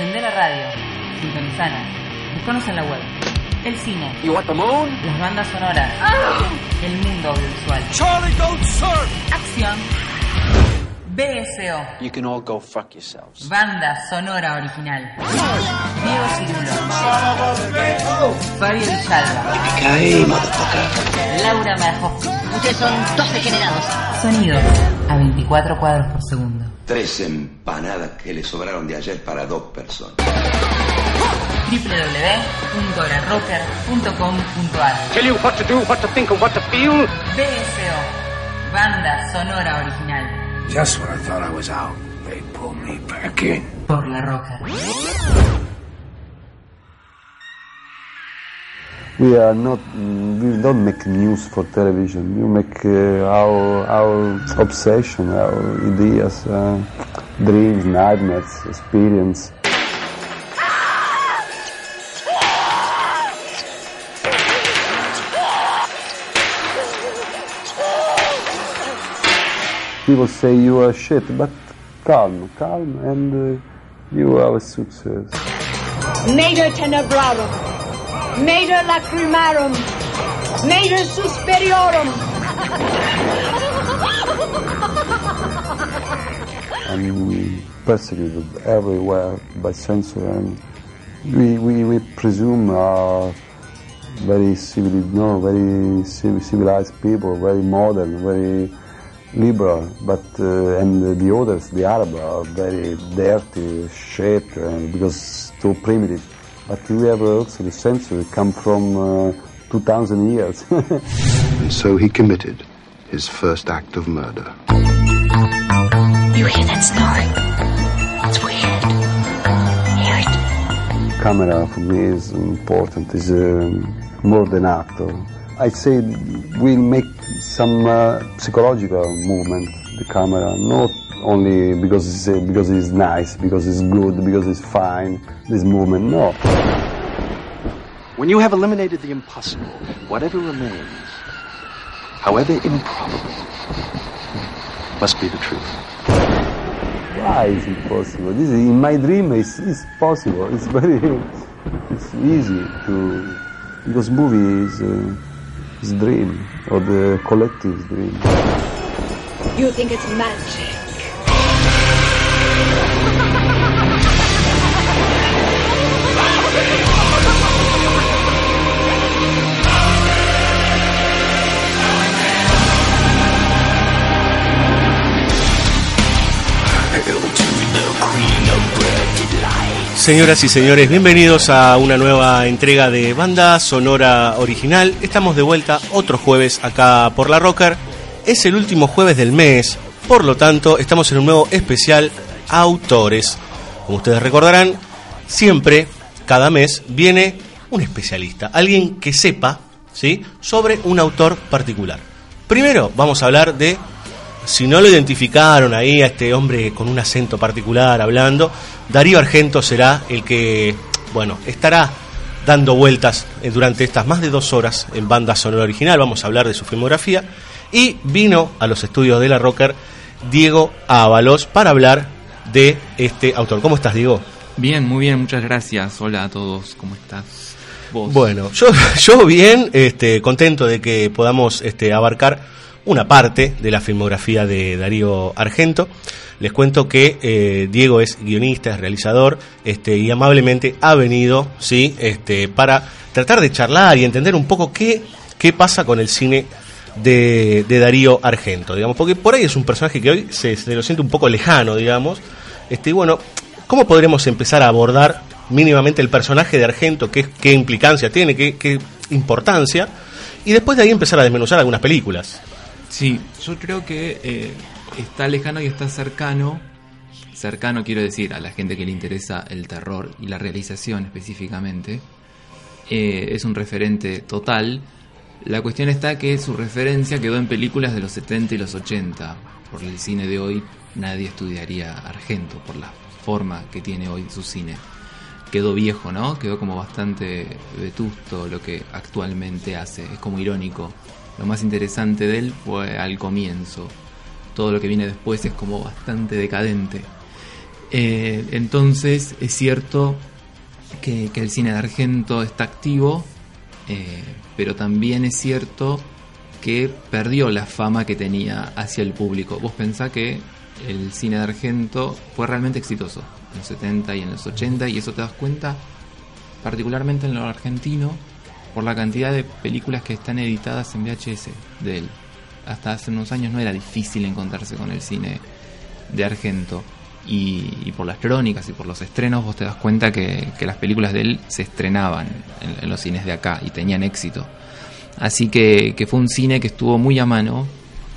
Prende la radio, sintonizanos, buscanos en la web. El cine, You want the moon? las bandas sonoras, el mundo audiovisual, Charlie, don't surf! acción, BSO, You can all go fuck yourselves. banda sonora original. Diego Cirulo, Fabio Villalba, Laura Majowski. Ustedes son dos degenerados. Sonido a 24 cuadros por segundo. Tres empanadas que le sobraron de ayer para dos personas. www.larrocker.com.ar Tell you what to do, what to think, and what to feel? BSO, banda sonora original. Just when I thought I was out, they pulled me back in. Por La Roca. We are not. We don't make news for television. We make uh, our our obsession, our ideas, uh, dreams, nightmares, experience. People say you are shit, but calm, calm, and uh, you are a success. Mater tenebrarum, mater lacrimarum, mater suspiriorum. I'm persecuted everywhere by censor and we, we, we presume are very civil, no, very civilized people, very modern, very liberal, but uh, and the others, the Arab, are very dirty, shit, uh, because too primitive. But we have also the censor come from uh, 2,000 years. And so he committed his first act of murder. You hear that snoring? It's weird. Hear it? camera for me is important, is um, more than actor. I say we make some uh, psychological movement, the camera, not only because it's, uh, because it's nice, because it's good, because it's fine, this movement, no. When you have eliminated the impossible, whatever remains, however improbable, must be the truth. Why is it possible? This is, in my dream it's, it's possible, it's very, it's easy to, because movie is, uh, is dream, or the collective dream. You think it's magic? Señoras y señores, bienvenidos a una nueva entrega de Banda Sonora Original. Estamos de vuelta otro jueves acá por La Rocker. Es el último jueves del mes, por lo tanto estamos en un nuevo especial Autores. Como ustedes recordarán, siempre, cada mes, viene un especialista, alguien que sepa ¿sí? sobre un autor particular. Primero vamos a hablar de si no lo identificaron ahí a este hombre con un acento particular hablando, Darío Argento será el que, bueno, estará dando vueltas eh, durante estas más de dos horas en banda sonora original. Vamos a hablar de su filmografía. Y vino a los estudios de la Rocker Diego Ábalos para hablar de este autor. ¿Cómo estás, Diego? Bien, muy bien, muchas gracias. Hola a todos, ¿cómo estás? Vos. Bueno, yo, yo bien, este, contento de que podamos este, abarcar una parte de la filmografía de Darío Argento. Les cuento que eh, Diego es guionista, es realizador, este, y amablemente ha venido, sí, este, para tratar de charlar y entender un poco qué, qué pasa con el cine de, de Darío Argento, digamos, porque por ahí es un personaje que hoy se, se lo siente un poco lejano, digamos. Este, y bueno, ¿cómo podremos empezar a abordar mínimamente el personaje de Argento? ¿Qué, qué implicancia tiene? Qué, ¿Qué importancia? Y después de ahí empezar a desmenuzar algunas películas. Sí, yo creo que eh, está lejano y está cercano. Cercano quiero decir a la gente que le interesa el terror y la realización específicamente. Eh, es un referente total. La cuestión está que su referencia quedó en películas de los 70 y los 80. Por el cine de hoy nadie estudiaría Argento por la forma que tiene hoy su cine. Quedó viejo, ¿no? Quedó como bastante vetusto lo que actualmente hace. Es como irónico. Lo más interesante de él fue al comienzo. Todo lo que viene después es como bastante decadente. Eh, entonces es cierto que, el cine de Argento está activo, eh, pero también es cierto que perdió la fama que tenía hacia el público. Vos pensás que el cine de Argento fue realmente exitoso en los 70 y en los 80 y eso te das cuenta particularmente en lo argentino por la cantidad de películas que están editadas en VHS de él. Hasta hace unos años no era difícil encontrarse con el cine de Argento. Y, por las crónicas y por los estrenos vos te das cuenta que, las películas de él se estrenaban en, los cines de acá y tenían éxito. Así que, fue un cine que estuvo muy a mano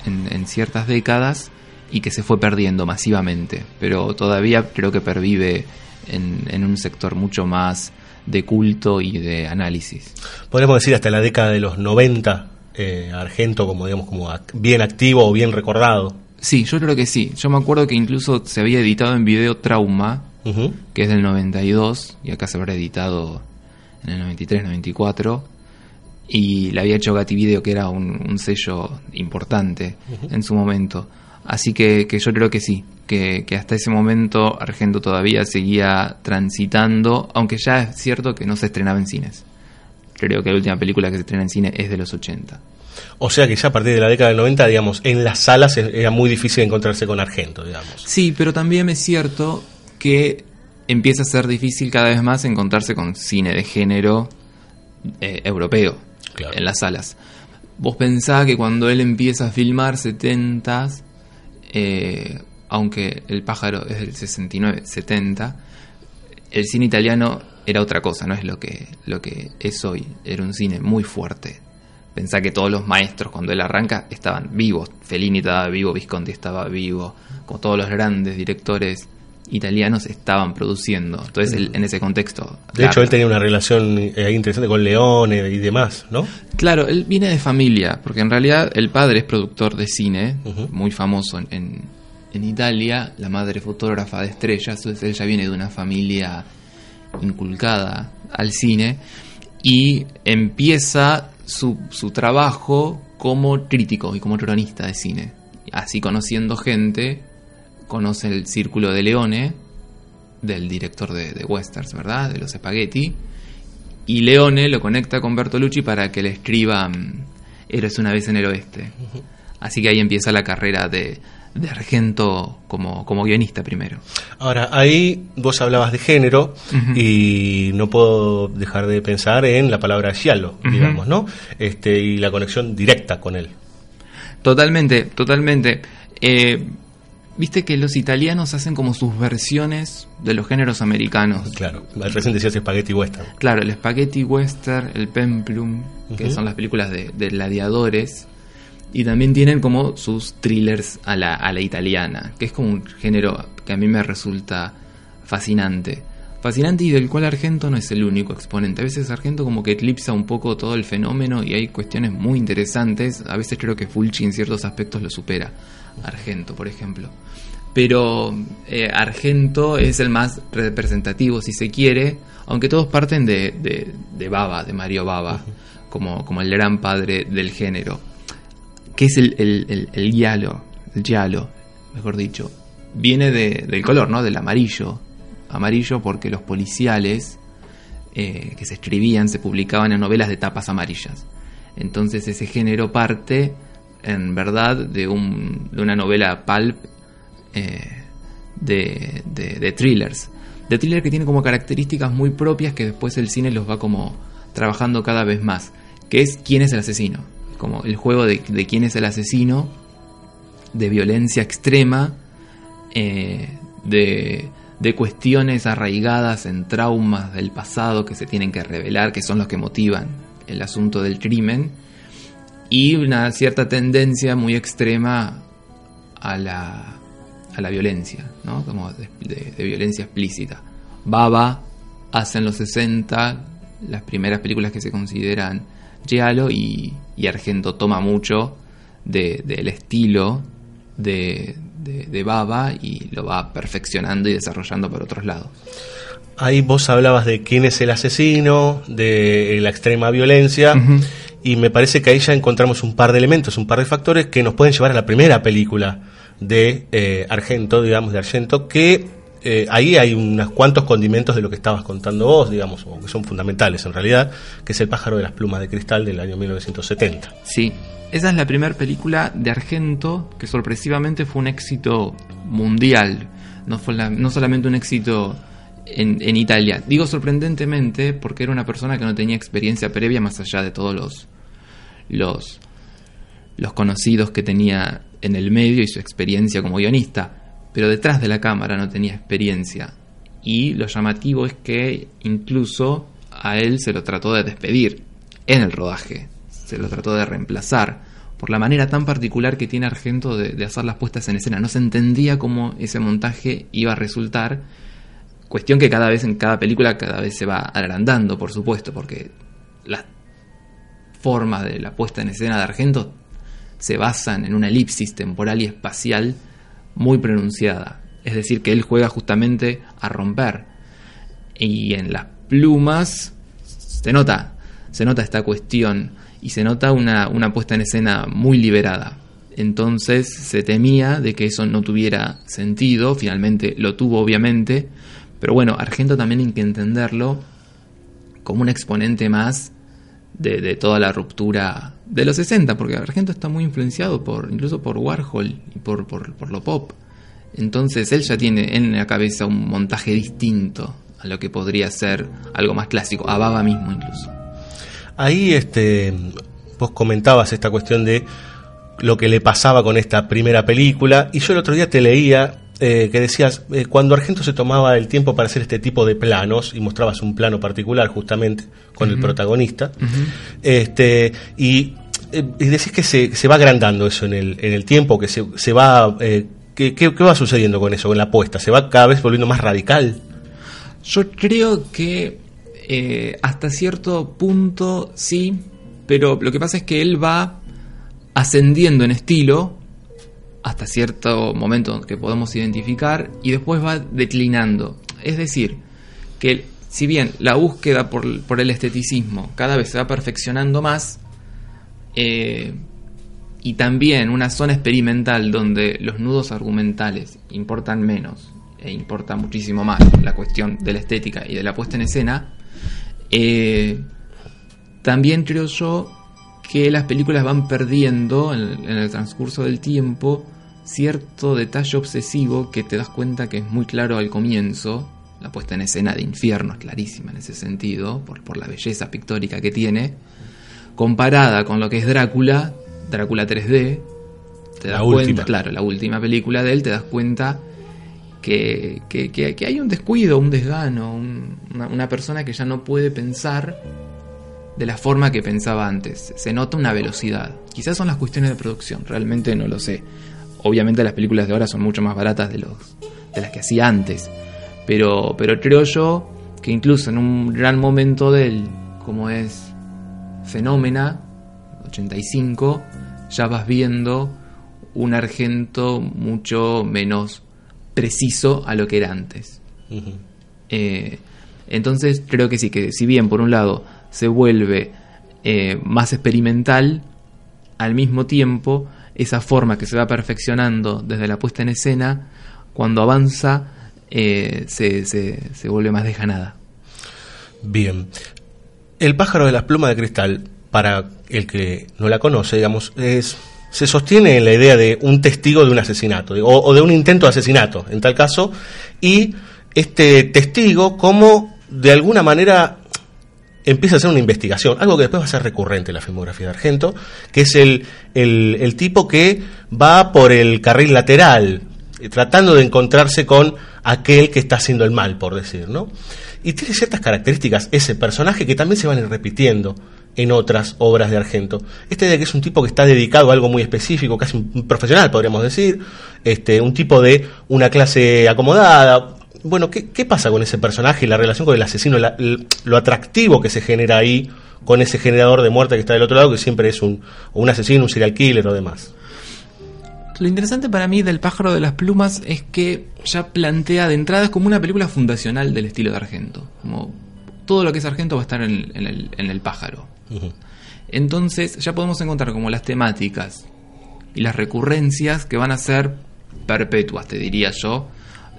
en, ciertas décadas y que se fue perdiendo masivamente, pero todavía creo que pervive en, en un sector mucho más de culto y de análisis. Podemos decir hasta la década de los 90, eh, Argento como digamos como bien activo o bien recordado. Sí, yo creo que sí. Yo me acuerdo que incluso se había editado en video Trauma, que es del 92, y acá se habrá editado en el 93, 94, y le había hecho Gati Video, que era un, sello importante en su momento. Así que, que yo creo que sí, que, hasta ese momento Argento todavía seguía transitando, aunque ya es cierto que no se estrenaba en cines. Creo que la última película que se estrena en cine es de los 80. O sea que ya a partir de la década del 90, digamos, en las salas era muy difícil encontrarse con Argento, digamos. Sí, pero también es cierto que empieza a ser difícil cada vez más encontrarse con cine de género eh, europeo en las salas. Vos pensás que cuando él empieza a filmar 70s, eh, aunque El pájaro es del 69-70, el cine italiano era otra cosa, no es lo que, lo que es hoy. Era un cine muy fuerte. Pensá que todos los maestros cuando él arranca estaban vivos. Fellini estaba vivo, Visconti estaba vivo, como todos los grandes directores italianos estaban produciendo. Entonces, en ese contexto. De hecho, él tenía una relación eh, interesante con Leone y demás, ¿no? Claro, él viene de familia, porque en realidad el padre es productor de cine, muy famoso en, en Italia, la madre fotógrafa de estrellas, entonces él ya viene de una familia inculcada al cine y empieza su, su trabajo como crítico y como cronista de cine. Así conociendo gente, conoce el círculo de Leone, del director de, westerns, ¿verdad? De los spaghetti. Y Leone lo conecta con Bertolucci para que le escriba mm, Eres una vez en el oeste. Así que ahí empieza la carrera de, de Argento como, como guionista primero. Ahora, ahí vos hablabas de género y no puedo dejar de pensar en la palabra giallo, digamos, ¿no? Este, y la conexión directa con él. Totalmente, totalmente. Eh, Viste que los italianos hacen como sus versiones de los géneros americanos. Claro, recién decías spaghetti western. Claro, el spaghetti western, el pemplum, que son las películas de, de gladiadores y también tienen como sus thrillers a la, a la italiana, que es como un género que a mí me resulta fascinante. Fascinante y del cual Argento no es el único exponente. A veces Argento como que eclipsa un poco todo el fenómeno y hay cuestiones muy interesantes. A veces creo que Fulci en ciertos aspectos lo supera. Argento, por ejemplo. Pero eh, Argento es el más representativo, si se quiere, aunque todos parten de, de, de Baba, de Mario Baba, como, como el gran padre del género que es el, el, el, giallo, el giallo, mejor dicho, viene de, del color, ¿no? Del amarillo. Amarillo porque los policiales eh, que se escribían se publicaban en novelas de tapas amarillas. Entonces ese género parte, en verdad, de, un, de una novela pulp eh, de, de, thrillers. De thrillers que tienen como características muy propias que después el cine los va como trabajando cada vez más. Que es quién es el asesino como el juego de, quién es el asesino, de violencia extrema, eh, de, de, cuestiones arraigadas en traumas del pasado que se tienen que revelar, que son los que motivan el asunto del crimen, y una cierta tendencia muy extrema a la, a la violencia, ¿no? como de, de violencia explícita. Baba hace en los 60 las primeras películas que se consideran Giallo y, Argento toma mucho del estilo de, de, Baba y lo va perfeccionando y desarrollando por otros lados. Ahí vos hablabas de quién es el asesino, de la extrema violencia, y me parece que ahí ya encontramos un par de elementos, un par de factores que nos pueden llevar a la primera película de eh, Argento, digamos, de Argento, que eh, ahí hay unos cuantos condimentos de lo que estabas contando vos, digamos, o que son fundamentales en realidad, que es El pájaro de las plumas de cristal del año 1970. Sí, esa es la primera película de Argento que sorpresivamente fue un éxito mundial. No fue la- no solamente un éxito en, en Italia. Digo sorprendentemente porque era una persona que no tenía experiencia previa más allá de todos los, los, los conocidos que tenía en el medio y su experiencia como guionista. Pero detrás de la cámara no tenía experiencia. Y lo llamativo es que incluso a él se lo trató de despedir en el rodaje. Se lo trató de reemplazar por la manera tan particular que tiene Argento de, hacer las puestas en escena. No se entendía cómo ese montaje iba a resultar. Cuestión que cada vez en cada película cada vez se va agrandando, por supuesto, porque las formas de la puesta en escena de Argento se basan en una elipsis temporal y espacial muy pronunciada. Es decir, que él juega justamente a romper. Y en las plumas se nota, se nota esta cuestión y se nota una, una puesta en escena muy liberada. Entonces se temía de que eso no tuviera sentido, finalmente lo tuvo obviamente, pero bueno, Argento también hay que entenderlo como un exponente más de, toda la ruptura de los 60, porque Argento está muy influenciado por incluso por Warhol y por, por, por lo pop. Entonces él ya tiene en la cabeza un montaje distinto a lo que podría ser algo más clásico, a Baba mismo incluso. Ahí este, vos comentabas esta cuestión de lo que le pasaba con esta primera película y yo el otro día te leía eh, que decías, eh, cuando Argento se tomaba el tiempo para hacer este tipo de planos y mostrabas un plano particular justamente con el protagonista, este, y, eh, y decís que se, se va agrandando eso en el, en el tiempo, que se, se va... eh, ¿qué, qué, qué va sucediendo con eso, con la apuesta? ¿Se va cada vez volviendo más radical? Yo creo que eh, hasta cierto punto sí, pero lo que pasa es que él va ascendiendo en estilo hasta cierto momento que podemos identificar y después va declinando. Es decir, que si bien la búsqueda por, el esteticismo cada vez se va perfeccionando más, eh, y también una zona experimental donde los nudos argumentales importan menos e importa muchísimo más la cuestión de la estética y de la puesta en escena, eh, también creo yo que las películas van perdiendo en, en el transcurso del tiempo cierto detalle obsesivo que te das cuenta que es muy claro al comienzo. La puesta en escena de Infierno es clarísima en ese sentido, por, por la belleza pictórica que tiene. Comparada con lo que es Drácula, Drácula 3D, te das La cuenta, última. claro, la última película de él, te das cuenta que, que- que- que hay un descuido, un desgano, un- una, una persona que ya no puede pensar de la forma que pensaba antes. Se nota una velocidad. Quizás son las cuestiones de producción, realmente no lo sé. Obviamente las películas de ahora son mucho más baratas de, los, de las que hacía antes. Pero, pero creo yo que incluso en un gran momento de él, como es Fenómena, 85, ya vas viendo un argento mucho menos preciso a lo que era antes. Eh, entonces creo que sí, que si bien por un lado se vuelve eh, más experimental, al mismo tiempo esa forma que se va perfeccionando desde la puesta en escena, cuando avanza eh, se, se- se vuelve más desganada. Bien. El pájaro de las plumas de cristal, para el que no la conoce, digamos, es, se sostiene en la idea de un testigo de un asesinato, o, o de un intento de asesinato, en tal caso, y este testigo como de alguna manera empieza a hacer una investigación, algo que después va a ser recurrente en la filmografía de Argento, que es el, el, tipo que va por el carril lateral, eh, tratando de encontrarse con aquel que está haciendo el mal, por decir, ¿no? Y tiene ciertas características ese personaje que también se van ir repitiendo en otras obras de Argento. Esta idea de que es un tipo que está dedicado a algo muy específico, casi un profesional, podríamos decir, este, un tipo de una clase acomodada. Bueno, ¿qué, qué pasa con ese personaje y la relación con el asesino, la- lo atractivo que se genera ahí con ese generador de muerte que está del otro lado, que siempre es un, un asesino, un serial killer o demás? Lo interesante para mí del pájaro de las plumas es que ya plantea de entrada es como una película fundacional del estilo de Argento. Como todo lo que es Argento va a estar en, en el, en el pájaro. Entonces ya podemos encontrar como las temáticas y las recurrencias que van a ser perpetuas, te diría yo.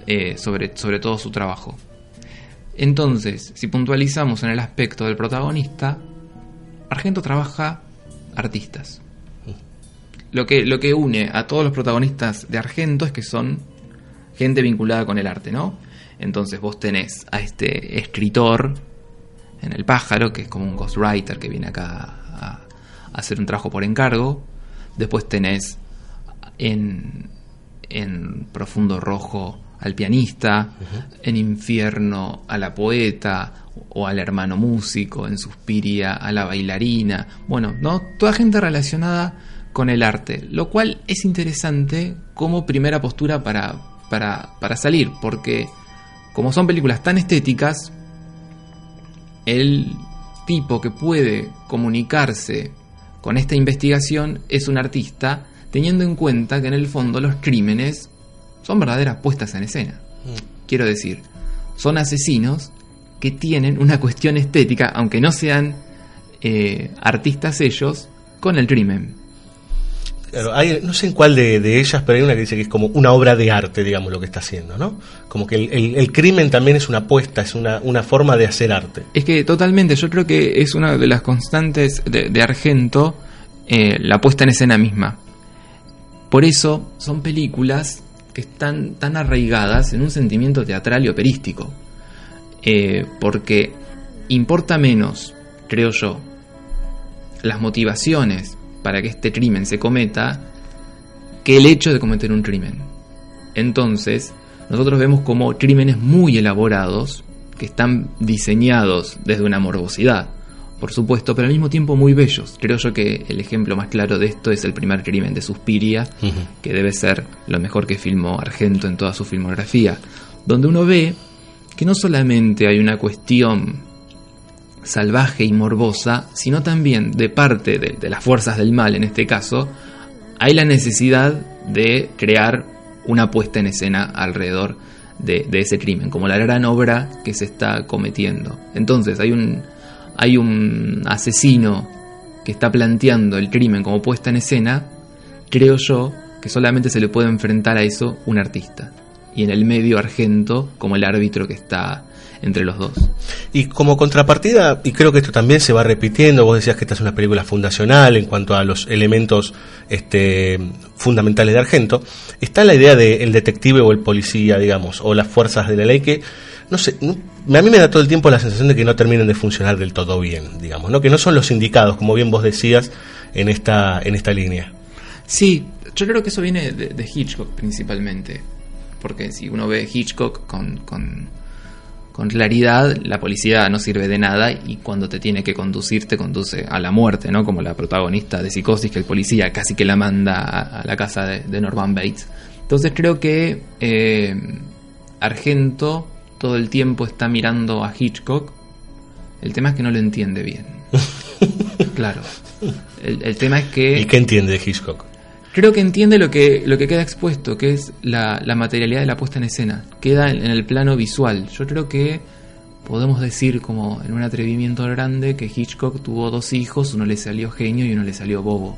Eh, sobre, sobre todo su trabajo. Entonces, si puntualizamos en el aspecto del protagonista, Argento trabaja artistas. Lo que, lo que une a todos los protagonistas de Argento es que son gente vinculada con el arte, ¿no? Entonces vos tenés a este escritor en El pájaro, que es como un ghostwriter que viene acá a, hacer un trabajo por encargo. Después tenés en, en Profundo Rojo al pianista, en Infierno a la poeta o al hermano músico, en Suspiria a la bailarina. Bueno, ¿no? Toda gente relacionada con el arte, lo cual es interesante como primera postura para, para, para salir, porque como son películas tan estéticas, el tipo que puede comunicarse con esta investigación es un artista, teniendo en cuenta que en el fondo los crímenes son verdaderas puestas en escena. Mm. Quiero decir, son asesinos que tienen una cuestión estética, aunque no sean eh, artistas ellos, con el crimen no sé en cuál de, ellas, pero hay una que dice que es como una obra de arte, digamos, lo que está haciendo, ¿no? Como que el, crimen también es una apuesta, es una, forma de hacer arte. Es que totalmente, yo creo que es una de las constantes de, Argento, eh, la puesta en escena misma. Por eso son películas que están tan arraigadas en un sentimiento teatral y operístico. Eh, porque importa menos, creo yo, las motivaciones para que este crimen se cometa que el hecho de cometer un crimen. Entonces, nosotros vemos como crímenes muy elaborados, que están diseñados desde una morbosidad, por supuesto, pero al mismo tiempo muy bellos. Creo yo que el ejemplo más claro de esto es el primer crimen de Suspiria, que debe ser lo mejor que filmó Argento en toda su filmografía, donde uno ve que no solamente hay una cuestión salvaje y morbosa, sino también de parte de, las fuerzas del mal en este caso, hay la necesidad de crear una puesta en escena alrededor de, ese crimen, como la gran obra que se está cometiendo. Entonces hay un, hay un asesino que está planteando el crimen como puesta en escena, creo yo que solamente se le puede enfrentar a eso un artista. Y en el medio Argento como el árbitro que está entre los dos. Y como contrapartida, y creo que esto también se va repitiendo, vos decías que esta es una película fundacional en cuanto a los elementos este, fundamentales de Argento, está la idea del detective o el policía, digamos, o las fuerzas de la ley que, no sé, a mí me da todo el tiempo la sensación de que no terminan de funcionar del todo bien, digamos, ¿no? que no son los indicados, como bien vos decías, en esta, en esta línea. Sí, yo creo que eso viene de, Hitchcock principalmente, porque si uno ve Hitchcock con con claridad, la policía no sirve de nada y cuando te tiene que conducir te conduce a la muerte, ¿no? Como la protagonista de Psicosis, que el policía casi que la manda a, la casa de, Norman Bates. Entonces creo que eh, Argento todo el tiempo está mirando a Hitchcock. El tema es que no lo entiende bien. claro. El, el tema es que... ¿Y qué entiende de Hitchcock? creo que entiende lo que, lo que queda expuesto, que es la, materialidad de la puesta en escena. Queda en, el plano visual. Yo creo que podemos decir como en un atrevimiento grande que Hitchcock tuvo dos hijos, uno le salió genio y uno le salió bobo.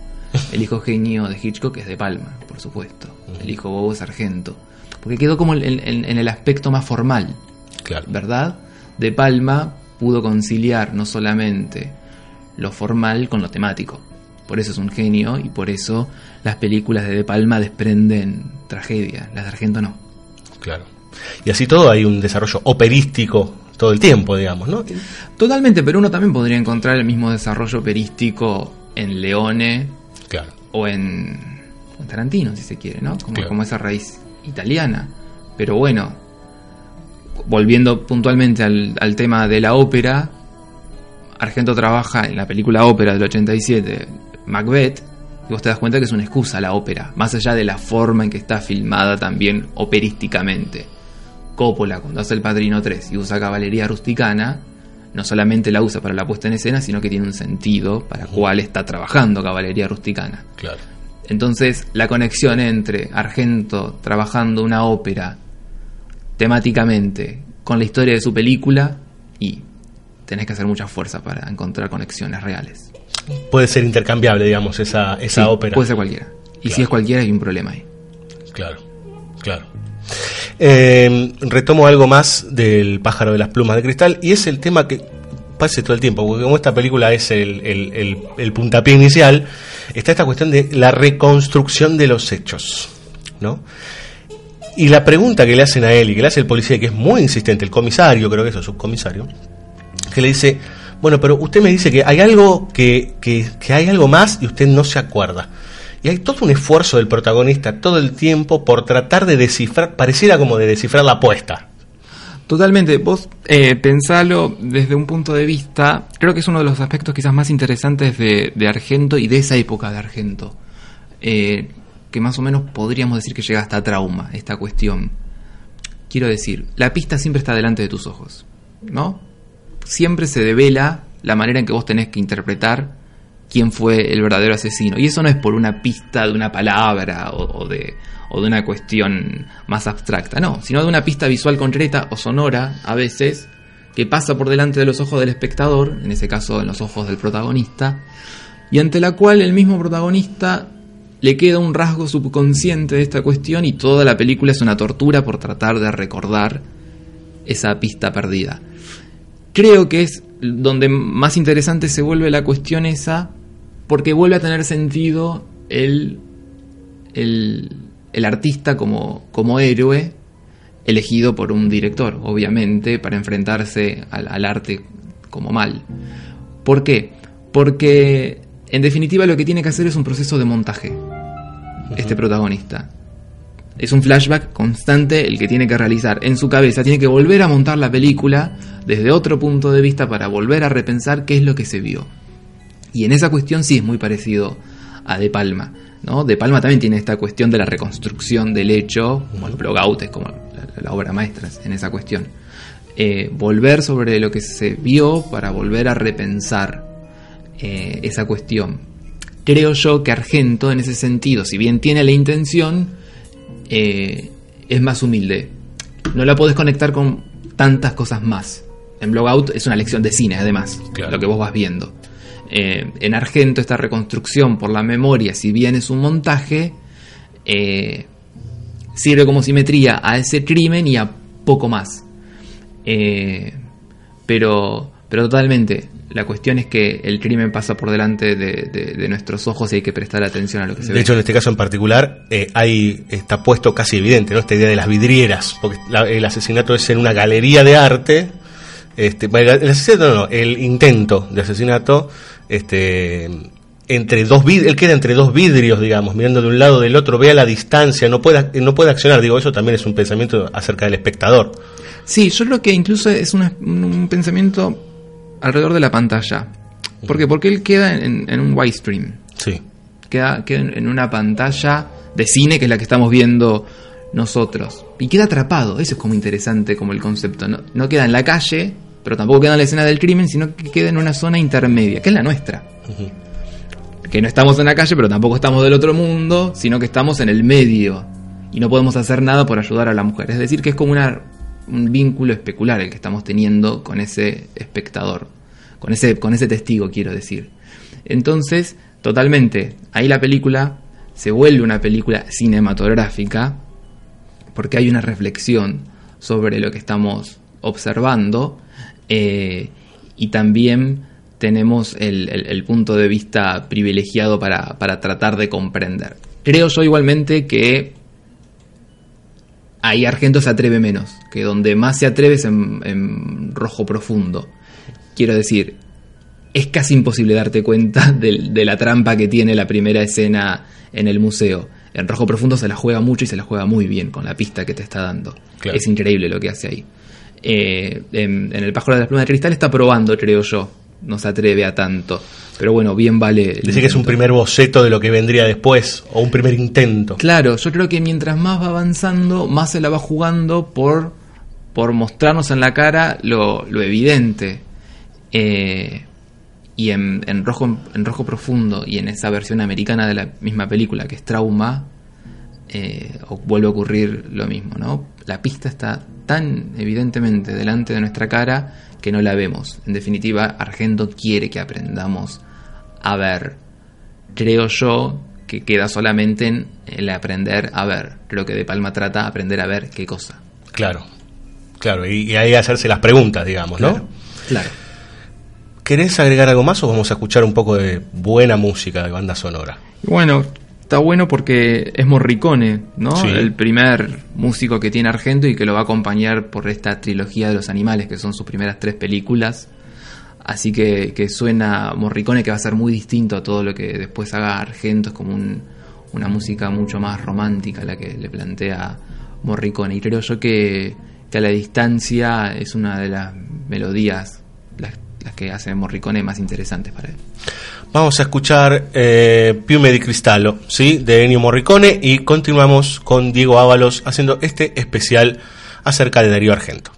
El hijo genio de Hitchcock es de Palma, por supuesto. El hijo bobo es Argento. Porque quedó como en, en el aspecto más formal. Claro. ¿Verdad? De Palma pudo conciliar no solamente lo formal con lo temático. Por eso es un genio y por eso las películas de De Palma desprenden tragedia, las de Argento no. Claro. Y así todo hay un desarrollo operístico todo el tiempo, digamos, ¿no? Totalmente, pero uno también podría encontrar el mismo desarrollo operístico en Leone claro. o en, Tarantino, si se quiere, ¿no? Como, como esa raíz italiana. Pero bueno, volviendo puntualmente al, al tema de la ópera, Argento trabaja en la película ópera del 87 Macbeth, y vos te das cuenta que es una excusa la ópera, más allá de la forma en que está filmada también operísticamente. Coppola, cuando hace El Padrino 3 y usa caballería rusticana, no solamente la usa para la puesta en escena, sino que tiene un sentido para cuál está trabajando caballería rusticana. Claro. Entonces, la conexión entre Argento trabajando una ópera temáticamente con la historia de su película y tenés que hacer mucha fuerza para encontrar conexiones reales puede ser intercambiable, digamos, esa, esa ópera. Puede ser cualquiera. Y si es cualquiera hay un problema ahí. Claro, claro. Eh, retomo algo más del pájaro de las plumas de cristal y es el tema que pase todo el tiempo, porque como esta película es el, el, el, el puntapié inicial, está esta cuestión de la reconstrucción de los hechos, ¿no? Y la pregunta que le hacen a él y que le hace el policía, que es muy insistente, el comisario, creo que es el subcomisario, que le dice, bueno, pero usted me dice que hay algo que, que, hay algo más y usted no se acuerda. Y hay todo un esfuerzo del protagonista todo el tiempo por tratar de descifrar, pareciera como de descifrar la apuesta. Totalmente, vos eh, pensalo desde un punto de vista, creo que es uno de los aspectos quizás más interesantes de, de Argento y de esa época de Argento, eh, que más o menos podríamos decir que llega hasta trauma, esta cuestión. Quiero decir, la pista siempre está delante de tus ojos, ¿no? Siempre se devela la manera en que vos tenés que interpretar quién fue el verdadero asesino. Y eso no es por una pista de una palabra o, de o de una cuestión más abstracta, no, sino de una pista visual concreta o sonora a veces que pasa por delante de los ojos del espectador, en ese caso en los ojos del protagonista, y ante la cual el mismo protagonista le queda un rasgo subconsciente de esta cuestión y toda la película es una tortura por tratar de recordar esa pista perdida. Creo que es donde más interesante se vuelve la cuestión esa porque vuelve a tener sentido el, el, el artista como, como héroe elegido por un director, obviamente, para enfrentarse al, al, arte como mal. ¿Por qué? Porque en definitiva lo que tiene que hacer es un proceso de montaje, este protagonista. Es un flashback constante el que tiene que realizar en su cabeza. Tiene que volver a montar la película desde otro punto de vista para volver a repensar qué es lo que se vio. Y en esa cuestión sí es muy parecido a De Palma. ¿no? De Palma también tiene esta cuestión de la reconstrucción del hecho, como el blogout es como la, la, obra maestra en esa cuestión. Eh, volver sobre lo que se vio para volver a repensar eh, esa cuestión. Creo yo que Argento en ese sentido, si bien tiene la intención, eh, es más humilde. No la podés conectar con tantas cosas más. En Blogout es una lección de cine, además, claro. lo que vos vas viendo. Eh, en Argento esta reconstrucción por la memoria, si bien es un montaje, eh, sirve como simetría a ese crimen y a poco más. Eh, pero, pero totalmente, la cuestión es que el crimen pasa por delante de, de, de, nuestros ojos y hay que prestar atención a lo que se de ve. De hecho, en este caso en particular, eh, hay, está puesto casi evidente, ¿no? Esta idea de las vidrieras, porque la, el asesinato es en una galería de arte. Este, el asesinato no, no, el intento de asesinato, este, entre dos vidrios, él queda entre dos vidrios, digamos, mirando de un lado del otro, ve a la distancia, no puede, no puede accionar. Digo, eso también es un pensamiento acerca del espectador. Sí, yo creo que incluso es una, un pensamiento alrededor de la pantalla. ¿Por qué? Porque él queda en, en un widescreen. Sí. Queda, queda, en una pantalla de cine que es la que estamos viendo nosotros. Y queda atrapado. Eso es como interesante como el concepto. No, no queda en la calle, pero tampoco queda en la escena del crimen, sino que queda en una zona intermedia, que es la nuestra. Uh -huh. Que no estamos en la calle, pero tampoco estamos del otro mundo, sino que estamos en el medio. Y no podemos hacer nada por ayudar a la mujer. Es decir, que es como una un vínculo especular el que estamos teniendo con ese espectador, con ese, con ese testigo, quiero decir. Entonces, totalmente, ahí la película se vuelve una película cinematográfica porque hay una reflexión sobre lo que estamos observando eh, y también tenemos el, punto de vista privilegiado para, para tratar de comprender. Creo yo igualmente que ahí Argento se atreve menos, que donde más se atreve es en, en, rojo profundo. Quiero decir, es casi imposible darte cuenta de, de, la trampa que tiene la primera escena en el museo. En rojo profundo se la juega mucho y se la juega muy bien con la pista que te está dando. Claro. Es increíble lo que hace ahí. Eh, en, en, el pájaro de las plumas de cristal está probando, creo yo. No se atreve a tanto. Pero bueno, bien vale. Dice que es un primer boceto de lo que vendría después, o un primer intento. Claro, yo creo que mientras más va avanzando, más se la va jugando por, por mostrarnos en la cara lo, lo evidente. Eh, y en, en, rojo, en rojo profundo y en esa versión americana de la misma película que es Trauma, eh, vuelve a ocurrir lo mismo, ¿no? La pista está tan evidentemente delante de nuestra cara que no la vemos. En definitiva, Argento quiere que aprendamos a ver. Creo yo que queda solamente en el aprender a ver. Creo que De Palma trata de aprender a ver qué cosa. Claro, claro, y, y ahí hacerse las preguntas, digamos, ¿no? Claro, claro. ¿Querés agregar algo más o vamos a escuchar un poco de buena música de banda sonora? Bueno, está bueno porque es Morricone, ¿no? Sí. El primer músico que tiene Argento y que lo va a acompañar por esta trilogía de los animales, que son sus primeras tres películas. Así que, que suena Morricone, que va a ser muy distinto a todo lo que después haga Argento. Es como un- una música mucho más romántica la que le plantea Morricone. Y creo yo que, que a la distancia es una de las melodías, las, las que hacen Morricone más interesantes para él. Vamos a escuchar eh, Piume di Cristallo, ¿sí? de Ennio Morricone y continuamos con Diego Ábalos haciendo este especial acerca de Darío Argento.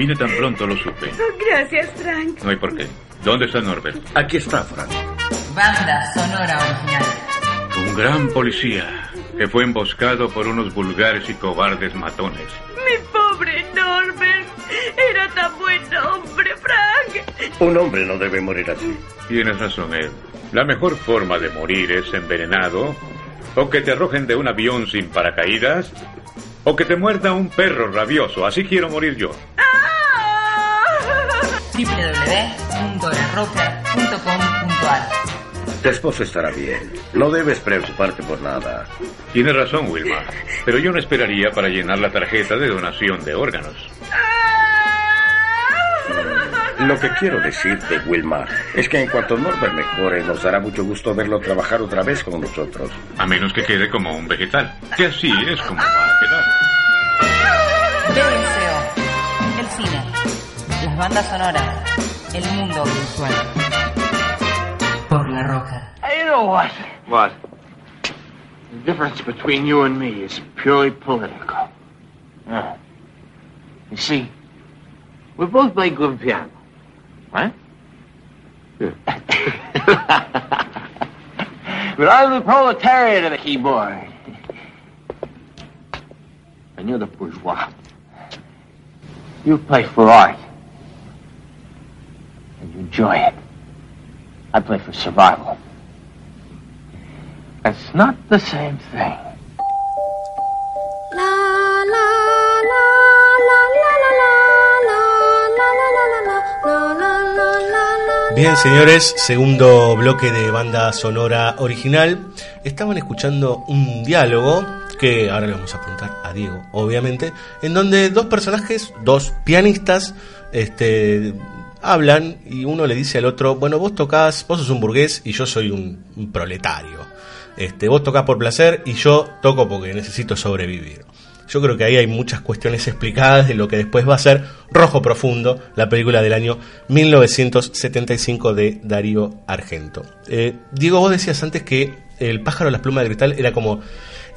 Vine tan pronto, lo supe. Gracias, Frank. No hay por qué. ¿Dónde está Norbert? Aquí está, Frank. Banda sonora original. Un gran policía que fue emboscado por unos vulgares y cobardes matones. Mi pobre Norbert. Era tan buen hombre, Frank. Un hombre no debe morir así. Tienes razón, Ed. La mejor forma de morir es envenenado, o que te arrojen de un avión sin paracaídas, o que te muerda un perro rabioso. Así quiero morir yo. Tu esposo estará bien. No debes preocuparte por nada. Tienes razón, Wilma. Pero yo no esperaría para llenar la tarjeta de donación de órganos. Lo que quiero decirte, Wilma, es que en cuanto Norbert mejore, nos dará mucho gusto verlo trabajar otra vez con nosotros. A menos que quede como un vegetal. Que así es como va a quedar. BSO. El cine. Las bandas sonoras. El mundo audiovisual. Know what? What? The difference between you and me is purely political. Yeah. You see, we both play good piano, right? but I'm the proletariat of the keyboard. And you're the bourgeois. You play for art. And you enjoy it. I play for survival. That's not the same thing. Bien, señores, segundo bloque de banda sonora original. Estaban escuchando un diálogo que ahora le vamos a preguntar a Diego, obviamente, en donde dos personajes, dos pianistas, este, hablan y uno le dice al otro, bueno, vos tocás, vos sos un burgués y yo soy un, un proletario. Este, vos tocás por placer y yo toco porque necesito sobrevivir. Yo creo que ahí hay muchas cuestiones explicadas de lo que después va a ser Rojo Profundo, la película del año 1975 de Darío Argento. Eh, Diego, vos decías antes que El pájaro de las plumas de cristal era como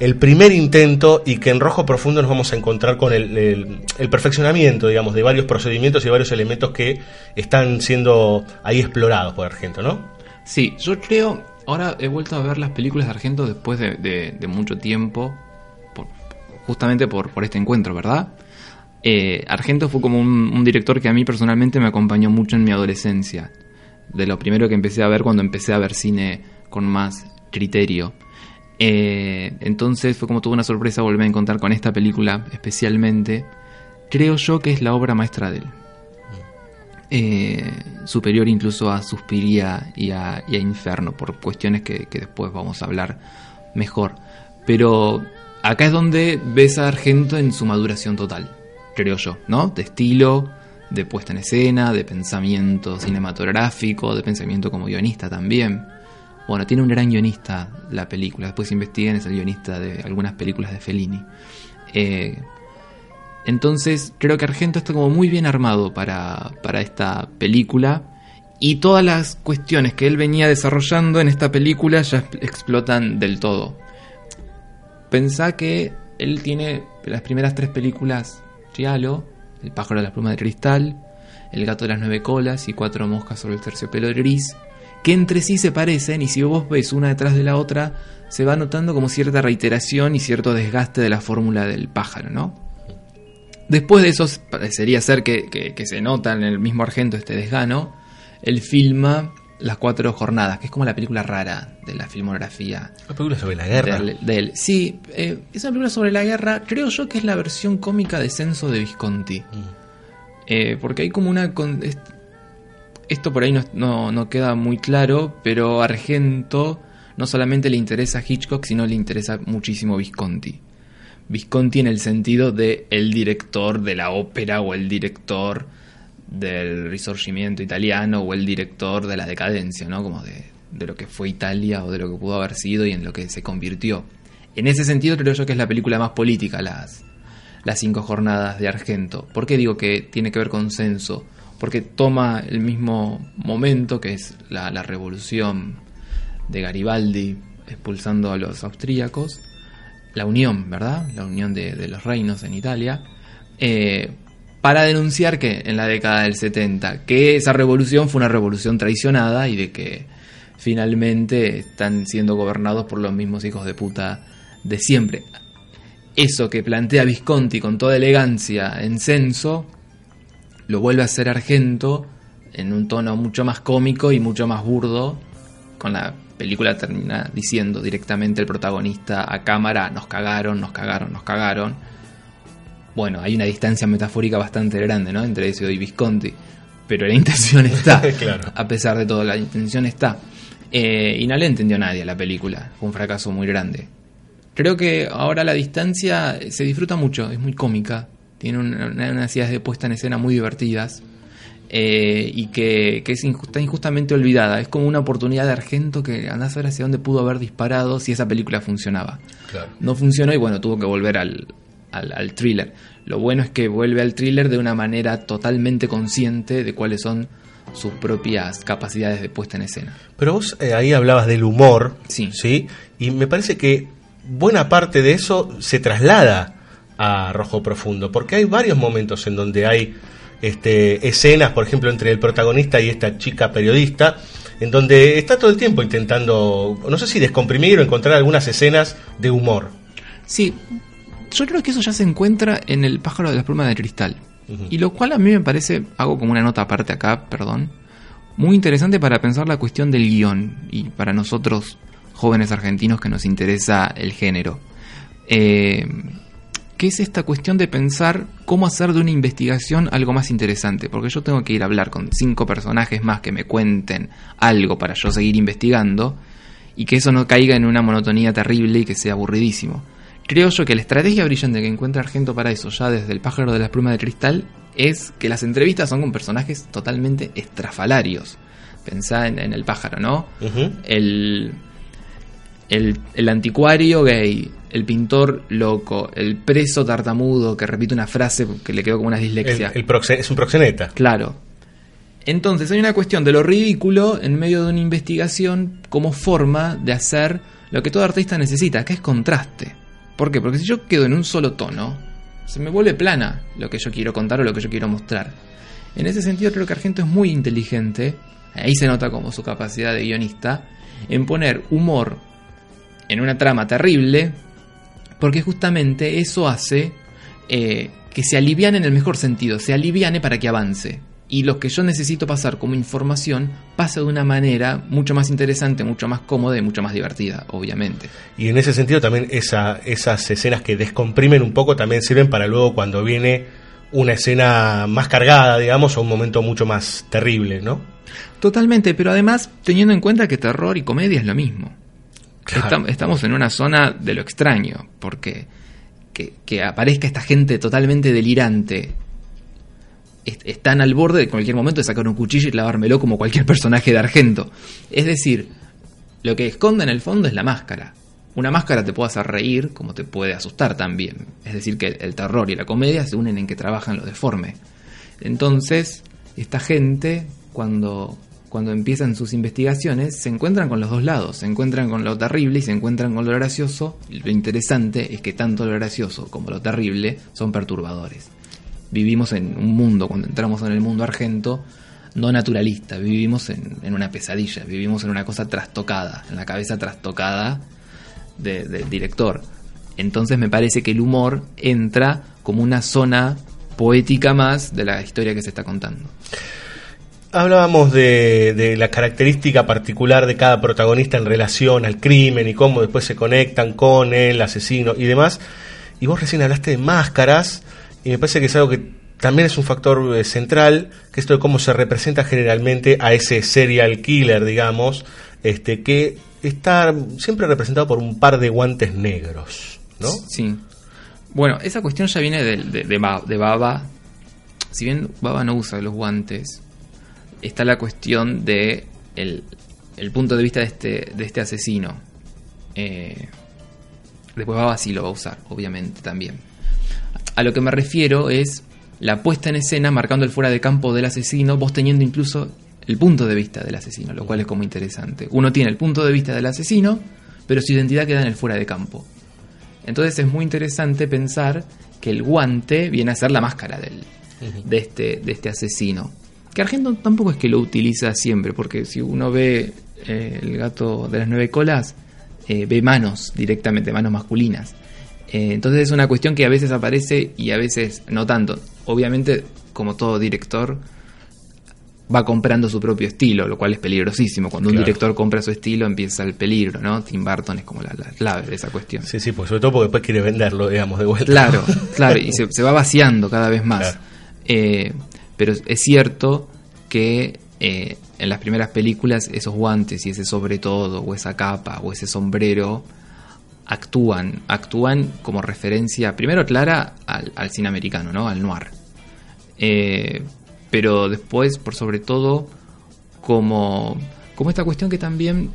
el primer intento y que en Rojo Profundo nos vamos a encontrar con el, el perfeccionamiento, digamos, de varios procedimientos y varios elementos que están siendo ahí explorados por Argento, ¿no? Sí, yo creo, ahora he vuelto a ver las películas de Argento después de, mucho tiempo, por, justamente por, este encuentro, ¿verdad? Eh, Argento fue como un, un, director que a mí personalmente me acompañó mucho en mi adolescencia. De lo primero que empecé a ver cuando empecé a ver cine con más criterio. Eh, entonces fue como toda una sorpresa volver a encontrar con esta película especialmente. Creo yo que es la obra maestra de él. Eh, superior incluso a Suspiria y a, y a Inferno, por cuestiones que, después vamos a hablar mejor. Pero acá es donde ves a Argento en su maduración total, creo yo, ¿no? De estilo, de puesta en escena, de pensamiento cinematográfico, de pensamiento como guionista también. Bueno, tiene un gran guionista la película. Después investiguen, es el guionista de algunas películas de Fellini. Eh, entonces, creo que Argento está como muy bien armado para, para esta película. Y todas las cuestiones que él venía desarrollando en esta película ya explotan del todo. Pensá que él tiene las primeras tres películas Giallo, El pájaro de las plumas de cristal, El gato de las nueve colas y Cuatro moscas sobre el terciopelo gris que entre sí se parecen y si vos ves una detrás de la otra, se va notando como cierta reiteración y cierto desgaste de la fórmula del pájaro, ¿no? Después de eso, parecería ser que, que, que, se nota en el mismo Argento este desgano, él filma Las Cuatro Jornadas, que es como la película rara de la filmografía. Una película sobre la guerra. De, de él. Sí, eh, es una película sobre la guerra, creo yo que es la versión cómica de Censo de Visconti. Mm. Eh, porque hay como una esto por ahí no, no, no, queda muy claro, pero Argento no solamente le interesa a Hitchcock, sino le interesa muchísimo Visconti. Visconti en el sentido de el director de la ópera o el director del risorgimiento italiano o el director de la decadencia, ¿no? Como de, de lo que fue Italia o de lo que pudo haber sido y en lo que se convirtió. En ese sentido creo yo que es la película más política, las, las cinco jornadas de Argento. ¿Por qué digo que tiene que ver con censo? porque toma el mismo momento que es la, la, revolución de Garibaldi expulsando a los austríacos, la unión, ¿verdad? La unión de, los reinos en Italia, eh, para denunciar que en la década del 70, que esa revolución fue una revolución traicionada y de que finalmente están siendo gobernados por los mismos hijos de puta de siempre. Eso que plantea Visconti con toda elegancia en censo, lo vuelve a hacer Argento en un tono mucho más cómico y mucho más burdo, con la película termina diciendo directamente el protagonista a cámara, nos cagaron, nos cagaron, nos cagaron. Bueno, hay una distancia metafórica bastante grande, ¿no? Entre eso y Visconti. Pero la intención está. Claro. A pesar de todo, la intención está. Eh, y no le entendió nadie la película. Fue un fracaso muy grande. Creo que ahora la distancia se disfruta mucho, es muy cómica. Tiene una- una- unas ideas de puesta en escena muy divertidas. Eh, y que, que es injustamente olvidada. Es como una oportunidad de Argento que andás a ver hacia dónde pudo haber disparado si esa película funcionaba. Claro. No funcionó y bueno, tuvo que volver al, al, al thriller. Lo bueno es que vuelve al thriller de una manera totalmente consciente de cuáles son sus propias capacidades de puesta en escena. Pero vos eh, ahí hablabas del humor, Sí. Y me parece que buena parte de eso se traslada a Rojo Profundo, porque hay varios momentos en donde hay este, escenas, por ejemplo, entre el protagonista y esta chica periodista, en donde está todo el tiempo intentando, no sé si descomprimir o encontrar algunas escenas de humor. Sí, yo creo que eso ya se encuentra en el pájaro de las plumas de cristal. Y lo cual a mí me parece, hago como una nota aparte acá, perdón, muy interesante para pensar la cuestión del guion y para nosotros jóvenes argentinos que nos interesa el género. Eh, que es esta cuestión de pensar cómo hacer de una investigación algo más interesante, porque yo tengo que ir a hablar con cinco personajes más que me cuenten algo para yo seguir investigando y que eso no caiga en una monotonía terrible y que sea aburridísimo. Creo yo que la estrategia brillante que encuentra Argento para eso, ya desde el pájaro de las plumas de cristal, es que las entrevistas son con personajes totalmente estrafalarios. Pensá en, en el pájaro, ¿no? El, el, el anticuario gay, el pintor loco, el preso tartamudo que repite una frase que le quedó como una El, dislexia. el proxe- es un proxeneta. Claro. Entonces hay una cuestión de lo ridículo en medio de una investigación como forma de hacer lo que todo artista necesita, que es contraste. ¿Por qué? Porque si yo quedo en un solo tono, se me vuelve plana lo que yo quiero contar o lo que yo quiero mostrar. En ese sentido creo que Argento es muy inteligente, ahí se nota como su capacidad de guionista, en poner humor en una trama terrible, porque justamente eso hace eh, que se aliviane en el mejor sentido, se aliviane para que avance. Y lo que yo necesito pasar como información pasa de una manera mucho más interesante, mucho más cómoda y mucho más divertida, obviamente. Y en ese sentido también esa, esas escenas que descomprimen un poco también sirven para luego cuando viene una escena más cargada, digamos, o un momento mucho más terrible, ¿no? Totalmente, pero además teniendo en cuenta que terror y comedia es lo mismo. Estam- estamos en una zona de lo extraño, porque que, que aparezca esta gente totalmente delirante, est- están al borde de cualquier momento de sacar un cuchillo y clavármelo como cualquier personaje de Argento. Es decir, lo que esconde en el fondo es la máscara. Una máscara te puede hacer reír como te puede asustar también. Es decir, que el terror y la comedia se unen en que trabajan lo deforme. Entonces, esta gente, cuando, cuando empiezan sus investigaciones, se encuentran con los dos lados. Se encuentran con lo terrible y se encuentran con lo gracioso. Lo interesante es que tanto lo gracioso como lo terrible son perturbadores. Vivimos en un mundo, cuando entramos en el mundo argento, no naturalista. Vivimos en, una pesadilla, vivimos en una cosa trastocada, en la cabeza trastocada de- del director. Entonces me parece que el humor entra como una zona poética más de la historia que se está contando. Hablábamos de, la característica particular de cada protagonista en relación al crimen y cómo después se conectan con el asesino y demás. Y vos recién hablaste de máscaras y me parece que es algo que también es un factor eh, central, que esto de cómo se representa generalmente a ese serial killer, digamos, este que está siempre representado por un par de guantes negros, ¿no? Sí. Bueno, esa cuestión ya viene de, de, de Baba. Si bien Baba no usa los guantes, está la cuestión de el, el punto de vista de este, de este asesino. Eh, después Baba sí lo va a usar, obviamente, también. A lo que me refiero es la puesta en escena marcando el fuera de campo del asesino, vos teniendo incluso el punto de vista del asesino, lo cual es como interesante. Uno tiene el punto de vista del asesino, pero su identidad queda en el fuera de campo. Entonces es muy interesante pensar que el guante viene a ser la máscara del, de, este, de este asesino. Que Argento tampoco es que lo utiliza siempre, porque si uno ve eh, el gato de las nueve colas, eh, ve manos directamente, manos masculinas. Eh, entonces es una cuestión que a veces aparece y a veces no tanto. Obviamente, como todo director, va comprando su propio estilo, lo cual es peligrosísimo. Cuando un director compra su estilo, empieza el peligro, ¿no? Tim Burton es como la, la clave de esa cuestión. Sí, sí, pues sobre todo porque después quiere venderlo, digamos, de vuelta. Claro, claro, y se, se va vaciando cada vez más. Claro. Eh, pero es cierto que eh, en las primeras películas esos guantes y ese sobre todo, o esa capa, o ese sombrero, actúan, actúan como referencia, primero clara al, al cine americano, ¿no? Al noir. Eh, pero después, por sobre todo, como, como esta cuestión que también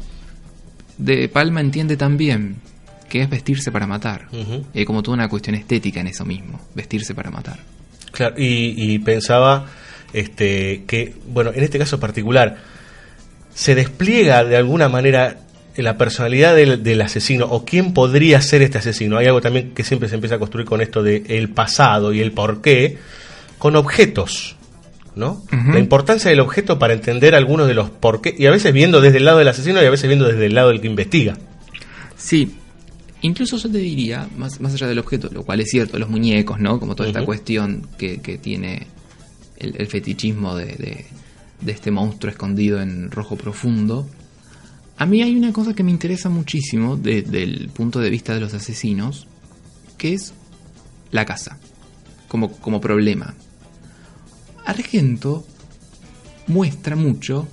De Palma entiende también que es vestirse para matar. Hay como toda una cuestión estética en eso mismo, vestirse para matar. Claro, y, y pensaba este, que, bueno, en este caso particular, se despliega de alguna manera la personalidad del, del asesino o quién podría ser este asesino. Hay algo también que siempre se empieza a construir con esto de el pasado y el porqué, con objetos. ¿no? La importancia del objeto para entender algunos de los porqué, y a veces viendo desde el lado del asesino y a veces viendo desde el lado del que investiga. Sí, incluso yo te diría, más, más allá del objeto, lo cual es cierto, los muñecos, ¿no? Como toda esta cuestión que, que tiene el, el fetichismo de, de- de este monstruo escondido en rojo profundo. A mí hay una cosa que me interesa muchísimo desde el punto de vista de los asesinos, que es la casa, como, como problema. Argento muestra mucho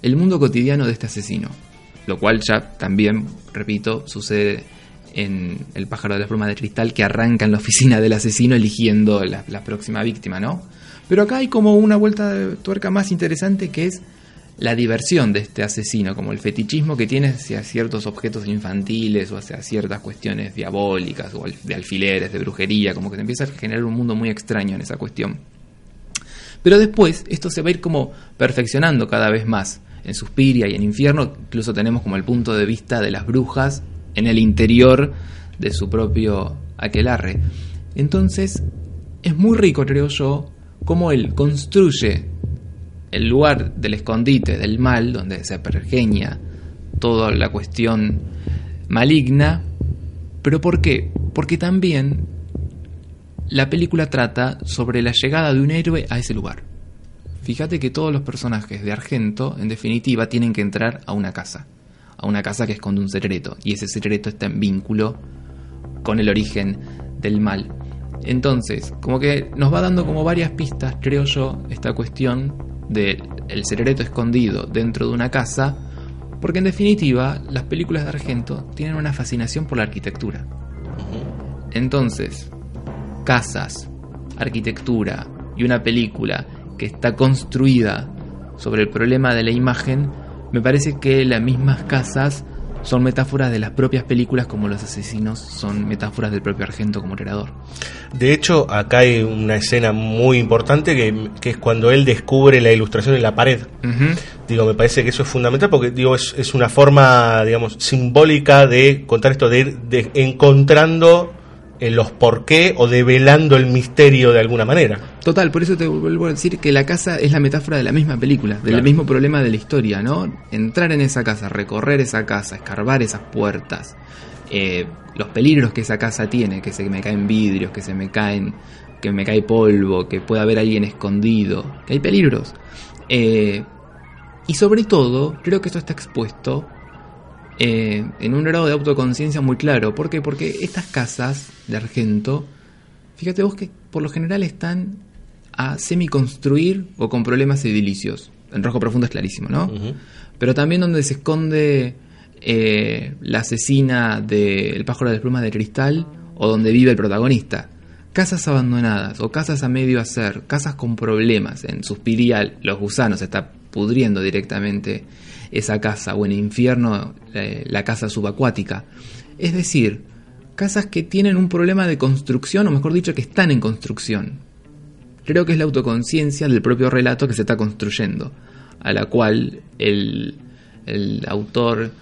el mundo cotidiano de este asesino, lo cual ya también, repito, sucede en El pájaro de la pluma de cristal que arranca en la oficina del asesino eligiendo la, próxima víctima, ¿no? Pero acá hay como una vuelta de tuerca más interesante que es la diversión de este asesino, como el fetichismo que tiene hacia ciertos objetos infantiles o hacia ciertas cuestiones diabólicas o de alfileres, de brujería, como que se empieza a generar un mundo muy extraño en esa cuestión. Pero después esto se va a ir como perfeccionando cada vez más. En Suspiria y en Infierno incluso tenemos como el punto de vista de las brujas en el interior de su propio aquelarre. Entonces es muy rico, creo yo, cómo él construye el lugar del escondite del mal, donde se pergeña toda la cuestión maligna. ¿Pero por qué? Porque también la película trata sobre la llegada de un héroe a ese lugar. Fíjate que todos los personajes de Argento, en definitiva, tienen que entrar a una casa. A una casa que esconde un secreto. Y ese secreto está en vínculo con el origen del mal. Entonces, como que nos va dando como varias pistas, creo yo, esta cuestión del el secreto escondido dentro de una casa. Porque en definitiva, las películas de Argento tienen una fascinación por la arquitectura. Entonces, casas, arquitectura y una película que está construida sobre el problema de la imagen, me parece que las mismas casas son metáforas de las propias películas como los asesinos son metáforas del propio Argento como creador. De hecho, acá hay una escena muy importante que, que es cuando él descubre la ilustración en la pared. Digo, me parece que eso es fundamental porque digo es, es una forma, digamos, simbólica de contar esto, de ir de- encontrando los por qué o develando el misterio de alguna manera. Total, por eso te vuelvo a decir que la casa es la metáfora de la misma película, del Claro. mismo problema de la historia, ¿no? Entrar en esa casa, recorrer esa casa, escarbar esas puertas, eh, los peligros que esa casa tiene, que se me caen vidrios, que se me caen, que me cae polvo, que puede haber alguien escondido, que hay peligros. Eh, y sobre todo, creo que esto está expuesto eh, en un grado de autoconciencia muy claro. ¿Por qué? Porque estas casas de Argento, fíjate vos que por lo general están a semi-construir o con problemas edilicios. En rojo profundo es clarísimo, ¿no? Pero también donde se esconde eh, la asesina del pájaro de las plumas de cristal o donde vive el protagonista. Casas abandonadas o casas a medio hacer, casas con problemas. En Suspiria los gusanos se está pudriendo directamente esa casa o en Infierno eh, la casa subacuática. Es decir, casas que tienen un problema de construcción o mejor dicho que están en construcción. Creo que es la autoconciencia del propio relato que se está construyendo, a la cual el, el autor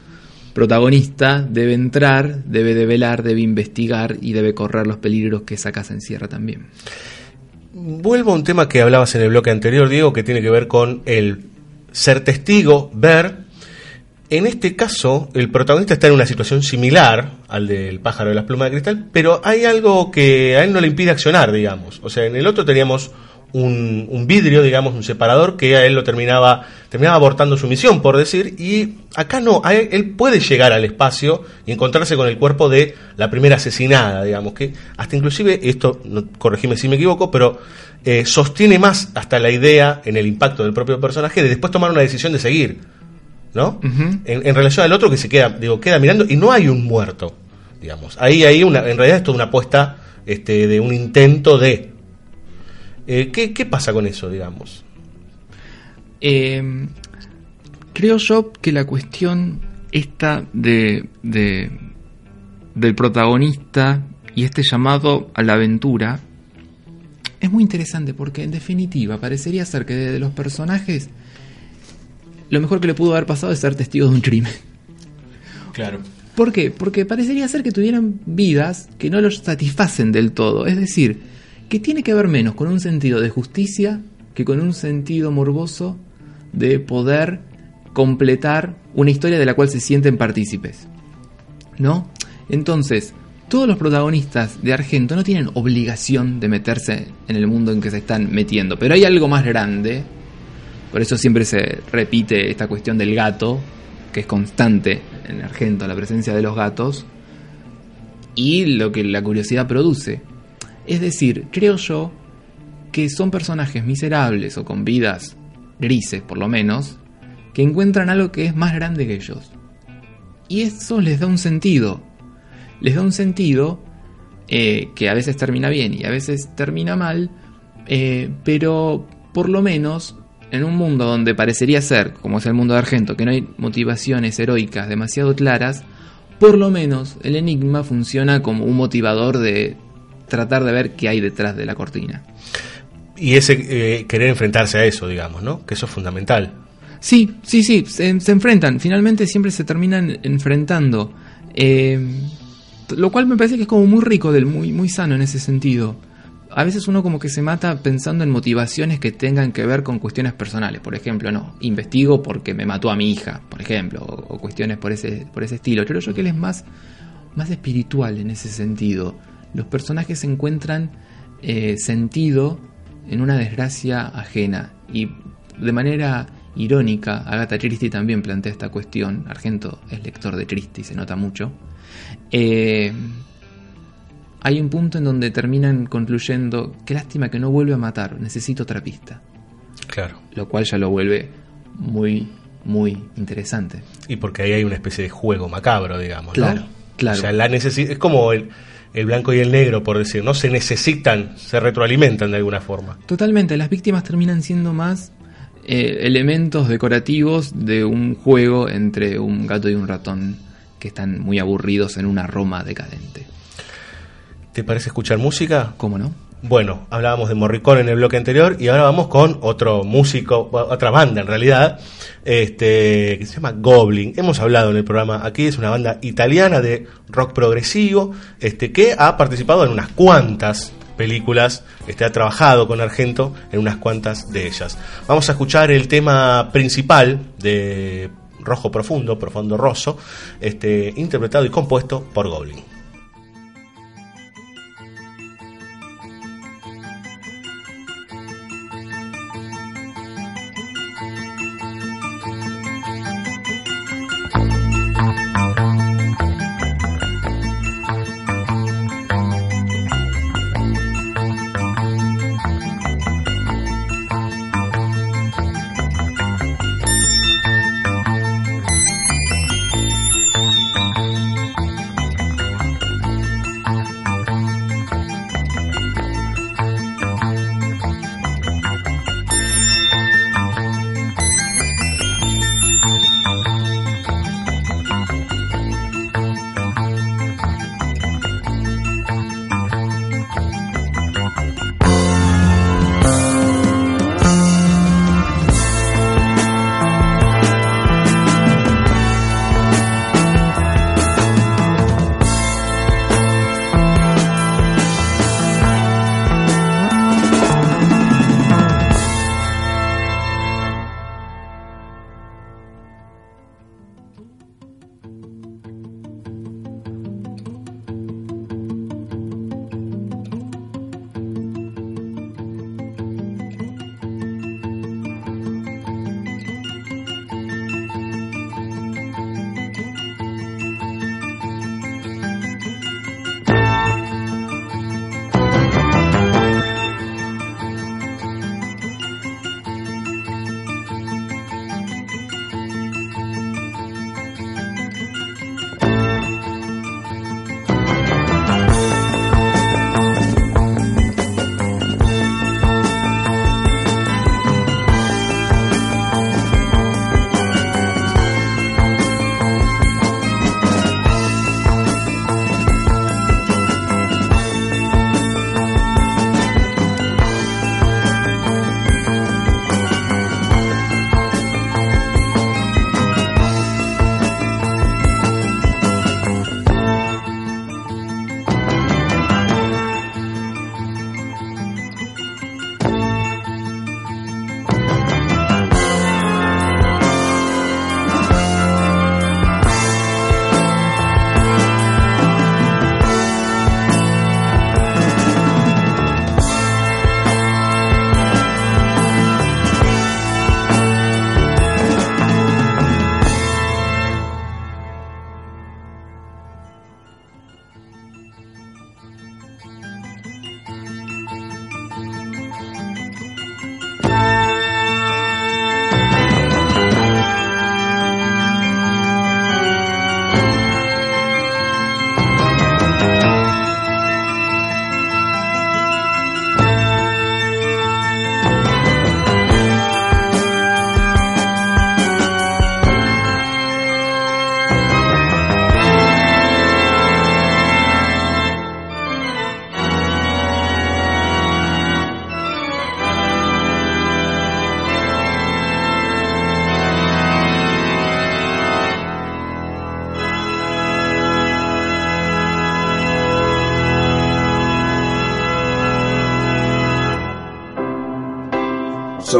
protagonista debe entrar, debe develar, debe investigar y debe correr los peligros que esa casa encierra también. Vuelvo a un tema que hablabas en el bloque anterior, Diego, que tiene que ver con el ser testigo, ver. En este caso, el protagonista está en una situación similar al del pájaro de las plumas de cristal, pero hay algo que a él no le impide accionar, digamos. O sea, en el otro teníamos un, un, vidrio, digamos, un separador que a él lo terminaba, terminaba abortando su misión, por decir, y acá no, él, él, puede llegar al espacio y encontrarse con el cuerpo de la primera asesinada, digamos, que hasta inclusive, esto, no, corregime si me equivoco, pero eh, sostiene más hasta la idea en el impacto del propio personaje de después tomar una decisión de seguir, ¿no? Uh -huh. en, en, relación al otro que se queda, digo, queda mirando y no hay un muerto, digamos. Ahí hay una, en realidad es toda una apuesta este, de un intento de eh, ¿qué, ¿qué, pasa con eso, digamos? Eh, creo yo que la cuestión esta de, de, del protagonista y este llamado a la aventura es muy interesante porque en definitiva parecería ser que de los personajes lo mejor que le pudo haber pasado es ser testigo de un crimen. Claro. ¿Por qué? Porque parecería ser que tuvieran vidas que no los satisfacen del todo. Es decir, que tiene que ver menos con un sentido de justicia que con un sentido morboso de poder completar una historia de la cual se sienten partícipes. ¿No? Entonces, todos los protagonistas de Argento no tienen obligación de meterse en el mundo en que se están metiendo, pero hay algo más grande. Por eso siempre se repite esta cuestión del gato, que es constante en Argento, la presencia de los gatos, y lo que la curiosidad produce. Es decir, creo yo que son personajes miserables o con vidas grises, por lo menos, que encuentran algo que es más grande que ellos. Y eso les da un sentido. Les da un sentido eh, que a veces termina bien y a veces termina mal, eh, pero por lo menos en un mundo donde parecería ser, como es el mundo de Argento, que no hay motivaciones heroicas demasiado claras, por lo menos el enigma funciona como un motivador de tratar de ver qué hay detrás de la cortina. Y ese eh, querer enfrentarse a eso, digamos, ¿no? Que eso es fundamental. Sí, sí, sí, se, se enfrentan, finalmente siempre se terminan enfrentando. Eh, lo cual me parece que es como muy rico, del, muy, muy sano en ese sentido. A veces uno como que se mata pensando en motivaciones que tengan que ver con cuestiones personales. Por ejemplo, no, investigo porque me mató a mi hija, por ejemplo, o, o cuestiones por ese, por ese estilo. Creo yo que él es más, más espiritual en ese sentido. Los personajes encuentran eh, sentido en una desgracia ajena. Y de manera irónica, Agatha Christie también plantea esta cuestión. Argento es lector de Christie, se nota mucho. Eh, hay un punto en donde terminan concluyendo, qué lástima que no vuelve a matar, necesito otra pista. Claro. Lo cual ya lo vuelve muy, muy interesante. Y porque ahí hay una especie de juego macabro, digamos. Claro, ¿no? claro. O sea, la es como el, el blanco y el negro, por decir, ¿no? Se necesitan, se retroalimentan de alguna forma. Totalmente, las víctimas terminan siendo más eh, elementos decorativos de un juego entre un gato y un ratón que están muy aburridos en una Roma decadente. ¿Te parece escuchar música? ¿Cómo no? Bueno, hablábamos de Morricone en el bloque anterior y ahora vamos con otro músico, otra banda en realidad, este, que se llama Goblin. Hemos hablado en el programa aquí, es una banda italiana de rock progresivo, este, que ha participado en unas cuantas películas, este, ha trabajado con Argento en unas cuantas de ellas. Vamos a escuchar el tema principal de Rojo Profundo, Profundo Rosso, este, interpretado y compuesto por Goblin.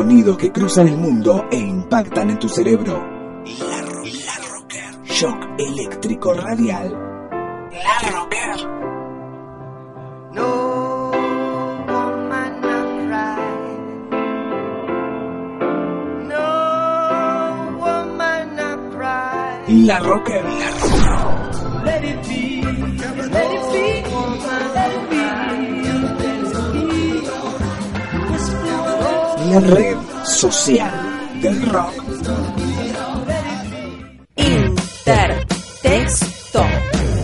Sonidos que cruzan el mundo e impactan en tu cerebro. La, Rocker. Shock eléctrico radial. La Rocker. No. La Rocker. Let La red social del rock. Intertexto.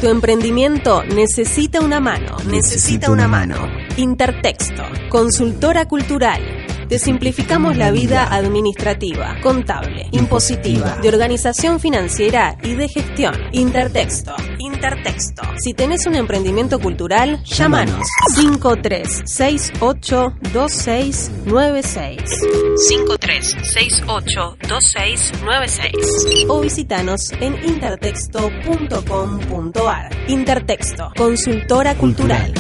Tu emprendimiento necesita una mano. Necesita una mano. Intertexto. Consultora cultural. Te simplificamos la vida administrativa, contable, impositiva, de organización financiera y de gestión. Intertexto. Intertexto. Si tenés un emprendimiento cultural, llámanos 53682696. 53682696 o visitanos en intertexto.com.ar. Intertexto, consultora cultural.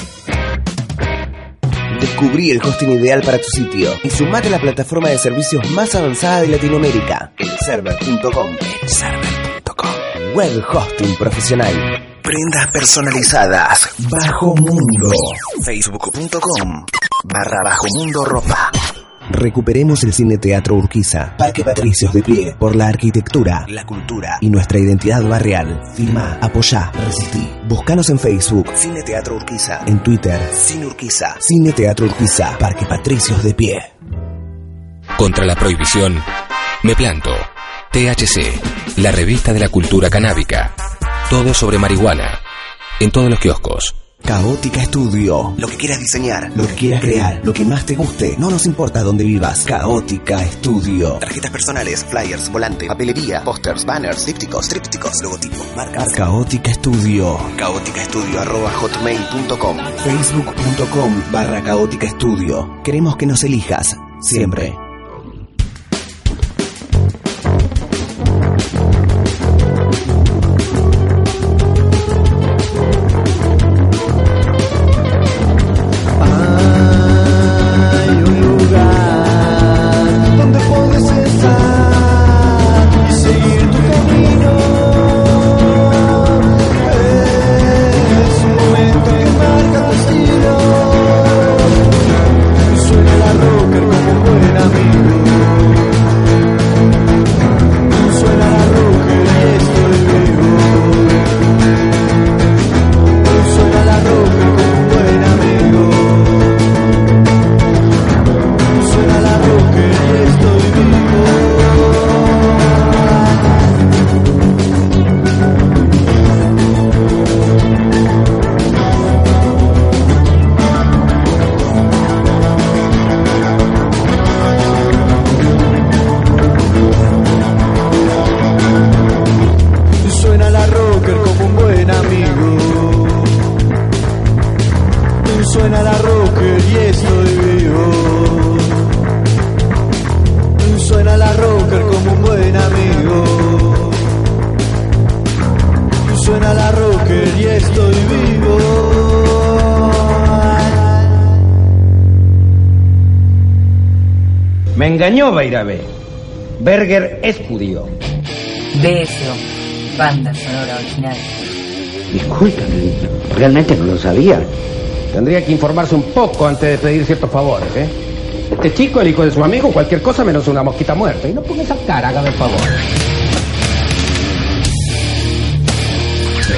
Descubrí el hosting ideal para tu sitio y sumate a la plataforma de servicios más avanzada de Latinoamérica, elserver.com. Elserver.com. Web hosting profesional. Prendas personalizadas. Bajo Mundo. Facebook.com. Barra Bajo Mundo Ropa. Recuperemos el Cine Teatro Urquiza, Parque Patricios de Pie, por la arquitectura, la cultura y nuestra identidad barrial. Firma, apoyá, resistí. Búscanos en Facebook, Cine Teatro Urquiza, en Twitter, Cine Urquiza, Cine Teatro Urquiza, Parque Patricios de Pie. Contra la prohibición, me planto. THC, la revista de la cultura canábica. Todo sobre marihuana. En todos los kioscos. Caótica Estudio. Lo que quieras diseñar, lo que quieras crear, lo que más te guste. No nos importa dónde vivas. Caótica Estudio. Tarjetas personales, flyers, volante, papelería, pósters, banners, dípticos, trípticos, logotipos, marcas. Caótica Estudio. Caótica Estudio arroba hotmail.com. Facebook.com barra Caótica Estudio. Queremos que nos elijas. Siempre. Realmente no lo sabía. Tendría que informarse un poco antes de pedir ciertos favores, ¿eh? Este chico, el hijo de su amigo, cualquier cosa menos una mosquita muerta. Y no ponga esa cara, hágame el favor.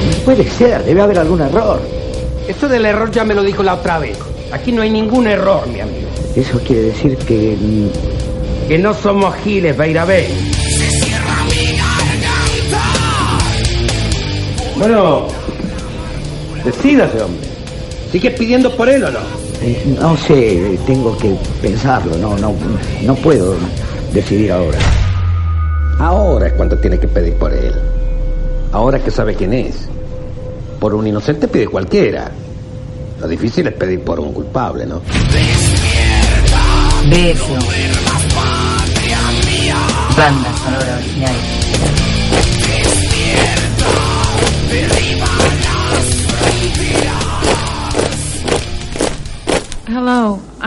No puede ser, debe haber algún error. Esto del error ya me lo dijo la otra vez. Aquí no hay ningún error, mi amigo. Eso quiere decir que... mm, Que no somos giles, Bairabé. Bueno, decídase, hombre. ¿Sigues pidiendo por él o no? Eh, no sé, tengo que pensarlo, no, no, no puedo decidir ahora. Ahora es cuando tiene que pedir por él. Ahora que sabe quién es. Por un inocente pide cualquiera. Lo difícil es pedir por un culpable, ¿no? BSO, banda sonora original.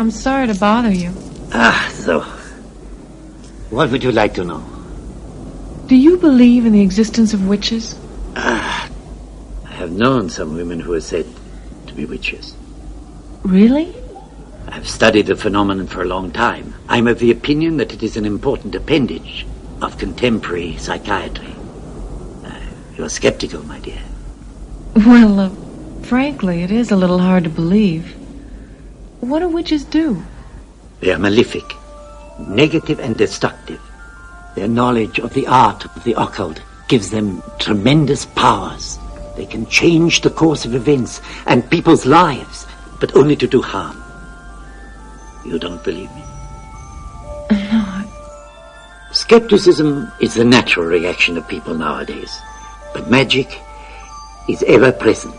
I'm sorry to bother you. Ah, so. What would you like to know? Do you believe in the existence of witches? Ah, I have known some women who are said to be witches. Really? I've studied the phenomenon for a long time. I'm of the opinion that it is an important appendage of contemporary psychiatry. Uh, you're skeptical, my dear. Well, uh, frankly, it is a little hard to believe. What do witches do? They are malefic, negative and destructive. Their knowledge of the art of the occult gives them tremendous powers. They can change the course of events and people's lives, but only to do harm. You don't believe me? No. Skepticism is the natural reaction of people nowadays, but magic is ever present.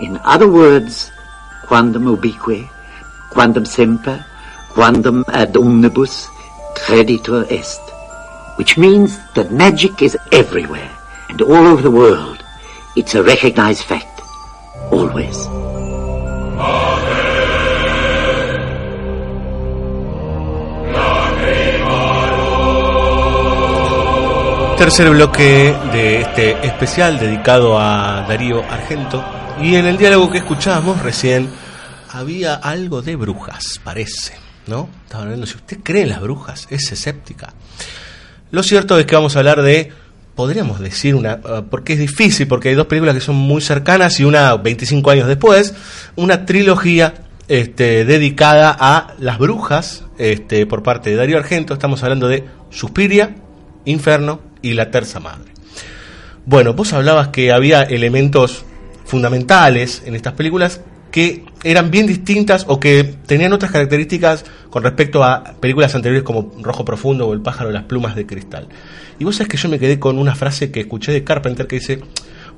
In other words, quandam ubique, quandam semper, quandam ad omnibus, creditor est, which means that magic is everywhere and all over the world. It's a recognized fact. Always. Tercer bloque de este especial dedicado a Darío Argento. Y en el diálogo que escuchábamos recién había algo de brujas, parece, ¿no? Estaba hablando, si usted cree en las brujas, es escéptica. Lo cierto es que vamos a hablar de, podríamos decir una, uh, porque es difícil, porque hay dos películas que son muy cercanas y una 25 años después, una trilogía este, dedicada a las brujas este, por parte de Darío Argento. Estamos hablando de Suspiria, Inferno y La Terza Madre. Bueno, vos hablabas que había elementos fundamentales en estas películas que eran bien distintas o que tenían otras características con respecto a películas anteriores como Rojo Profundo o El pájaro de las plumas de cristal. Y vos sabés que yo me quedé con una frase que escuché de Carpenter que dice,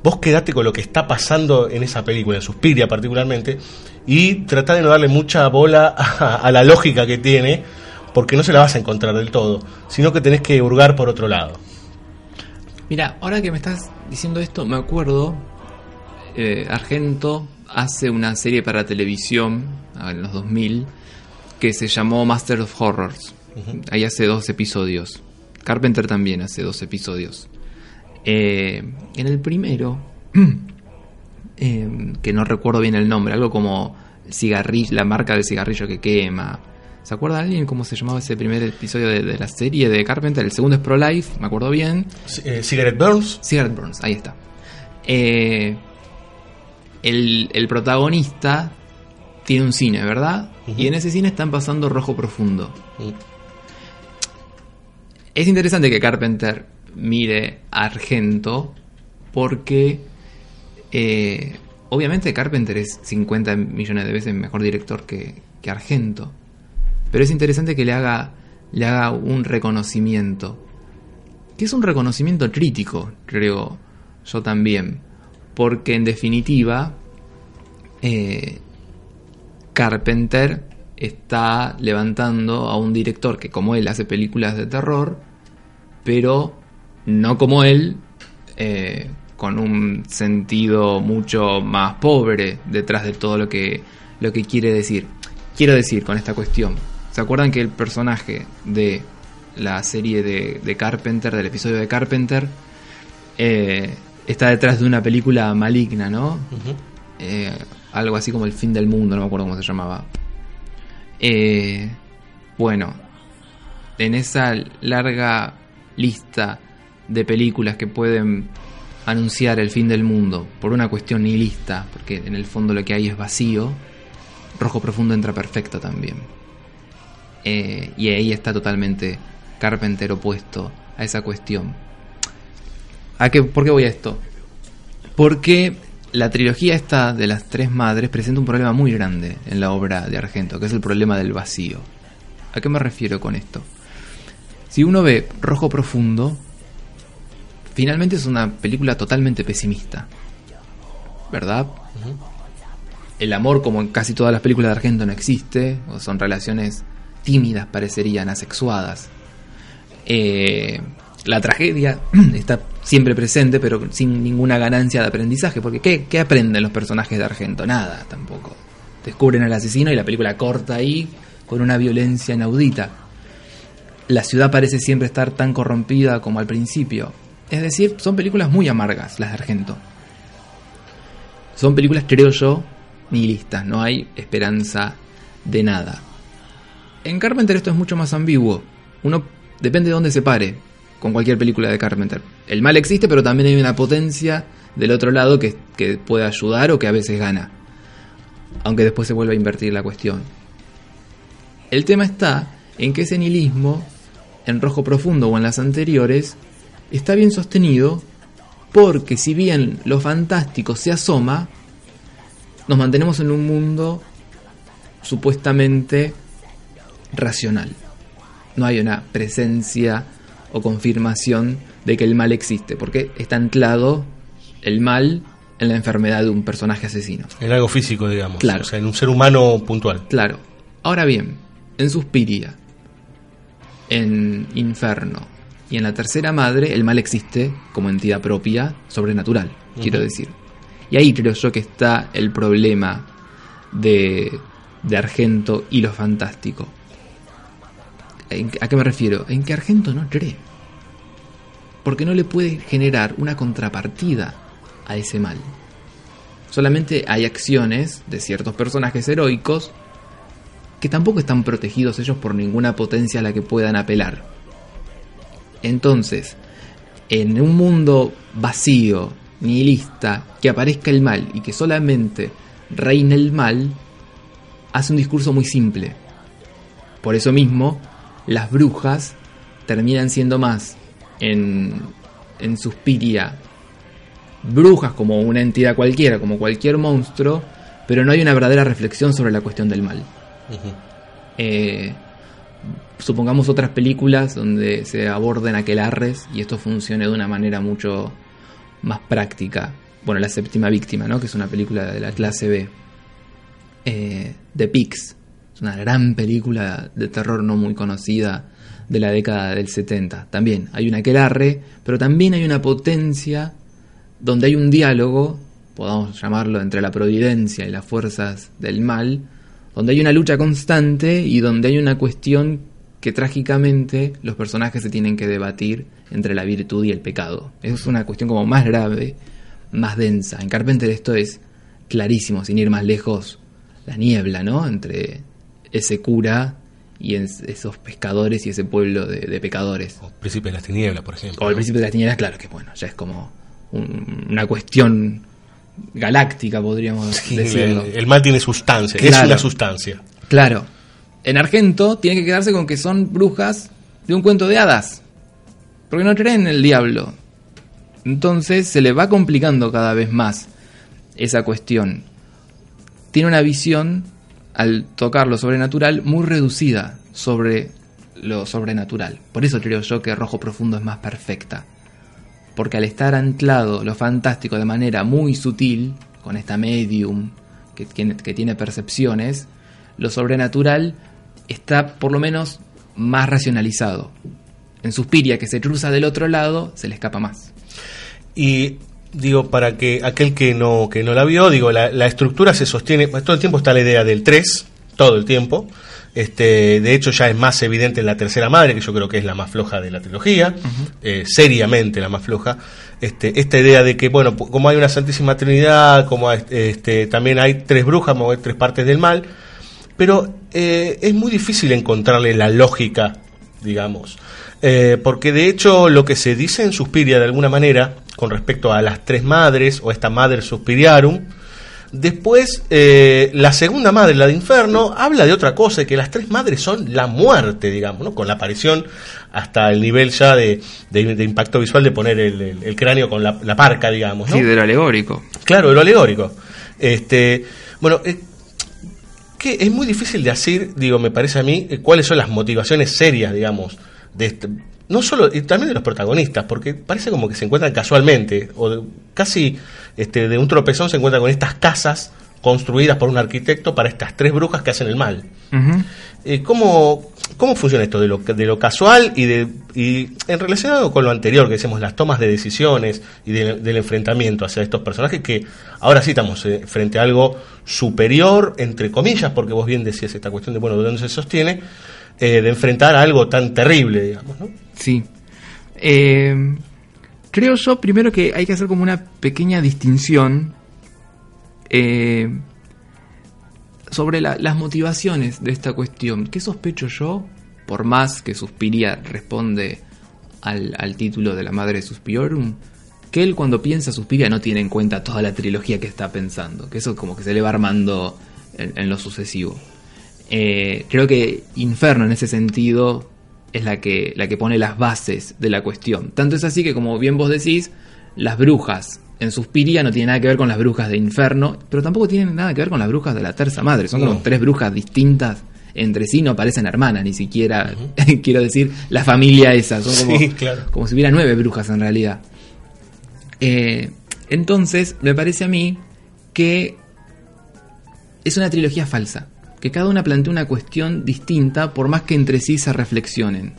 vos quedate con lo que está pasando en esa película, en Suspiria particularmente, y tratá de no darle mucha bola a, la lógica que tiene, porque no se la vas a encontrar del todo, sino que tenés que hurgar por otro lado. Mira, ahora que me estás diciendo esto, me acuerdo, eh, Argento hace una serie para televisión en los 2000 que se llamó Master of Horrors. Ahí hace dos episodios. Carpenter también hace dos episodios. Eh, en el primero, eh, que no recuerdo bien el nombre, algo como cigarrillo, la marca del cigarrillo que quema. ¿Se acuerda alguien cómo se llamaba ese primer episodio de, de la serie de Carpenter? El segundo es Pro Life, me acuerdo bien. Eh, Cigarette Burns. Cigarette Burns, ahí está. Eh, el, el, protagonista tiene un cine, ¿verdad? Uh -huh. Y en ese cine están pasando Rojo Profundo. Uh -huh. Es interesante que Carpenter mire a Argento porque eh, obviamente Carpenter es 50 millones de veces mejor director que, que Argento. Pero es interesante que le haga, le haga un reconocimiento. Que es un reconocimiento crítico, creo yo también. Porque en definitiva, eh, Carpenter está levantando a un director que como él hace películas de terror, pero no como él, eh, con un sentido mucho más pobre detrás de todo lo que, lo que quiere decir. Quiero decir con esta cuestión, ¿Se acuerdan que el personaje de la serie de, Carpenter, del episodio de Carpenter, eh, está detrás de una película maligna, ¿no? Uh -huh. eh, algo así como El fin del mundo, no me acuerdo cómo se llamaba. Eh, bueno, en esa larga lista de películas que pueden anunciar el fin del mundo por una cuestión nihilista, porque en el fondo lo que hay es vacío, Rojo Profundo entra perfecto también. Eh, y ahí está totalmente Carpenter opuesto a esa cuestión. ¿A qué, ¿Por qué voy a esto? Porque la trilogía esta de las tres madres presenta un problema muy grande en la obra de Argento, que es el problema del vacío. ¿A qué me refiero con esto? Si uno ve Rojo Profundo, finalmente es una película totalmente pesimista. ¿Verdad? Uh -huh. El amor, como en casi todas las películas de Argento, no existe, o son relaciones tímidas parecerían, asexuadas. Eh, la tragedia está siempre presente, pero sin ninguna ganancia de aprendizaje, porque ¿qué, ¿qué, aprenden los personajes de Argento? Nada, tampoco. Descubren al asesino y la película corta ahí con una violencia inaudita. la ciudad parece siempre estar tan corrompida como al principio. Es decir, son películas muy amargas las de Argento. Son películas, creo yo, nihilistas, no hay esperanza de nada. En Carpenter esto es mucho más ambiguo. Uno depende de dónde se pare con cualquier película de Carpenter. El mal existe, pero también hay una potencia del otro lado que, que puede ayudar o que a veces gana. Aunque después se vuelve a invertir la cuestión. El tema está en que ese nihilismo, en Rojo Profundo o en las anteriores, está bien sostenido porque si bien lo fantástico se asoma, nos mantenemos en un mundo supuestamente racional. No hay una presencia o confirmación de que el mal existe, porque está anclado el mal en la enfermedad de un personaje asesino. En algo físico, digamos. Claro. O sea, en un ser humano puntual. Claro. Ahora bien, en Suspiria, en Inferno y en la tercera madre, el mal existe como entidad propia, sobrenatural, quiero decir. Y ahí creo yo que está el problema de, de Argento y lo fantástico. ¿En- ¿A qué me refiero? En que Argento no cree. Porque no le puede generar una contrapartida a ese mal. Solamente hay acciones de ciertos personajes heroicos que tampoco están protegidos ellos por ninguna potencia a la que puedan apelar. Entonces, en un mundo vacío, nihilista, que aparezca el mal y que solamente reine el mal, hace un discurso muy simple. Por eso mismo, las brujas terminan siendo más en, en Suspiria brujas como una entidad cualquiera, como cualquier monstruo, pero no hay una verdadera reflexión sobre la cuestión del mal. Eh, supongamos otras películas donde se aborden aquelarres y esto funcione de una manera mucho más práctica. Bueno, La séptima víctima, ¿no? que es una película de la clase B. Eh, The Pigs, es una gran película de terror no muy conocida de la década del 70. También hay un aquelarre, pero también hay una potencia donde hay un diálogo, podamos llamarlo entre la providencia y las fuerzas del mal, donde hay una lucha constante y donde hay una cuestión que trágicamente los personajes se tienen que debatir entre la virtud y el pecado. Es una cuestión como más grave, más densa. En Carpenter esto es clarísimo, sin ir más lejos, la niebla, ¿no? Entre ese cura y en- esos pescadores y ese pueblo de, de pecadores. Príncipe de las tinieblas, por ejemplo. O el príncipe de las tinieblas, claro que bueno, ya es como un- una cuestión galáctica, podríamos Sí, decirlo. el, el mal tiene sustancia, es Claro. una sustancia. Claro. En Argento tiene que quedarse con que son brujas de un cuento de hadas. Porque no creen en el diablo. Entonces se le va complicando cada vez más esa cuestión. Tiene una visión, al tocar lo sobrenatural, muy reducida sobre lo sobrenatural. Por eso creo yo que Rojo Profundo es más perfecta. Porque al estar anclado lo fantástico de manera muy sutil, con esta medium que tiene, percepciones, lo sobrenatural está por lo menos más racionalizado. En Suspiria, que se cruza del otro lado, se le escapa más. Y digo, para que aquel que no, que no la vio, digo, la, la estructura se sostiene, todo el tiempo está la idea del 3, todo el tiempo. Este, de hecho, ya es más evidente en la tercera madre, que yo creo que es la más floja de la trilogía, eh, seriamente la más floja. Este, esta idea de que, bueno, como hay una Santísima Trinidad, como hay, este, también hay tres brujas, como hay tres partes del mal, pero eh, es muy difícil encontrarle la lógica, digamos. Eh, porque de hecho lo que se dice en Suspiria de alguna manera, con respecto a las tres madres o esta madre Suspiriarum, después eh, la segunda madre, la de Inferno, habla de otra cosa, que las tres madres son la muerte, digamos, ¿no? con la aparición hasta el nivel ya de, de- de impacto visual de poner el, el- el cráneo con la, la parca, digamos. ¿no? Sí, de lo alegórico. Claro, de lo alegórico. Este, bueno, eh, que es muy difícil de decir, digo, me parece a mí, eh, cuáles son las motivaciones serias, digamos, de este, no solo, y también de los protagonistas, porque parece como que se encuentran casualmente, o de- casi este, de un tropezón se encuentran con estas casas construidas por un arquitecto para estas tres brujas que hacen el mal. Eh, ¿cómo, ¿Cómo funciona esto de lo, de lo casual y, de, y en relación con lo anterior, que decimos, las tomas de decisiones y de- del enfrentamiento hacia estos personajes, que ahora sí estamos eh, frente a algo superior, entre comillas, porque vos bien decías esta cuestión de, bueno, de dónde se sostiene, eh, de enfrentar algo tan terrible, digamos, ¿no? Sí. Eh, creo yo primero que hay que hacer como una pequeña distinción eh, sobre la- las motivaciones de esta cuestión. ¿Qué sospecho yo? Por más que Suspiria responde al, título de la madre de Suspiriorum, que él cuando piensa Suspiria no tiene en cuenta toda la trilogía que está pensando, que eso como que se le va armando en, en lo sucesivo. Eh, creo que Inferno en ese sentido es la que, la que pone las bases de la cuestión. Tanto es así que, como bien vos decís, las brujas en Suspiria no tienen nada que ver con las brujas de Inferno, pero tampoco tienen nada que ver con las brujas de la Terza Madre. Son No. como tres brujas distintas entre sí, no parecen hermanas, ni siquiera, quiero decir, la familia esa. Son como, Sí, claro. como si hubiera nueve brujas en realidad. Eh, entonces, me parece a mí que es una trilogía falsa. Que cada una plantea una cuestión distinta, por más que entre sí se reflexionen.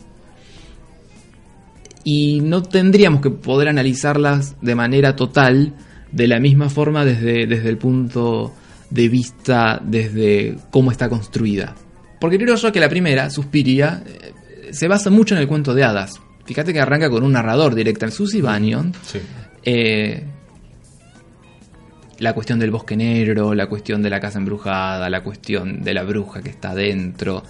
Y no tendríamos que poder analizarlas de manera total, de la misma forma desde, desde el punto de vista, desde cómo está construida. Porque creo yo que la primera, Suspiria, eh, se basa mucho en el cuento de hadas. Fíjate que arranca con un narrador directo, Susie Bannion, Sí. eh, la cuestión del bosque negro, la cuestión de la casa embrujada, la cuestión de la bruja que está adentro,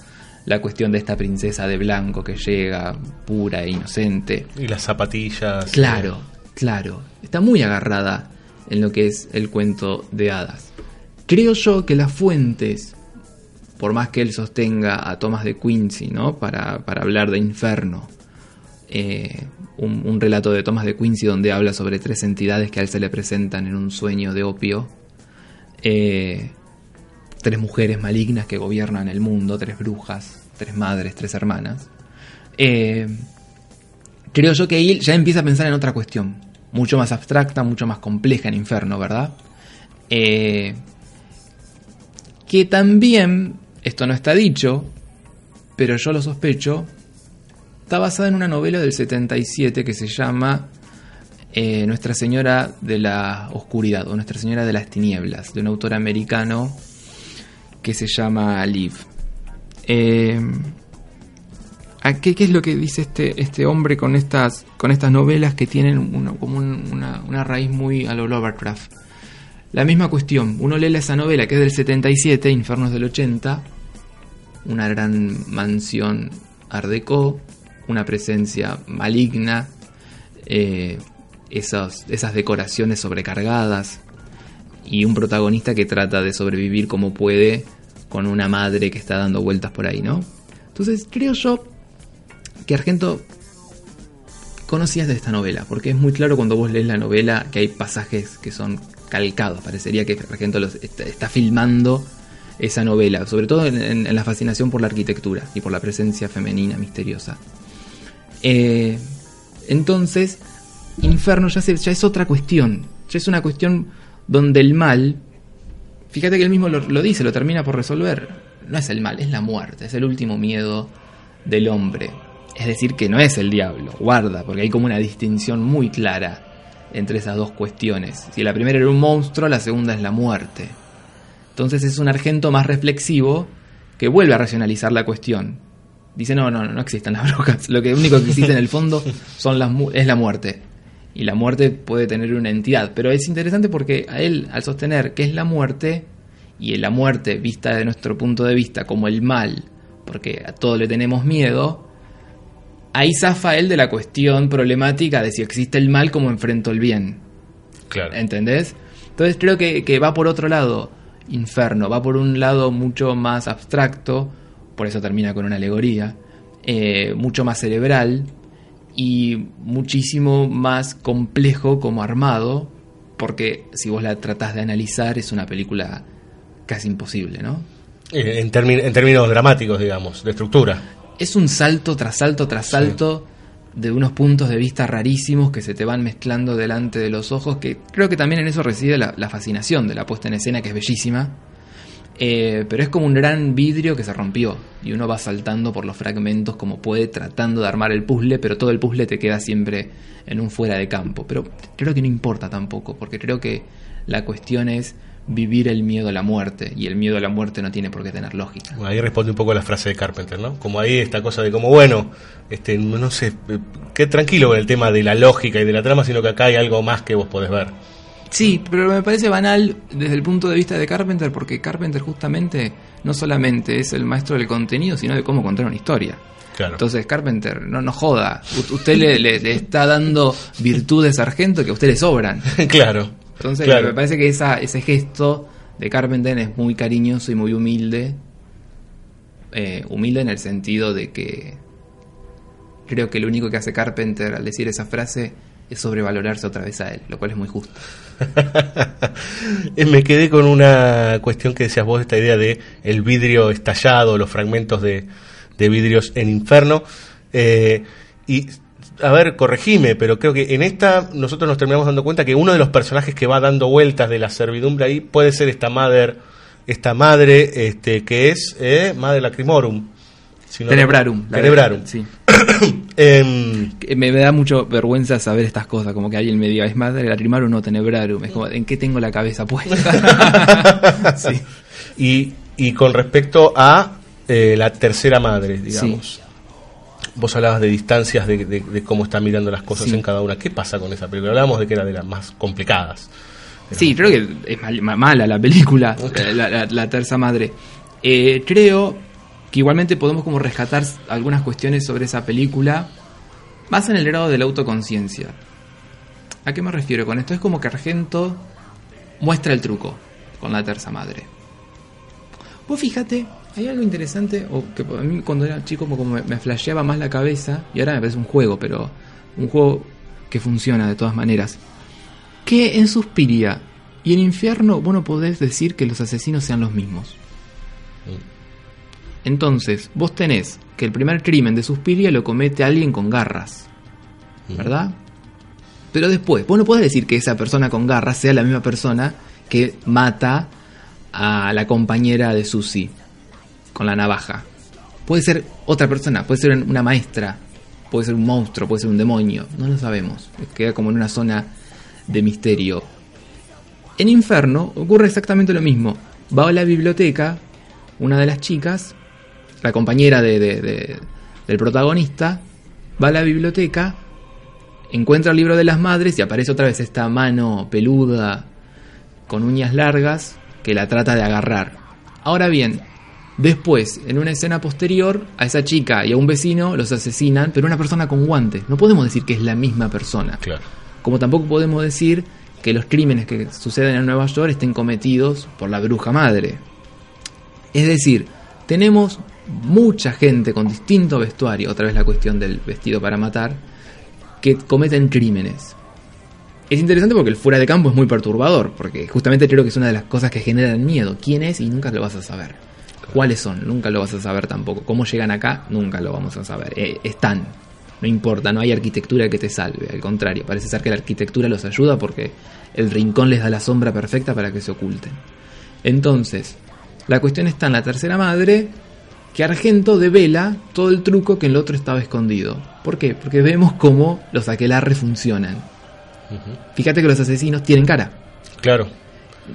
la cuestión de esta princesa de blanco que llega pura e inocente. Y las zapatillas. Claro, claro. Está muy agarrada en lo que es el cuento de hadas. Creo yo que las fuentes, por más que él sostenga a Thomas de Quincy, ¿no? Para, para hablar de Inferno, eh, un, relato de Thomas de Quincy donde habla sobre tres entidades que a él se le presentan en un sueño de opio. Eh, tres mujeres malignas que gobiernan el mundo, tres brujas, tres madres, tres hermanas. Eh, creo yo que ahí ya empieza a pensar en otra cuestión, mucho más abstracta, mucho más compleja en Inferno, ¿verdad? Eh, que también, esto no está dicho, pero yo lo sospecho, está basada en una novela del 77 que se llama eh, Nuestra Señora de la Oscuridad o Nuestra Señora de las Tinieblas, de un autor americano que se llama Liv. Eh, ¿a qué, qué es lo que dice este, este hombre con estas, con estas novelas que tienen una- como un- una, una raíz muy a lo Lovecraft? La misma cuestión, uno lee esa novela que es del 77, Infernos del 80, una gran mansión art déco, una presencia maligna, eh, esas, esas decoraciones sobrecargadas y un protagonista que trata de sobrevivir como puede con una madre que está dando vueltas por ahí, ¿no? Entonces creo yo que Argento conocías de esta novela, porque es muy claro cuando vos lees la novela que hay pasajes que son calcados, parecería que Argento los está, filmando esa novela, sobre todo en la fascinación por la arquitectura y por la presencia femenina misteriosa. Eh, entonces, Inferno ya, se- ya es otra cuestión, ya es una cuestión donde el mal, fíjate que él mismo lo, lo dice, lo termina por resolver, no es el mal, es la muerte, es el último miedo del hombre. Es decir, que no es el diablo, guarda, porque hay como una distinción muy clara entre esas dos cuestiones. Si la primera era un monstruo, la segunda es la muerte. Entonces es un argento más reflexivo que vuelve a racionalizar la cuestión. Dice, no, no, no existen las brujas. Lo que único que existe en el fondo son las mu- es la muerte. Y la muerte puede tener una entidad. Pero es interesante porque a él, al sostener que es la muerte, y la muerte vista desde nuestro punto de vista como el mal, porque a todo le tenemos miedo, ahí zafa él de la cuestión problemática de si existe el mal, como enfrento el bien. Claro. ¿Entendés? Entonces creo que, que va por otro lado, Inferno, va por un lado mucho más abstracto, por eso termina con una alegoría, eh, mucho más cerebral y muchísimo más complejo como armado, porque si vos la tratás de analizar es una película casi imposible, ¿no? Eh, En, términos dramáticos, digamos, de estructura. es un salto tras salto tras salto de unos puntos de vista rarísimos que se te van mezclando delante de los ojos, que creo que también en eso reside la, la fascinación de la puesta en escena, que es bellísima. Eh, pero es como un gran vidrio que se rompió y uno va saltando por los fragmentos como puede tratando de armar el puzzle, pero todo el puzzle te queda siempre en un fuera de campo. Pero creo que no importa tampoco, porque creo que la cuestión es vivir el miedo a la muerte. Y el miedo a la muerte no tiene por qué tener lógica. Bueno, ahí responde un poco la frase de Carpenter, ¿no? Como ahí esta cosa de como, bueno, este, no sé, eh, qué tranquilo con el tema de la lógica y de la trama, sino que acá hay algo más que vos podés ver. Sí, pero me parece banal desde el punto de vista de Carpenter, porque Carpenter justamente no solamente es el maestro del contenido, sino de cómo contar una historia. Claro. Entonces, Carpenter, no nos joda. U- usted le, le- le está dando virtudes sargento que a usted le sobran. claro. Entonces, Claro. me parece que esa, ese gesto de Carpenter es muy cariñoso y muy humilde. Eh, humilde en el sentido de que creo que lo único que hace Carpenter al decir esa frase es sobrevalorarse otra vez a él, lo cual es muy justo. Me quedé con una cuestión que decías vos, esta idea de el vidrio estallado, los fragmentos de, de vidrios en inferno. Eh, y, a ver, corregime, pero creo que en esta nosotros nos terminamos dando cuenta que uno de los personajes que va dando vueltas de la servidumbre ahí puede ser esta madre, esta madre este, que es eh, Madre Lacrimorum. Si no- Tenebrarum. la Tenebrarum. Sí. Em, me da mucho vergüenza saber estas cosas, como que alguien me diga, es madre lacrimarum o tenebrarum. Es como, ¿en qué tengo la cabeza puesta? sí. y, y con respecto a eh, la tercera madre, digamos. Vos hablabas de distancias, de, de- de cómo está mirando las cosas en cada una. ¿Qué pasa con esa película? Hablábamos de que era de las más complicadas. Sí, creo que es mal- ma- mala la película, la, la- la terza madre. Eh, creo que igualmente podemos como rescatar algunas cuestiones sobre esa película, más en el grado de la autoconciencia. ¿A qué me refiero con esto? Es como que Argento muestra el truco con la terza madre. Vos fíjate, hay algo interesante, o que a mí cuando era chico como me, flasheaba más la cabeza, y ahora me parece un juego, pero un juego que funciona de todas maneras. Que en Suspiria y en Infierno vos no podés decir que los asesinos sean los mismos. Entonces, vos tenés que el primer crimen de Suspiria lo comete alguien con garras. ¿Verdad? Pero después, vos no podés decir que esa persona con garras sea la misma persona que mata a la compañera de Susie con la navaja. Puede ser otra persona, puede ser una maestra, puede ser un monstruo, puede ser un demonio, no lo sabemos. Queda como en una zona de misterio. En Inferno ocurre exactamente lo mismo. Va a la biblioteca, una de las chicas, la compañera de, de- de- del protagonista, va a la biblioteca, encuentra el libro de las madres y aparece otra vez esta mano peluda con uñas largas que la trata de agarrar. Ahora bien, después, en una escena posterior, a esa chica y a un vecino los asesinan, pero una persona con guantes. No podemos decir que es la misma persona. Claro. Como tampoco podemos decir que los crímenes que suceden en Nueva York estén cometidos por la bruja madre. Es decir, tenemos mucha gente con distinto vestuario, otra vez la cuestión del vestido para matar, que cometen crímenes. Es interesante porque el fuera de campo es muy perturbador, porque justamente creo que es una de las cosas que generan miedo. ¿Quién es? Y nunca lo vas a saber. ¿Cuáles son? Nunca lo vas a saber tampoco. ¿Cómo llegan acá? Nunca lo vamos a saber. Eh, están. No importa, no hay arquitectura que te salve. Al contrario, parece ser que la arquitectura los ayuda porque el rincón les da la sombra perfecta para que se oculten. Entonces, la cuestión está en la tercera madre, que Argento devela todo el truco que en el otro estaba escondido. ¿Por qué? Porque vemos cómo los aquelarres funcionan. Fíjate que los asesinos tienen cara. Claro.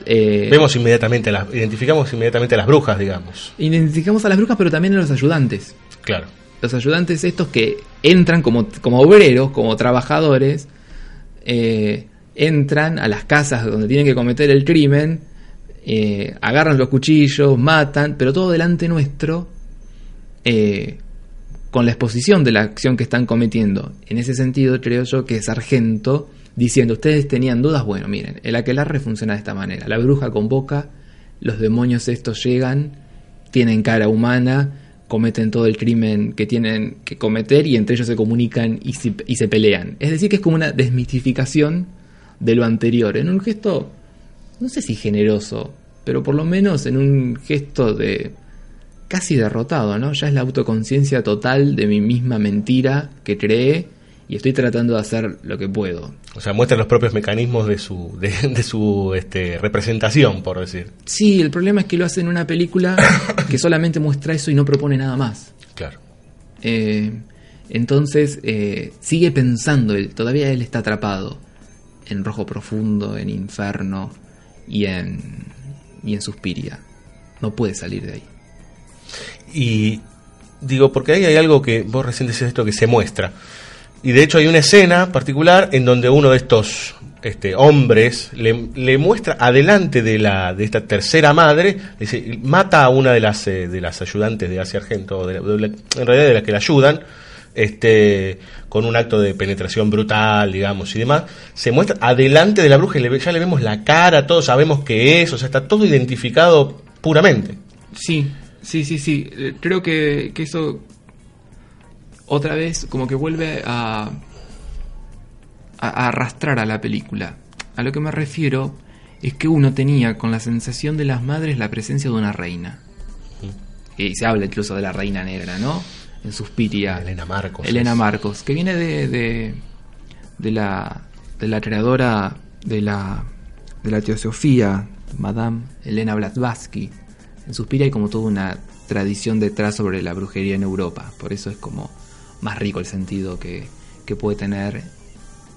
Eh, Vemos inmediatamente, las, identificamos inmediatamente a las brujas, digamos. Identificamos a las brujas, pero también a los ayudantes. Claro. Los ayudantes estos que entran como, como obreros, como trabajadores, eh, entran a las casas donde tienen que cometer el crimen, eh, agarran los cuchillos, matan, pero todo delante nuestro, eh, con la exposición de la acción que están cometiendo. En ese sentido, creo yo que Sargento, diciendo, ustedes tenían dudas, bueno, miren, el aquelarre funciona de esta manera. La bruja convoca, los demonios estos llegan, tienen cara humana, cometen todo el crimen que tienen que cometer y entre ellos se comunican y se, y se pelean. Es decir, que es como una desmitificación de lo anterior, en un gesto, no sé si generoso, pero por lo menos en un gesto de casi derrotado, ¿no? Ya es la autoconciencia total de mi misma mentira que creé y estoy tratando de hacer lo que puedo. O sea, muestra los propios mecanismos de su, de, de su este, representación, por decir. Sí, el problema es que lo hace en una película que solamente muestra eso y no propone nada más. Claro. Eh, entonces eh, sigue pensando, él, todavía él está atrapado en Rojo Profundo, en Inferno y en y en Suspiria. No puede salir de ahí. Y digo, porque ahí hay algo que vos recién decís esto que se muestra. Y de hecho hay una escena particular en donde uno de estos este, hombres le, le muestra adelante de la de esta tercera madre, dice, mata a una de las eh, de las ayudantes de Asia Argento, de la- de en realidad de las que la ayudan, este, con un acto de penetración brutal, digamos, y demás, se muestra adelante de la bruja y le ya le vemos la cara, todos sabemos qué es, o sea, está todo identificado puramente. Sí, sí, sí, sí. Eh, Creo que, que eso otra vez como que vuelve a, arrastrar a la película. A lo que me refiero es que uno tenía con la sensación de las madres la presencia de una reina. Y se habla incluso de la reina negra, ¿no? En Suspiria. Elena Marcos. Elena es. Marcos, que viene de, de, de la, de la creadora de la, de la teosofía, Madame Elena Blavatsky. En Suspiria hay como toda una tradición detrás sobre la brujería en Europa, por eso es como más rico el sentido que, que puede tener,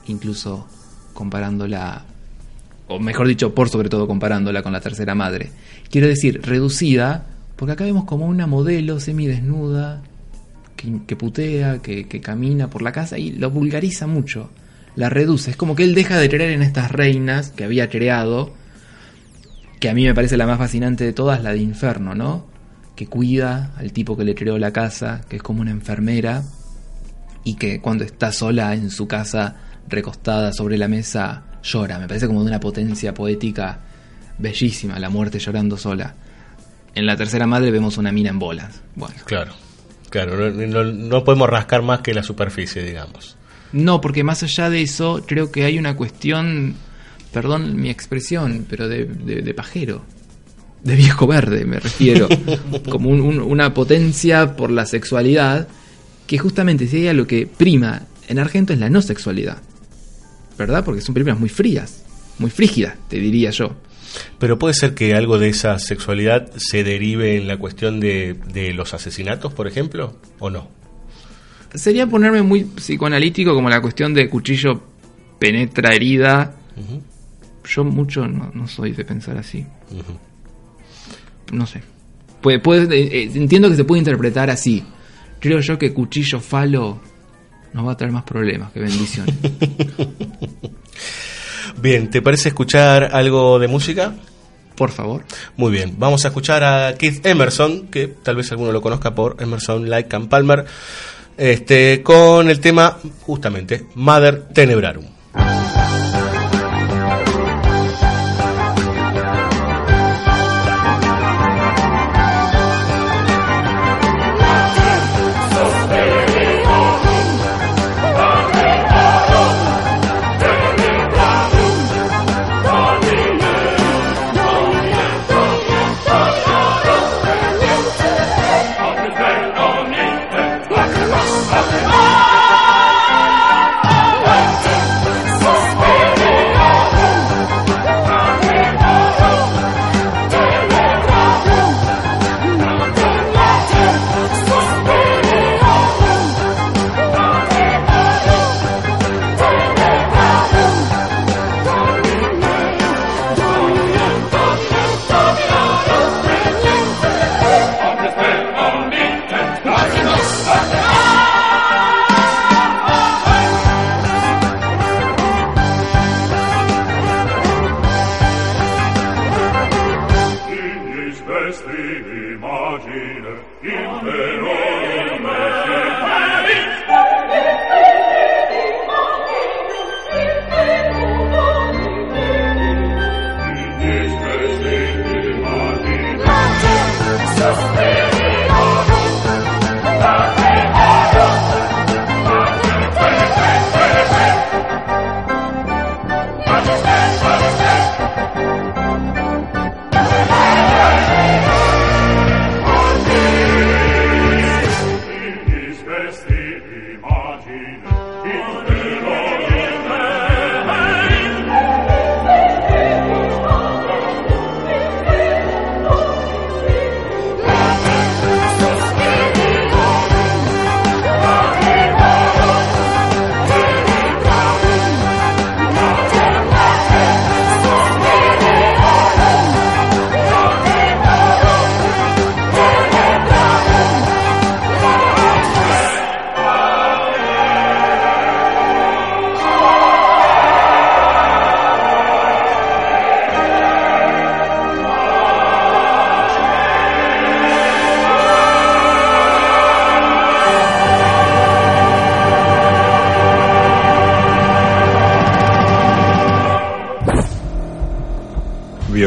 incluso comparándola, o mejor dicho, por sobre todo comparándola con la tercera madre. Quiero decir, reducida, porque acá vemos como una modelo semidesnuda, que, que putea, que, que camina por la casa y lo vulgariza mucho, la reduce. Es como que él deja de creer en estas reinas que había creado, que a mí me parece la más fascinante de todas, la de Inferno, ¿no? Que cuida al tipo que le creó la casa, que es como una enfermera, y que cuando está sola en su casa, recostada sobre la mesa, llora. Me parece como de una potencia poética bellísima, la muerte llorando sola. En la tercera madre vemos una mina en bolas. Bueno. Claro, claro, no, no- no podemos rascar más que la superficie, digamos. No, porque más allá de eso, creo que hay una cuestión, perdón mi expresión, pero de, de- de pajero. De viejo verde, me refiero. Como un- un- una potencia por la sexualidad, que justamente si hay algo que prima en Argento es la no sexualidad. ¿Verdad? Porque son películas muy frías, muy frígidas, te diría yo. Pero puede ser que algo de esa sexualidad se derive en la cuestión de, de los asesinatos, por ejemplo, o no. Sería ponerme muy psicoanalítico como la cuestión de cuchillo penetra herida. Yo mucho no, no soy de pensar así. No sé. Puede, puede- eh, eh, entiendo que se puede interpretar así. Creo yo que cuchillo falo nos va a traer más problemas que bendiciones. Bien, ¿te parece escuchar algo de música? Por favor. Muy bien, vamos a escuchar a Keith Emerson, que tal vez alguno lo conozca por Emerson Like and Palmer, este, con el tema justamente Mother Tenebrarum.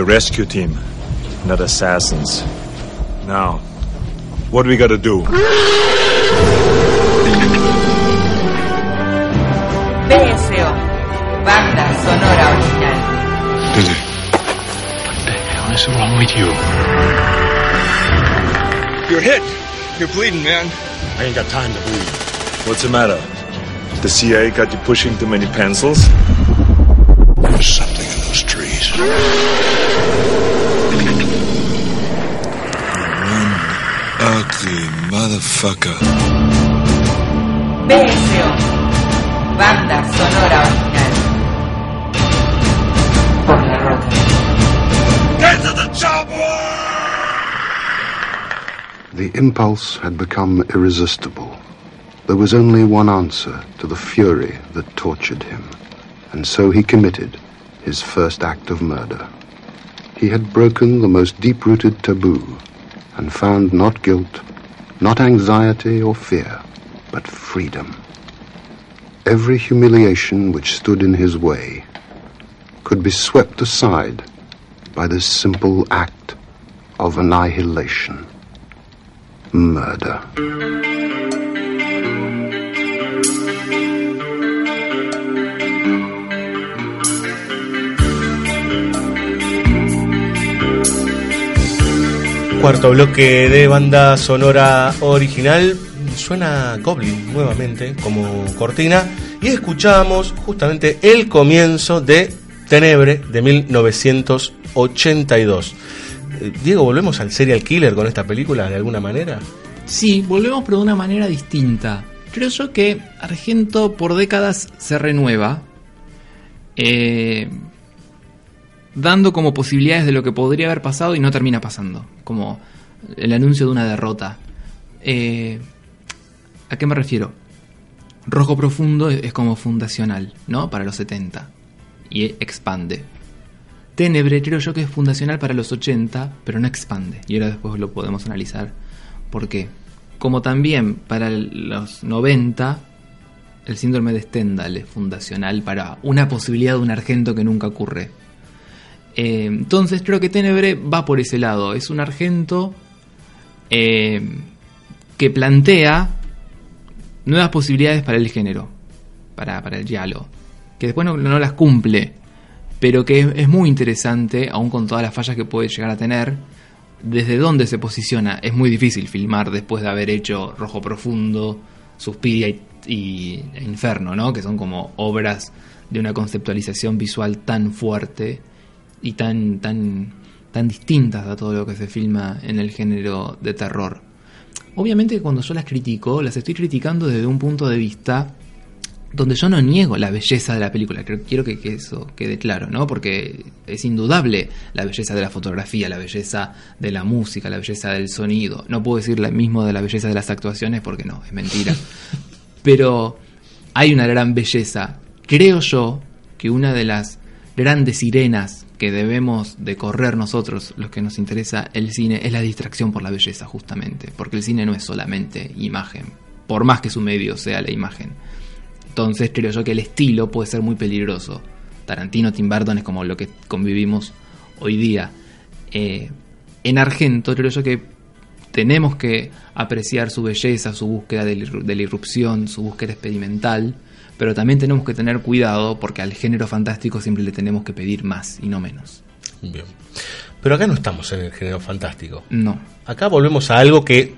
Rescue team, not assassins. Now, what do we gotta do? BSO, banda sonora original. What is wrong with you? You're hit. You're bleeding, man. I ain't got time to bleed. What's the matter? The CIA got you pushing too many pencils? There's something in those trees. One ugly motherfucker. BSO, banda sonora original. Por la roca. Get to the chopper! The impulse had become irresistible. There was only one answer to the fury that tortured him, and so he committed his first act of murder. He had broken the most deep rooted taboo and found not guilt, not anxiety or fear, but freedom. Every humiliation which stood in his way could be swept aside by this simple act of annihilation murder. Cuarto bloque de banda sonora original. Suena Goblin nuevamente como cortina. Y escuchamos justamente el comienzo de Tenebre de 1982. Eh, Diego, ¿volvemos al serial killer con esta película de alguna manera? Sí, volvemos pero de una manera distinta. Creo yo que Argento por décadas se renueva, eh, dando como posibilidades de lo que podría haber pasado y no termina pasando, como el anuncio de una derrota. Eh, ¿A qué me refiero? Rojo Profundo es como fundacional, ¿no? Para los 70 y expande. Tenebre creo yo que es fundacional para los 80, pero no expande. Y ahora después lo podemos analizar por qué. Como también para los 90, el síndrome de Stendhal es fundacional para una posibilidad de un argento que nunca ocurre. Eh, entonces creo que Tenebre va por ese lado. Es un argento eh, que plantea nuevas posibilidades para el género, para, el giallo, que después no, las cumple, pero que es, es muy interesante, aún con todas las fallas que puede llegar a tener, desde dónde se posiciona. Es muy difícil filmar después de haber hecho Rojo Profundo, Suspiria y, y Inferno, ¿no? que son como obras de una conceptualización visual tan fuerte y tan, tan, tan distintas a todo lo que se filma en el género de terror. Obviamente cuando yo las critico, las estoy criticando desde un punto de vista donde yo no niego la belleza de la película, creo- quiero que, que eso quede claro, ¿no? Porque es indudable la belleza de la fotografía, la belleza de la música, la belleza del sonido. No puedo decir lo mismo de la belleza de las actuaciones porque no, es mentira. Pero hay una gran belleza. Creo yo que una de las grandes sirenas que debemos de correr nosotros, los que nos interesa el cine, es la distracción por la belleza, justamente. Porque el cine no es solamente imagen, por más que su medio sea la imagen. Entonces creo yo que el estilo puede ser muy peligroso. Tarantino, Tim Burton es como lo que convivimos hoy día. Eh, en Argento creo yo que tenemos que apreciar su belleza, su búsqueda de la irrupción, su búsqueda experimental, pero también tenemos que tener cuidado porque al género fantástico siempre le tenemos que pedir más y no menos. Bien. Pero acá no estamos en el género fantástico. No. Acá volvemos a algo que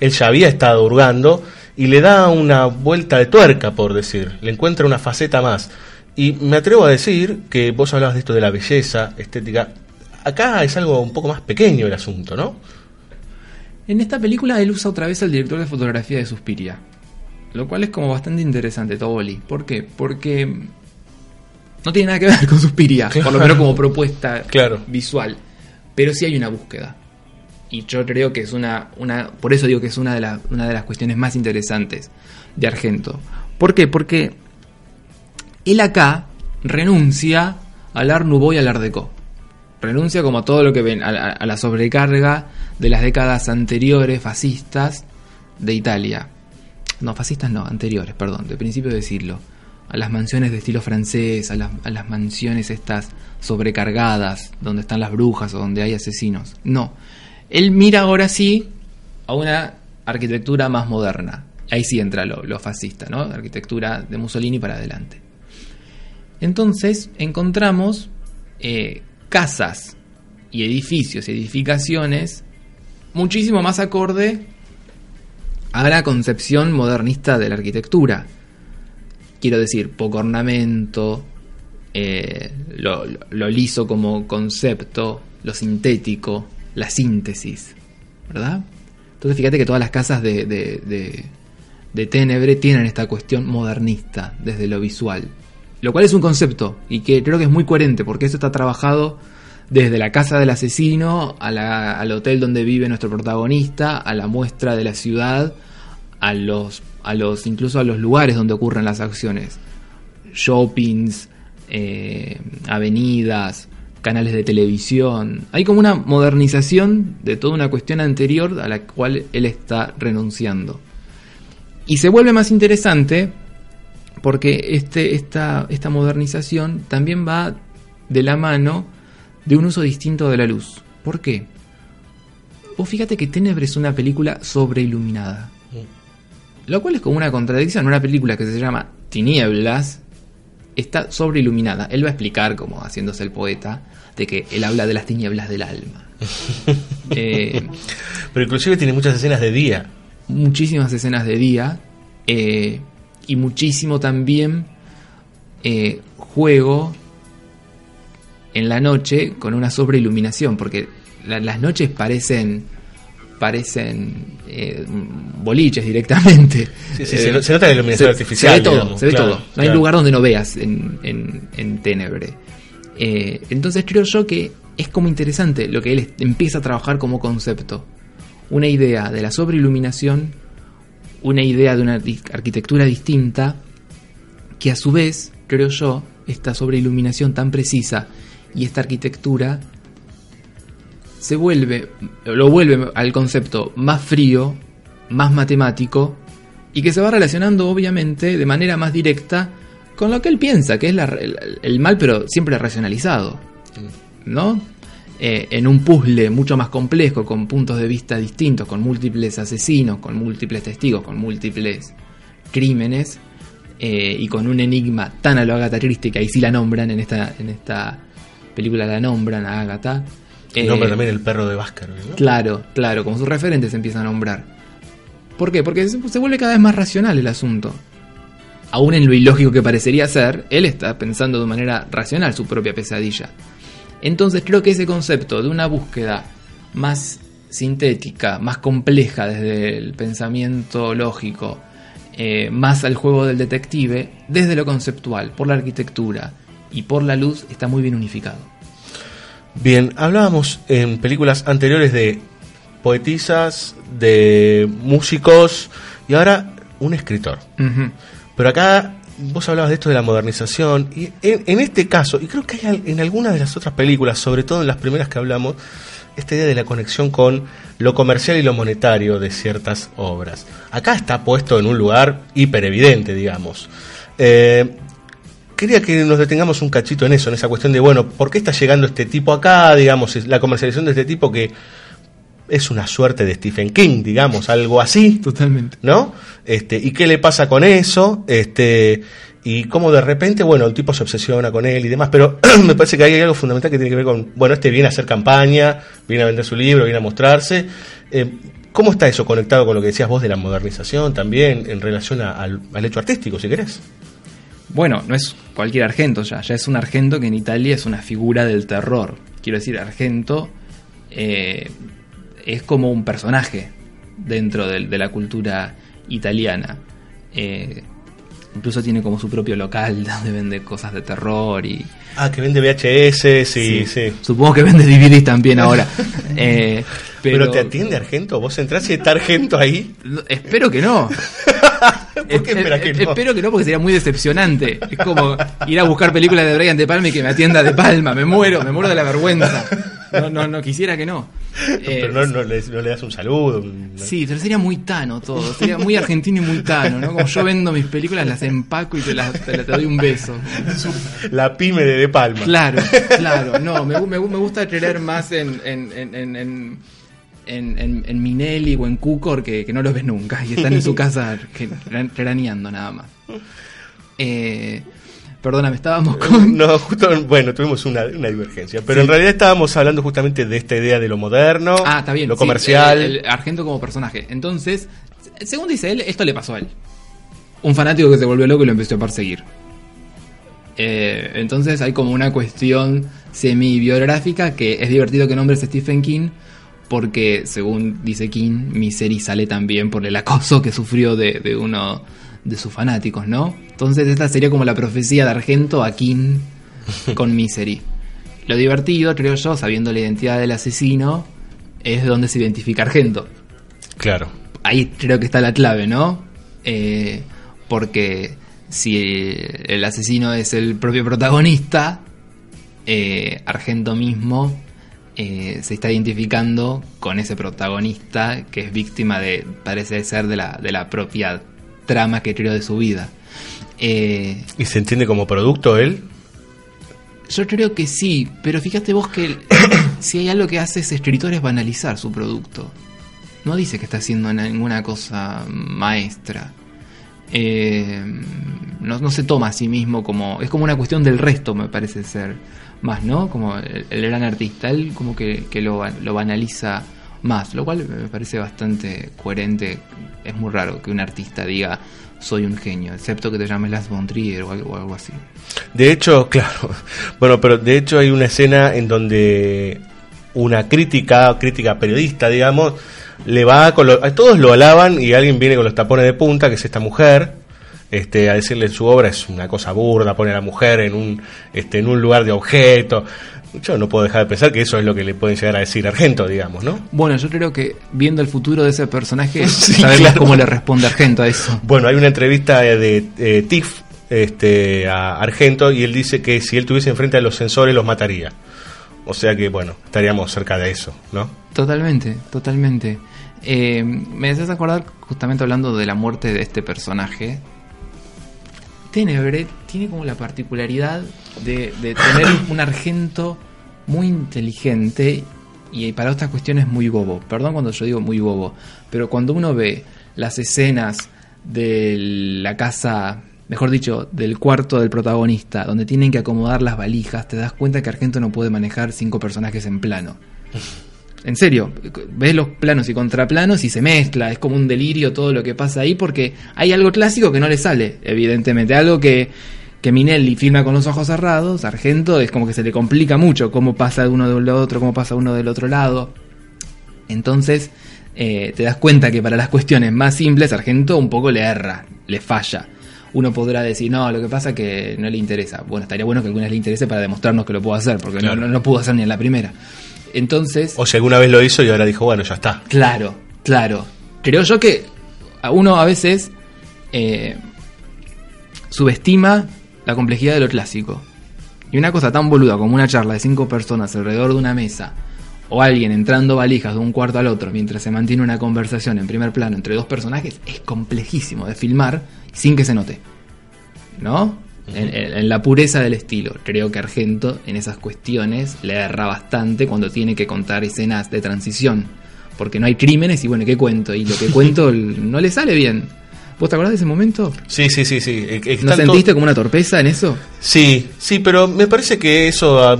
él ya había estado hurgando y le da una vuelta de tuerca, por decir. Le encuentra una faceta más. Y me atrevo a decir que vos hablabas de esto de la belleza estética. Acá es algo un poco más pequeño el asunto, ¿no? En esta película él usa otra vez al director de fotografía de Suspiria. Lo cual es como bastante interesante, Toboli. ¿Por qué? Porque no tiene nada que ver con Suspiria, por lo menos como propuesta Claro. visual. Pero sí hay una búsqueda. Y yo creo que es una, una por eso digo que es una de, las una de las cuestiones más interesantes de Argento. ¿Por qué? Porque él acá renuncia al Art Nouveau y al Art Deco. Renuncia como a todo lo que ven, a la, a la sobrecarga de las décadas anteriores fascistas de Italia. No, fascistas no, anteriores, perdón, de principio de siglo. a las mansiones de estilo francés, a las, mansiones estas sobrecargadas, donde están las brujas o donde hay asesinos. No. Él mira ahora sí a una arquitectura más moderna. Ahí sí entra lo, lo fascista, ¿no? Arquitectura de Mussolini para adelante. Entonces encontramos eh, casas y edificios y edificaciones muchísimo más acorde a la concepción modernista de la arquitectura. Quiero decir, poco ornamento, eh, lo, liso como concepto, lo sintético, la síntesis, ¿verdad? Entonces fíjate que todas las casas de, de, de, de Ténebre tienen esta cuestión modernista desde lo visual. Lo cual es un concepto y que creo que es muy coherente porque eso está trabajado desde la casa del asesino a la- al hotel donde vive nuestro protagonista, a la muestra de la ciudad, a los, a los incluso a los lugares donde ocurren las acciones, shoppings, eh, avenidas, canales de televisión. Hay como una modernización de toda una cuestión anterior a la cual él está renunciando. Y se vuelve más interesante porque este, esta, esta modernización también va de la mano de un uso distinto de la luz. ¿Por qué? Vos fíjate que Tenebre es una película sobreiluminada. Lo cual es como una contradicción. Una película que se llama Tinieblas está sobreiluminada. Él va a explicar, como haciéndose el poeta, de que él habla de las tinieblas del alma. Eh, Pero inclusive tiene muchas escenas de día. muchísimas escenas de día eh, y muchísimo también eh, juego en la noche con una sobreiluminación, porque la- las noches parecen parecen eh, boliches directamente. Sí, sí, se no- se nota la iluminación se- artificial, Se ve todo, digamos, se ve claro, todo. No hay lugar donde no veas en, en, en Ténebre. Eh, entonces creo yo que es como interesante lo que él empieza a trabajar como concepto. Una idea de la sobreiluminación, una idea de una arquitectura distinta, que a su vez, creo yo, esta sobreiluminación tan precisa y esta arquitectura se vuelve, lo vuelve al concepto más frío, más matemático, y que se va relacionando obviamente de manera más directa con lo que él piensa, que es la- el, el mal pero siempre racionalizado, ¿no? Eh, en un puzzle mucho más complejo, con puntos de vista distintos, con múltiples asesinos, con múltiples testigos, con múltiples crímenes, eh, y con un enigma tan a lo Agatha Christie, que ahí sí la nombran, en esta, en esta película la nombran a Agatha. Eh, Nombra también el perro de Baskerville, ¿no? Claro, claro, como sus referentes se empiezan a nombrar. ¿Por qué? Porque se se vuelve cada vez más racional el asunto. Aún en lo ilógico que parecería ser, él está pensando de manera racional su propia pesadilla. Entonces creo que ese concepto de una búsqueda más sintética, más compleja desde el pensamiento lógico, eh, más al juego del detective, desde lo conceptual, por la arquitectura y por la luz, está muy bien unificado. Bien, hablábamos en películas anteriores de poetisas, de músicos y ahora un escritor. Pero acá vos hablabas de esto de la modernización y en, en este caso, y creo que hay en algunas de las otras películas, sobre todo en las primeras que hablamos, esta idea de la conexión con lo comercial y lo monetario de ciertas obras. Acá está puesto en un lugar hiper evidente, digamos. Eh, quería que nos detengamos un cachito en eso, en esa cuestión de, bueno, ¿por qué está llegando este tipo acá? Digamos, la comercialización de este tipo que es una suerte de Stephen King, digamos, algo así. Totalmente. ¿No? Este, ¿y qué le pasa con eso? Este, y cómo de repente, bueno, el tipo se obsesiona con él y demás, pero me parece que hay algo fundamental que tiene que ver con, bueno, este viene a hacer campaña, viene a vender su libro, viene a mostrarse. Eh, ¿Cómo está eso conectado con lo que decías vos de la modernización también en relación a- al, al hecho artístico, si querés? Bueno, no es cualquier Argento ya, ya es un Argento que en Italia es una figura del terror. Quiero decir, Argento eh, es como un personaje dentro de, la cultura italiana. Eh, incluso tiene como su propio local donde vende cosas de terror y... Ah, que vende VHS, sí, sí. Supongo que vende DVDs también ahora. Eh, pero, pero, te atiende Argento, vos entrás y está Argento ahí. Espero que no. ¿Por qué espera que no? Espero que no, porque sería muy decepcionante. Es como ir a buscar películas de Brian De Palma y que me atienda De Palma. Me muero, me muero de la vergüenza. No, no, no quisiera que no. Eh, Pero no, no le, no le das un saludo. Sí, pero sería muy tano todo. Sería muy argentino y muy tano, ¿no? Como yo vendo mis películas, las empaco y te, las, te, te doy un beso. La pyme de De Palma. Claro, claro. No, me, me, me gusta creer más en, en, en, en, en, en, Minelli o en Cukor que, que no los ves nunca y están en su casa craneando nada más. Eh, perdóname, estábamos con... No, justo, bueno, tuvimos una, una divergencia. Pero en realidad estábamos hablando justamente de esta idea de lo moderno, Ah, está bien. lo sí, comercial. el, el Argento como personaje. Entonces, según dice él, esto le pasó a él. Un fanático que se volvió loco y lo empezó a perseguir. Eh, entonces hay como una cuestión semi-biográfica que es divertido que nombres Stephen King porque, según dice King, Misery sale también por el acoso que sufrió de, de uno de sus fanáticos, ¿no? Entonces esta sería como la profecía de Argento a King con Misery. Lo divertido, creo yo, sabiendo la identidad del asesino, es donde se identifica Argento. Claro. Ahí creo que está la clave, ¿no? Eh, porque si el asesino es el propio protagonista, eh, Argento mismo eh, se está identificando con ese protagonista que es víctima de, parece ser, de la, de la propia trama que creó de su vida. Eh, ¿Y se entiende como producto él? yo creo que sí, pero fíjate vos que el- si hay algo que hace ese escritor es banalizar su producto. No dice que está haciendo ninguna cosa maestra. Eh, no, se toma a sí mismo como... Es como una cuestión del resto, me parece ser. Más, ¿no? Como el, gran artista. Él como que, lo, ba- lo banaliza más, lo cual me parece bastante coherente. Es muy raro que un artista diga soy un genio, excepto que te llames Lars von Trier o algo así. De hecho, claro. Bueno, pero de hecho hay una escena en donde una crítica, crítica periodista, digamos, le va con lo- a todos lo alaban y alguien viene con los tapones de punta, que es esta mujer, este, a decirle su obra es una cosa burda, pone a la mujer en un, este, en un lugar de objeto. Yo no puedo dejar de pensar que eso es lo que le pueden llegar a decir Argento, digamos, ¿no? Bueno, yo creo que viendo el futuro de ese personaje, Sí, sabemos claro. cómo le responde Argento a eso. Bueno, hay una entrevista de, de, eh, Tiff este, a Argento y él dice que si él tuviese enfrente a los sensores los mataría. O sea que, bueno, estaríamos cerca de eso, ¿no? Totalmente, totalmente. Eh, me haces acordar, justamente hablando de la muerte de este personaje, Tenebre tiene como la particularidad de, de tener un argento muy inteligente y para otras cuestiones muy bobo. Perdón cuando yo digo muy bobo, pero cuando uno ve las escenas de la casa, mejor dicho, del cuarto del protagonista, donde tienen que acomodar las valijas, te das cuenta que Argento no puede manejar cinco personajes en plano. En serio, ves los planos y contraplanos y se mezcla, es como un delirio todo lo que pasa ahí porque hay algo clásico que no le sale, evidentemente, algo que, que Minelli filma con los ojos cerrados, Argento es como que se le complica mucho cómo pasa de uno del otro, cómo pasa uno del otro lado. Entonces, eh, te das cuenta que para las cuestiones más simples, Argento un poco le erra, le falla. Uno podrá decir, no, lo que pasa es que no le interesa. Bueno, estaría bueno que alguna vez le interese para demostrarnos que lo puedo hacer, porque no- no, no pudo hacer ni en la primera. Entonces, O si alguna vez lo hizo y ahora dijo, bueno, ya está. Claro, claro. Creo yo que a uno a veces eh, subestima la complejidad de lo clásico. Y una cosa tan boluda como una charla de cinco personas alrededor de una mesa, o alguien entrando valijas de un cuarto al otro mientras se mantiene una conversación en primer plano entre dos personajes, es complejísimo de filmar sin que se note. ¿No? En, en- la pureza del estilo. Creo que Argento en esas cuestiones le erra bastante cuando tiene que contar escenas de transición. Porque no hay crímenes y bueno, ¿qué cuento? Y lo que cuento no le sale bien. ¿Vos te acordás de ese momento? Sí, sí, sí, sí. Eh, eh, ¿No sentiste como una torpeza en eso? Sí, sí, pero me parece que eso ah,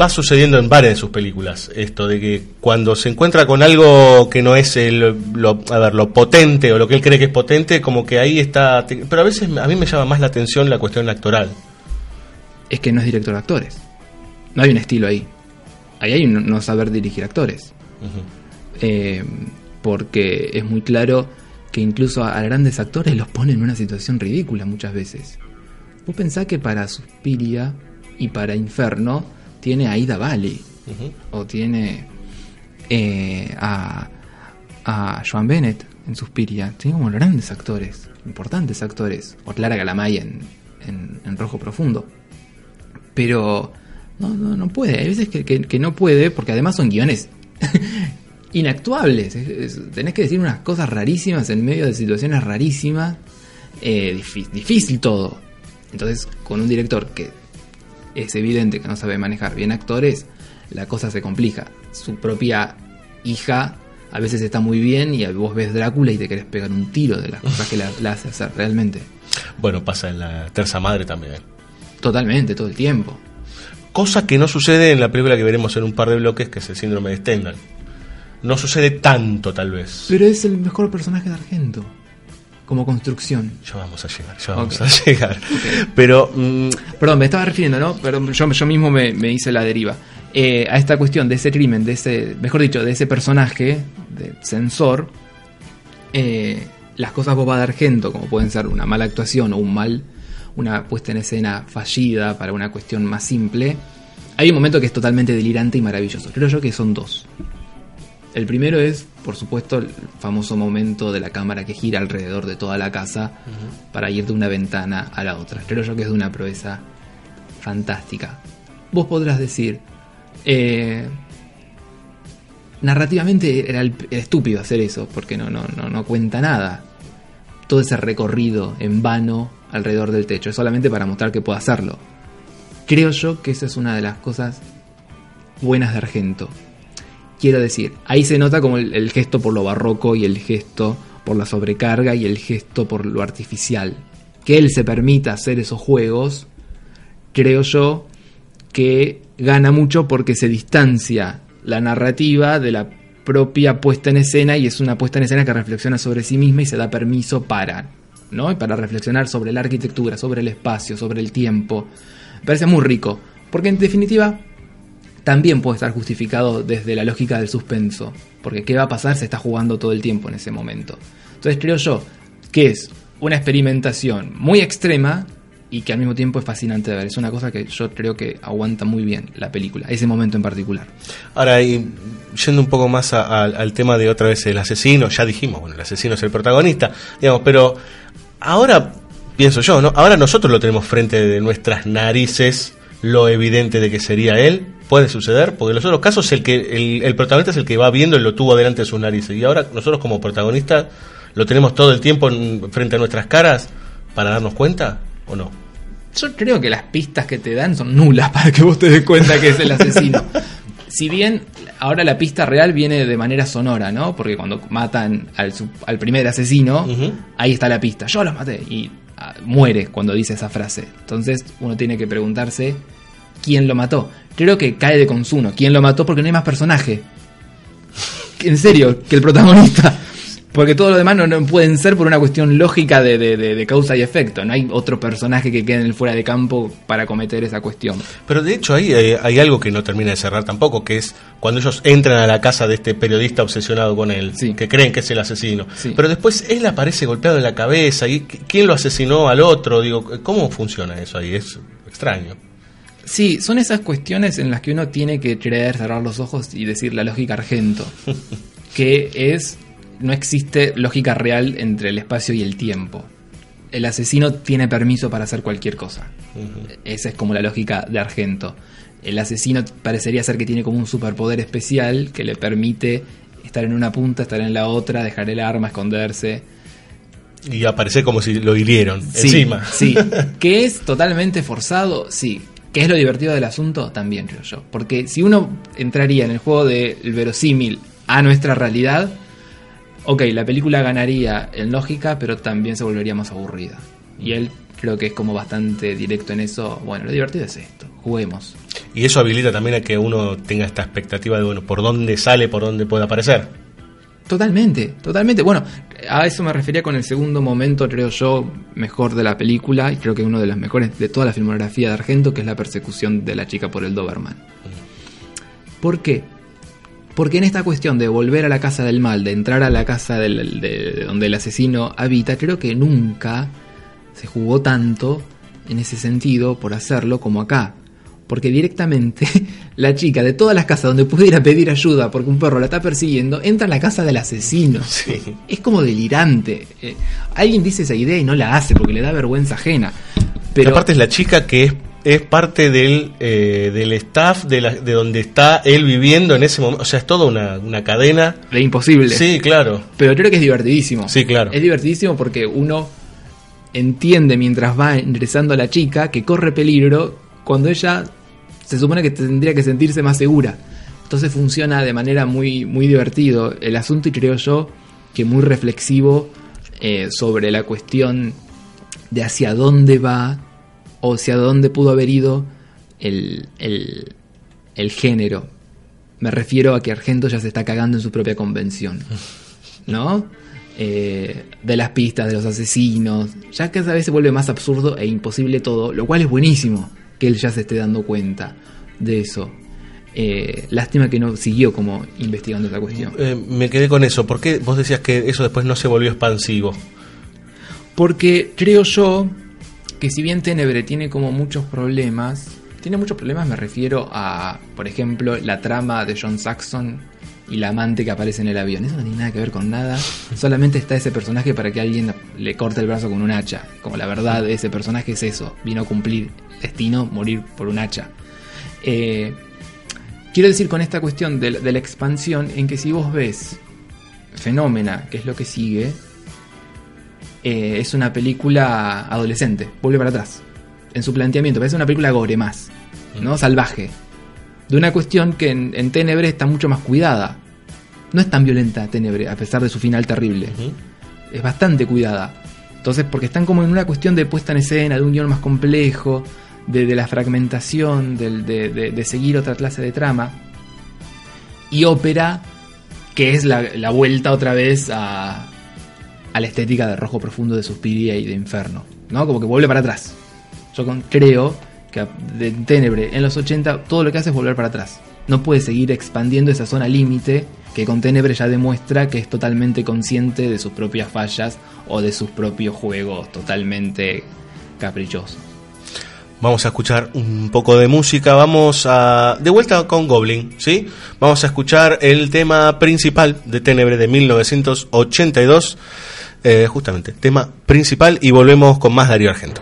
va sucediendo en varias de sus películas. Esto de que cuando se encuentra con algo que no es el, lo, a ver, lo potente o lo que él cree que es potente, como que ahí está. Pero a veces a mí me llama más la atención la cuestión actoral. Es que no es director de actores. No hay un estilo ahí. Ahí hay un no saber dirigir actores. Eh, porque es muy claro que incluso a, a grandes actores los ponen en una situación ridícula muchas veces. Vos pensás que para Suspiria y para Inferno tiene a Ida Valley o tiene eh, a, a Joan Bennett en Suspiria. Tiene como grandes actores, importantes actores. O Clara Galamay en, en, en Rojo Profundo. Pero No, no, no puede. Hay veces que, que- que no puede, porque además son guiones inactuables. Es- es- tenés que decir unas cosas rarísimas en medio de situaciones rarísimas. Eh, difí- difícil todo. Entonces, con un director que es evidente que no sabe manejar bien actores, la cosa se complica. Su propia hija a veces está muy bien y vos ves Drácula y te querés pegar un tiro de las cosas que la, la hace hacer realmente. Bueno, pasa en la Terza Madre también. Totalmente, todo el tiempo. Cosa que no sucede en la película que veremos en un par de bloques, que es el síndrome de Stendhal. No sucede tanto, tal vez. Pero es el mejor personaje de Argento. Como construcción. Ya vamos a llegar, ya vamos a llegar. Pero. mm, Perdón, me estaba refiriendo, ¿no? Pero yo, yo mismo me, me hice la deriva. Eh, a esta cuestión de ese crimen, de ese, mejor dicho, de ese personaje, de censor, eh, las cosas boba de Argento, como pueden ser una mala actuación o un mal, una puesta en escena fallida para una cuestión más simple, hay un momento que es totalmente delirante y maravilloso. Creo yo que son dos. El primero es, por supuesto, el famoso momento de la cámara que gira alrededor de toda la casa para ir de una ventana a la otra. Creo yo que es de una proeza fantástica. Vos podrás decir, eh, narrativamente era, el- era estúpido hacer eso, porque no, no, no, no cuenta nada. Todo ese recorrido en vano alrededor del techo, es solamente para mostrar que puede hacerlo. Creo yo que esa es una de las cosas buenas de Argento. Quiero decir, ahí se nota como el, gesto por lo barroco y el gesto por la sobrecarga y el gesto por lo artificial. Que él se permita hacer esos juegos, creo yo que gana mucho porque se distancia la narrativa de la propia puesta en escena y es una puesta en escena que reflexiona sobre sí misma y se da permiso para, ¿no? Para reflexionar sobre la arquitectura, sobre el espacio, sobre el tiempo. Me parece muy rico, porque en definitiva también puede estar justificado desde la lógica del suspenso, porque qué va a pasar se está jugando todo el tiempo en ese momento. Entonces creo yo que es una experimentación muy extrema y que al mismo tiempo es fascinante de ver. Es una cosa que yo creo que aguanta muy bien la película, ese momento en particular. Ahora, y yendo un poco más al tema de otra vez el asesino, ya dijimos, bueno, el asesino es el protagonista, digamos, pero ahora pienso yo, ¿no? Ahora nosotros lo tenemos frente de nuestras narices, lo evidente de que sería él. Puede suceder, porque en los otros casos el que el, el protagonista es el que va viendo y lo tuvo delante de sus narices. Y ahora nosotros como protagonistas lo tenemos todo el tiempo en- frente a nuestras caras para darnos cuenta, ¿o no? Yo creo que las pistas que te dan son nulas para que vos te des cuenta que es el asesino. si bien ahora la pista real viene de manera sonora, ¿no? Porque cuando matan al, al primer asesino, ahí está la pista. Yo los maté. Y muere cuando dice esa frase. Entonces uno tiene que preguntarse quién lo mató. Creo que cae de consumo. ¿Quién lo mató? Porque no hay más personaje. En serio, que el protagonista. Porque todo lo demás no, no pueden ser por una cuestión lógica de, de- de- de causa y efecto. No hay otro personaje que quede en el fuera de campo para cometer esa cuestión. Pero de hecho ahí hay, hay algo que no termina de cerrar tampoco, que es cuando ellos entran a la casa de este periodista obsesionado con él, que creen que es el asesino. Pero después él aparece golpeado en la cabeza y ¿qui- ¿quién lo asesinó al otro? Digo, ¿cómo funciona eso ahí? Es extraño. Sí, son esas cuestiones en las que uno tiene que creer, cerrar los ojos y decir la lógica argento. que es, no existe lógica real entre el espacio y el tiempo. El asesino tiene permiso para hacer cualquier cosa. Esa es como la lógica de Argento. El asesino parecería ser que tiene como un superpoder especial que le permite estar en una punta, estar en la otra, dejar el arma, esconderse. Y aparece como si lo hirieron Sí, encima. Sí. ¿Que es totalmente forzado? Sí. ¿Qué es lo divertido del asunto? También creo yo. Porque si uno entraría en el juego del verosímil a nuestra realidad, ok, la película ganaría en lógica, pero también se volvería más aburrida. Y él creo que es como bastante directo en eso. Bueno, lo divertido es esto, juguemos. Y eso habilita también a que uno tenga esta expectativa de, bueno, por dónde sale, por dónde puede aparecer. Totalmente, totalmente. Bueno, a eso me refería con el segundo momento, creo yo, mejor de la película, y creo que uno de los mejores de toda la filmografía de Argento, que es la persecución de la chica por el Doberman. ¿Por qué? Porque en esta cuestión de volver a la casa del mal, de entrar a la casa del- de, de donde el asesino habita, creo que nunca se jugó tanto en ese sentido por hacerlo como acá. Porque directamente la chica de todas las casas donde pudiera pedir ayuda porque un perro la está persiguiendo, entra a la casa del asesino. Es como delirante. Eh, alguien dice esa idea y no la hace porque le da vergüenza ajena. Pero Pero aparte es la chica que es es parte del, eh, del staff de, la- de donde está él viviendo en ese momento. O sea, es toda una, una cadena. De imposible. Sí, claro. Pero creo que es divertidísimo. Sí, claro. Es divertidísimo porque uno entiende mientras va ingresando a la chica que corre peligro cuando ella se supone que tendría que sentirse más segura. Entonces funciona de manera muy, muy divertido el asunto y creo yo que muy reflexivo eh, sobre la cuestión de hacia dónde va o hacia dónde pudo haber ido el, el, el género. Me refiero a que Argento ya se está cagando en su propia convención. ¿No? Eh, de las pistas, de los asesinos. Ya cada vez se vuelve más absurdo e imposible todo, lo cual es buenísimo que él ya se esté dando cuenta de eso. Eh, lástima que no siguió como investigando esa cuestión. Eh, me quedé con eso. ¿Por qué vos decías que eso después no se volvió expansivo? Porque creo yo que si bien Tenebre tiene como muchos problemas, tiene muchos problemas me refiero a, por ejemplo, la trama de John Saxon y la amante que aparece en el avión. Eso no tiene nada que ver con nada. Solamente está ese personaje para que alguien le corte el brazo con un hacha. Como la verdad ese personaje es eso. Vino a cumplir destino, morir por un hacha. Eh, quiero decir con esta cuestión de, de la expansión en que si vos ves Fenómena, que es lo que sigue, eh, es una película adolescente, vuelve para atrás. En su planteamiento, parece una película gore más, ¿no? Salvaje. De una cuestión que en, en Tenebre está mucho más cuidada. No es tan violenta Tenebre, a pesar de su final terrible. Es bastante cuidada. Entonces, porque están como en una cuestión de puesta en escena, de un guion más complejo, de, de la fragmentación, de, de- de seguir otra clase de trama. Y ópera, que es la, la vuelta otra vez a, a la estética de Rojo Profundo de Suspiria y de Inferno. ¿No? Como que vuelve para atrás. Yo creo que de Tenebre en los 80 todo lo que hace es volver para atrás. No puede seguir expandiendo esa zona límite que con Tenebre ya demuestra que es totalmente consciente de sus propias fallas o de sus propios juegos totalmente caprichosos. Vamos a escuchar un poco de música. Vamos a. De vuelta con Goblin, ¿sí? Vamos a escuchar el tema principal de Tenebre de 1982. Eh, justamente, tema principal. Y volvemos con más Darío Argento.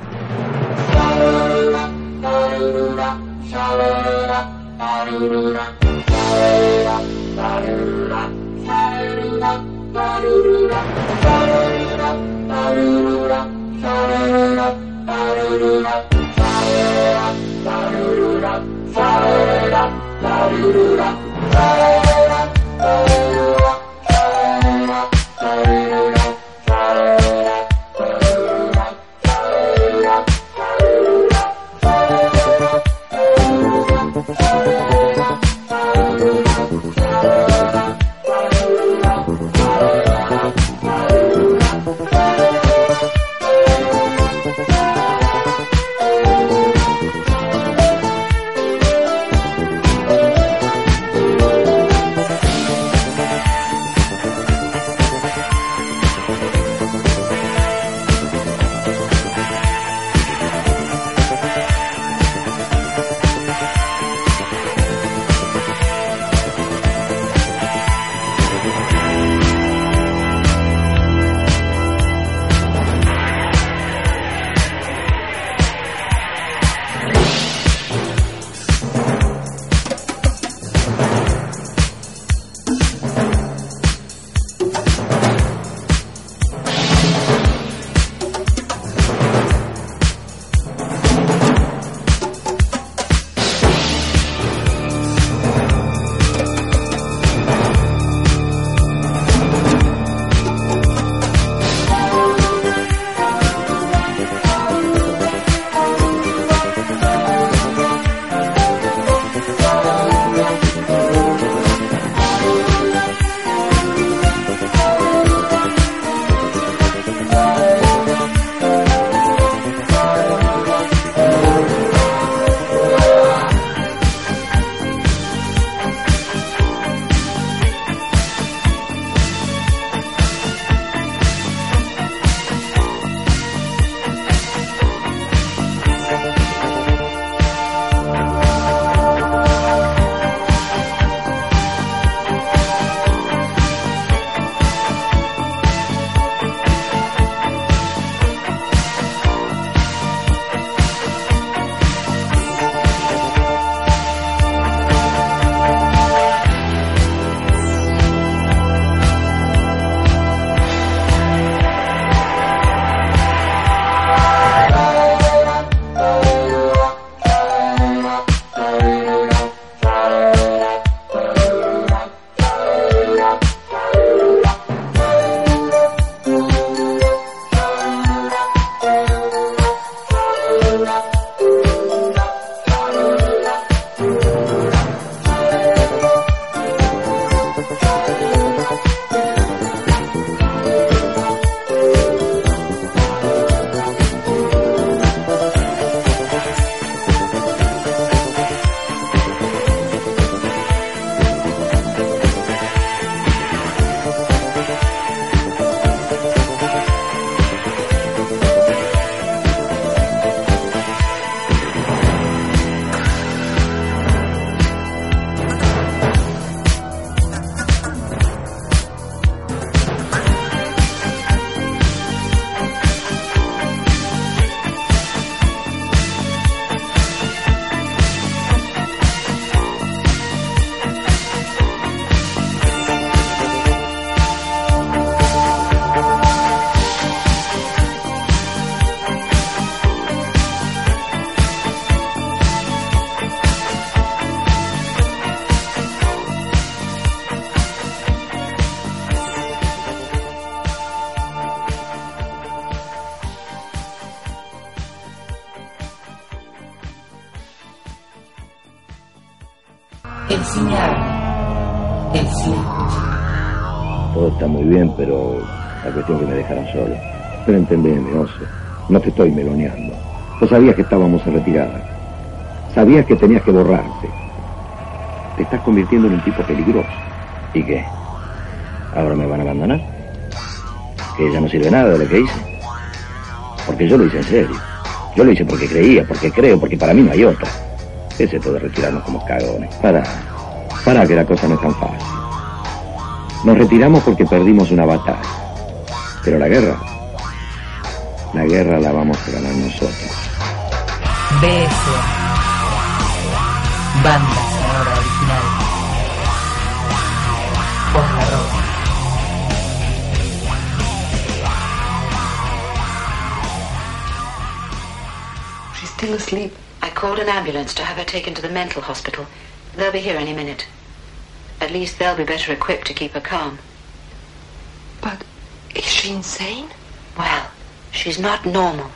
Pero la cuestión es que me dejaron solo. Pero entendeme, Oso. No te estoy meloneando. Vos sabías que estábamos en retirada. Sabías que tenías que borrarte. Te estás convirtiendo en un tipo peligroso. ¿Y qué? ¿Ahora me van a abandonar? ¿Que ya no sirve nada de lo que hice? Porque yo lo hice en serio. Yo lo hice porque creía, porque creo, porque para mí no hay otra. ¿Qué es esto de retirarnos como cagones? Para, para que la cosa no es tan fácil. Nos retiramos porque perdimos una batalla. Pero la guerra, la guerra la vamos a ganar nosotros. BS. Banda sonora original. Por la roca. She's still asleep. I called an ambulance to have her taken to the mental hospital. They'll be here any minute. At least they'll be better equipped to keep her calm. But is she insane? Well, she's not normal.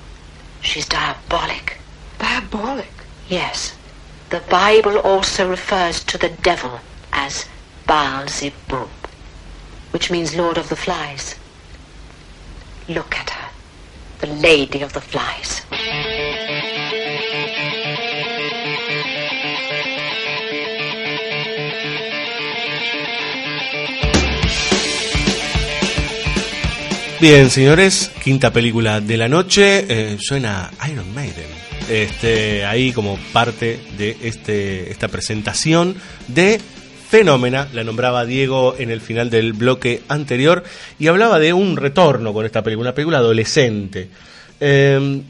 She's diabolic. Diabolic? Yes. The Bible also refers to the devil as Baal Zebub, which means Lord of the Flies. Look at her, the Lady of the Flies. Bien, señores, quinta película de la noche. eh, suena Iron Maiden. Este, ahí como parte de este, esta presentación de Fenómena, la nombraba Diego en el final del bloque anterior y hablaba de un retorno con esta película, una película adolescente. Eh,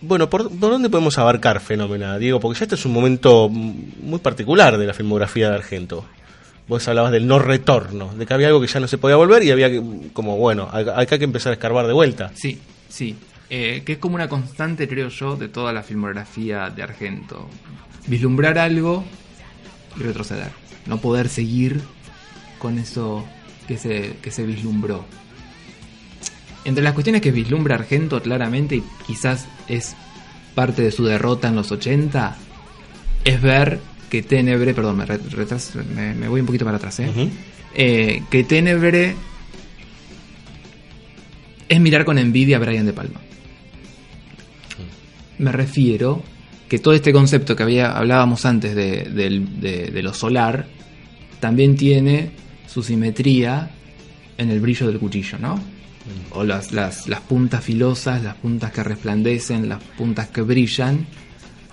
bueno, ¿por, por dónde podemos abarcar Fenómena, Diego? Porque ya este es un momento muy particular de la filmografía de Argento. Vos hablabas del no retorno, de que había algo que ya no se podía volver y había que, como, bueno, hay, hay que empezar a escarbar de vuelta. Sí, sí. Eh, que es como una constante, creo yo, de toda la filmografía de Argento. Vislumbrar algo y retroceder. No poder seguir con eso que se, que se vislumbró. Entre las cuestiones que vislumbra Argento claramente, y quizás es parte de su derrota en los 80, es ver que Tenebre, perdón, me, retras, me, me voy un poquito para atrás, ¿eh? Eh, que Tenebre es mirar con envidia a Brian De Palma. Me refiero que todo este concepto que había, hablábamos antes de, de- de lo solar, también tiene su simetría en el brillo del cuchillo, ¿no? O las, las, las puntas filosas, las puntas que resplandecen, las puntas que brillan,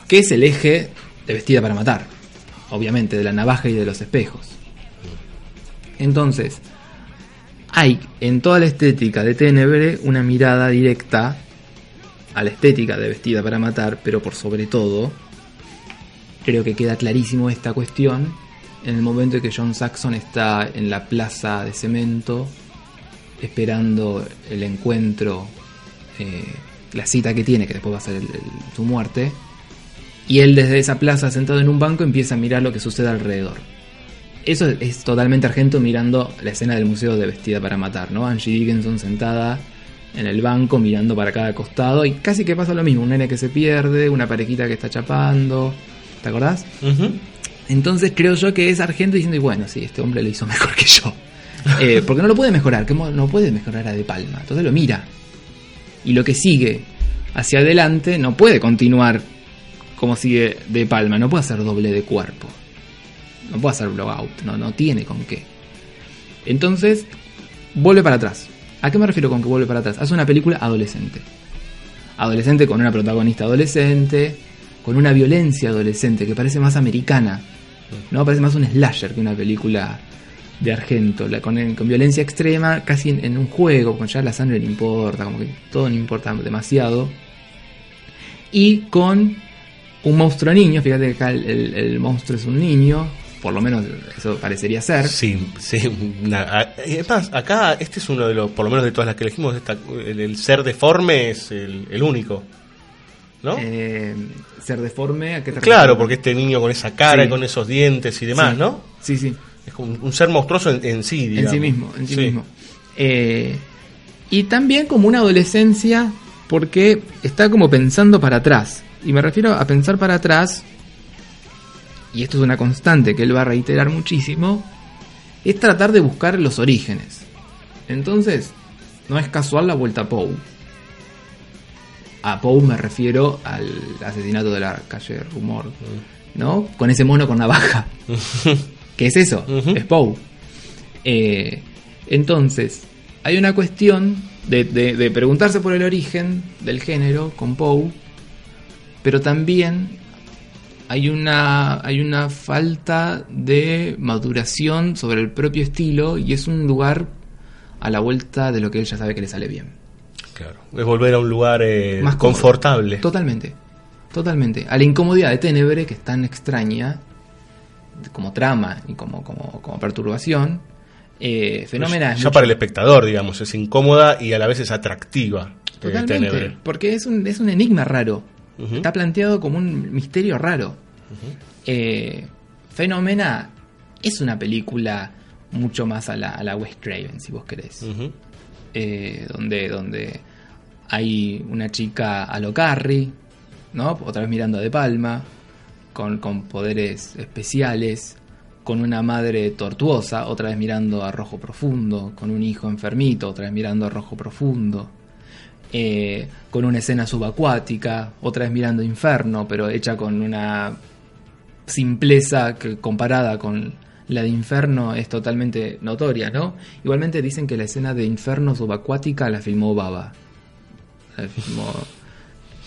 que es el eje de vestida para matar, obviamente, de la navaja y de los espejos. Entonces, hay en toda la estética de Tenebre una mirada directa a la estética de Vestida para Matar, pero por sobre todo, creo que queda clarísimo esta cuestión en el momento en que John Saxon está en la plaza de cemento esperando el encuentro, eh, la cita que tiene, que después va a ser el- su muerte, y él desde esa plaza sentado en un banco empieza a mirar lo que sucede alrededor. Eso es, totalmente argento mirando la escena del museo de Vestida para Matar, ¿no? Angie Dickinson sentada en el banco mirando para cada costado y casi que pasa lo mismo, un nene que se pierde, una parejita que está chapando, ¿te acordás? Entonces creo yo que es Argento diciendo, y bueno, sí, este hombre lo hizo mejor que yo. Eh, porque no lo puede mejorar, que no puede mejorar a De Palma, entonces lo mira. Y lo que sigue hacia adelante no puede continuar como sigue De Palma, no puede hacer doble de cuerpo. No puede hacer blowout, no, no tiene con qué. Entonces, vuelve para atrás. ¿A qué me refiero con que vuelve para atrás? Hace una película adolescente. Adolescente con una protagonista adolescente, con una violencia adolescente que parece más americana. ¿no? Parece más un slasher que una película de Argento, con, con violencia extrema, casi en, en un juego, con ya la sangre no importa, como que todo no importa demasiado. Y con un monstruo niño, fíjate que acá el, el- el monstruo es un niño, por lo menos eso parecería ser. Sí, sí. una- es más, acá este es uno de los, por lo menos de todas las que elegimos, esta- el, el ser deforme es el, el único. ¿No? Eh, ser deforme, ¿a qué te Claro, refieres? porque este niño con esa cara Sí. y con esos dientes y demás, Sí. ¿no? Sí, sí. Es como un, un ser monstruoso en, en sí, digamos. En sí mismo, en sí, Sí. mismo. Eh, y también como una adolescencia, porque está como pensando para atrás. Y me refiero a pensar para atrás, y esto es una constante que él va a reiterar muchísimo, es tratar de buscar los orígenes. Entonces, no es casual la vuelta a Poe. A Poe me refiero al asesinato de la calle Rumor, ¿no? Con ese mono con navaja. ¿Qué es eso? Es Poe. Eh, entonces, hay una cuestión de, de- de preguntarse por el origen del género con Poe, pero también hay una, hay una falta de maduración sobre el propio estilo y es un lugar a la vuelta de lo que él ya sabe que le sale bien. Claro. Es volver a un lugar eh, Más confortable. Totalmente. Totalmente. A la incomodidad de Tenebre, que es tan extraña como trama y como, como, como perturbación. Eh, fenómena es ya mucho- para el espectador, digamos, es incómoda y a la vez es atractiva. eh, Totalmente. Tenebre. Porque es un, es un enigma raro. Está planteado como un misterio raro. Eh, Fenómena es una película mucho más a la, a la Wes Craven, si vos querés. Eh, donde, donde hay una chica a lo Carrie, ¿no? Otra vez mirando a De Palma, con, con poderes especiales, con una madre tortuosa, otra vez mirando a Rojo Profundo, con un hijo enfermito, otra vez mirando a Rojo Profundo, eh, con una escena subacuática, otra vez mirando Inferno, pero hecha con una simpleza que comparada con la de Inferno es totalmente notoria, ¿no? Igualmente dicen que la escena de Inferno subacuática la filmó Baba. La filmó...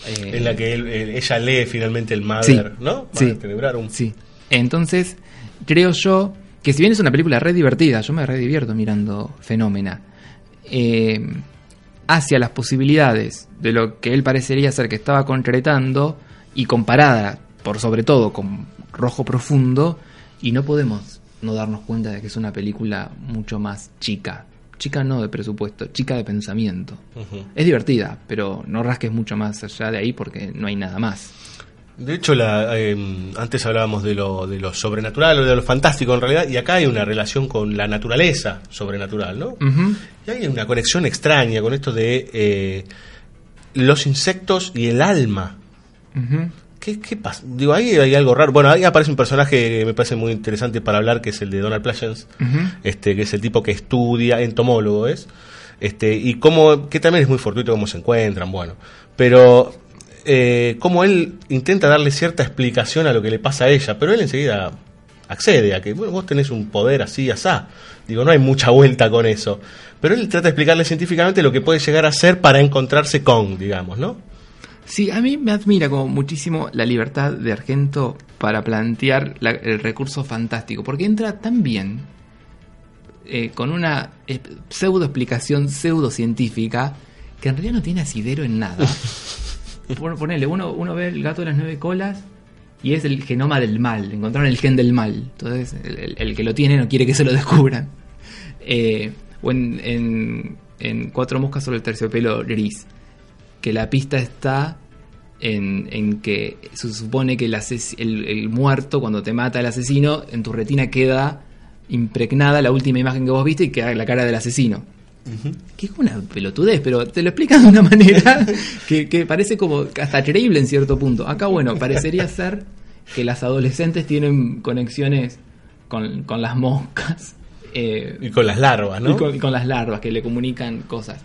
eh, En la que él- él- ella lee finalmente el Sí, Mother, ¿no? Para sí, celebrar un... sí. Entonces, creo yo que si bien es una película re divertida, yo me re divierto mirando Fenómena, eh, hacia las posibilidades de lo que él parecería ser que estaba concretando y comparada, por sobre todo, con Rojo Profundo, y no podemos no darnos cuenta de que es una película mucho más chica. Chica no de presupuesto, chica de pensamiento. Es divertida, pero no rasques mucho más allá de ahí porque no hay nada más. De hecho, la, eh, antes hablábamos de lo, de lo sobrenatural o de lo fantástico en realidad, y acá hay una relación con la naturaleza sobrenatural, ¿no? Y hay una conexión extraña con esto de eh, los insectos y el alma. Ujú. ¿Qué, qué pasa? Digo, ahí hay algo raro. Bueno, ahí aparece un personaje que me parece muy interesante para hablar, que es el de Donald Pleasence, este, que es el tipo que estudia, entomólogo es, este, y cómo, que también es muy fortuito cómo se encuentran, bueno. Pero eh, cómo él intenta darle cierta explicación a lo que le pasa a ella, pero él enseguida accede a que bueno, vos tenés un poder así, asá. Digo, no hay mucha vuelta con eso. Pero él trata de explicarle científicamente lo que puede llegar a ser para encontrarse con, digamos, ¿no? Sí, a mí me admira como muchísimo la libertad de Argento para plantear la- el recurso fantástico, porque entra tan bien eh, con una eh, pseudo explicación pseudocientífica que en realidad no tiene asidero en nada. Pon- Ponele, uno, uno ve el gato de las nueve colas y es el genoma del mal, encontraron el gen del mal. Entonces, el, el- que lo tiene no quiere que se lo descubran. Eh, o en, en, en Cuatro moscas sobre el terciopelo gris, que la pista está en, en que se supone que el- el muerto, cuando te mata el asesino, en tu retina queda impregnada la última imagen que vos viste y queda la cara del asesino. Que es una pelotudez, pero te lo explican de una manera que, que parece como hasta creíble en cierto punto. Acá, bueno, parecería ser que las adolescentes tienen conexiones con, con las moscas. eh, Y con las larvas, ¿no? y con, y con las larvas que le comunican cosas.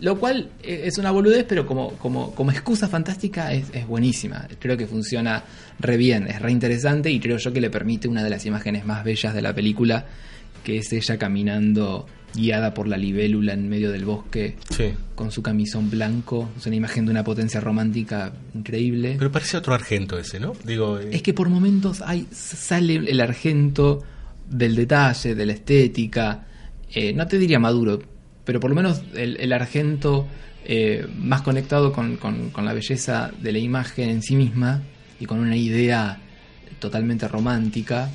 Lo cual eh, es una boludez, pero como, como, como excusa fantástica es, es buenísima. Creo que funciona re bien, es re interesante y creo yo que le permite una de las imágenes más bellas de la película, que es ella caminando guiada por la libélula en medio del bosque Sí. con su camisón blanco. Es una imagen de una potencia romántica increíble. Pero parece otro argento ese, ¿no? Digo, eh, Es que por momentos hay, sale el argento del detalle, de la estética. eh, no te diría maduro, pero por lo menos el, el argento eh, más conectado con, con- con la belleza de la imagen en sí misma y con una idea totalmente romántica.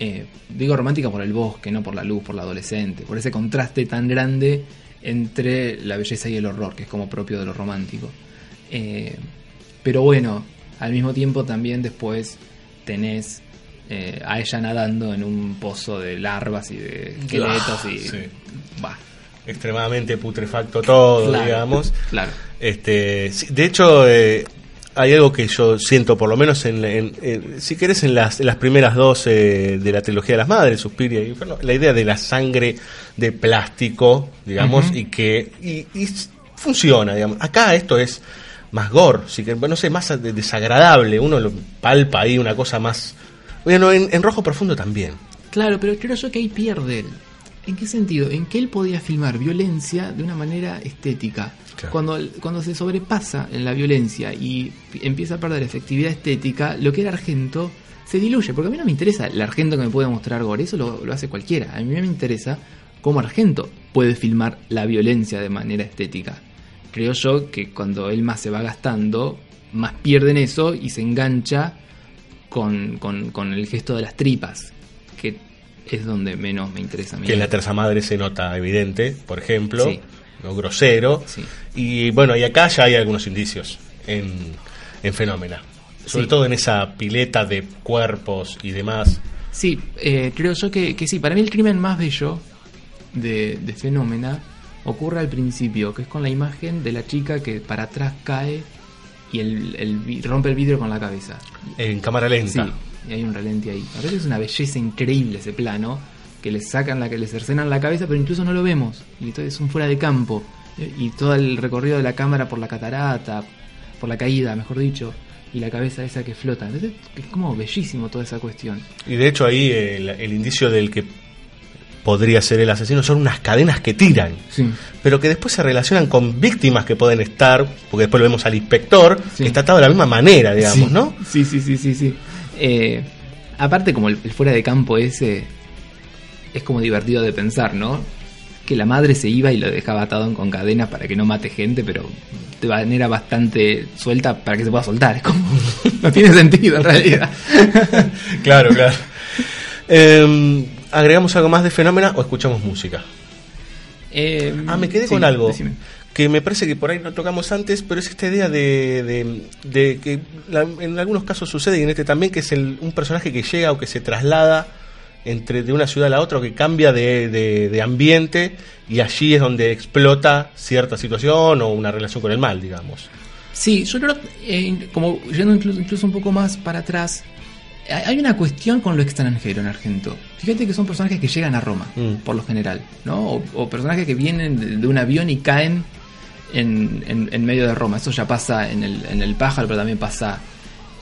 Eh, digo romántica por el bosque, no por la luz, por la adolescente, por ese contraste tan grande entre la belleza y el horror, que es como propio de lo romántico. Eh, pero bueno, al mismo tiempo también después tenés eh, a ella nadando en un pozo de larvas y de esqueletos y... sí. Bah. extremadamente putrefacto todo, Claro, digamos. claro. Este, de hecho, eh, hay algo que yo siento, por lo menos en, en- en- si querés, en las, en las primeras dos eh, de la trilogía de las madres, Suspiria y Inferno, la idea de la sangre de plástico, digamos, y que y, y funciona, digamos. Acá esto es más gore, si que, no sé, más de- desagradable, uno lo palpa ahí, una cosa más... Bueno, en, en rojo profundo también. Claro, pero creo yo que ahí pierde él. ¿En qué sentido? En que él podía filmar violencia de una manera estética. Claro. Cuando, cuando se sobrepasa en la violencia y empieza a perder efectividad estética, lo que era Argento se diluye. Porque a mí no me interesa el Argento que me puede mostrar gore, eso lo, lo hace cualquiera. A mí me interesa cómo Argento puede filmar la violencia de manera estética. Creo yo que cuando él más se va gastando, más pierde en eso y se engancha con, con, con el gesto de las tripas, es donde menos me interesa a mí. que en la terza madre se nota evidente, por ejemplo, Sí. no grosero. Y bueno, y acá ya hay algunos indicios en, en Fenómena. Sobre Sí. todo en esa pileta de cuerpos y demás. Sí, eh, creo yo que, que sí. Para mí el crimen más bello de, de Fenómena ocurre al principio, que es con la imagen de la chica que para atrás cae y el, rompe el vidrio con la cabeza. En cámara lenta. Sí, y hay un relente ahí. A veces es una belleza increíble ese plano, que le sacan la que le cercenan la cabeza, pero incluso no lo vemos. Y entonces es un fuera de campo. Y todo el recorrido de la cámara por la catarata, por la caída, mejor dicho, y la cabeza esa que flota. Entonces es como bellísimo toda esa cuestión. Y de hecho ahí el, el indicio del que podría ser el asesino son unas cadenas que tiran. Sí. Pero que después se relacionan con víctimas que pueden estar, porque después lo vemos al inspector, que está atado de la misma manera, digamos, Sí. ¿no? Sí, sí, sí, sí, sí. Eh, aparte, como el, el fuera de campo ese es como divertido de pensar, ¿no? Que la madre se iba y lo dejaba atado con cadenas para que no mate gente, pero de manera bastante suelta para que se pueda soltar. Es como. no tiene sentido en realidad. claro, claro. Eh, ¿Agregamos algo más de Fenómena o escuchamos música? Eh, Ah, me quedé sí, con algo decime. Que me parece que por ahí no tocamos antes, pero es esta idea de, de- de que la- en algunos casos sucede y en este también, que es el- un personaje que llega o que se traslada entre de una ciudad a la otra o que cambia de, de- ambiente y allí es donde explota cierta situación o una relación con el mal, digamos. Sí, yo creo, eh, como yendo incluso, incluso un poco más para atrás, hay una cuestión con lo extranjero en Argento. Fíjate que son personajes que llegan a Roma, por lo general, ¿no? O, o personajes que vienen de un avión y caen en, en- medio de Roma. Eso ya pasa en el, en el pájaro, pero también pasa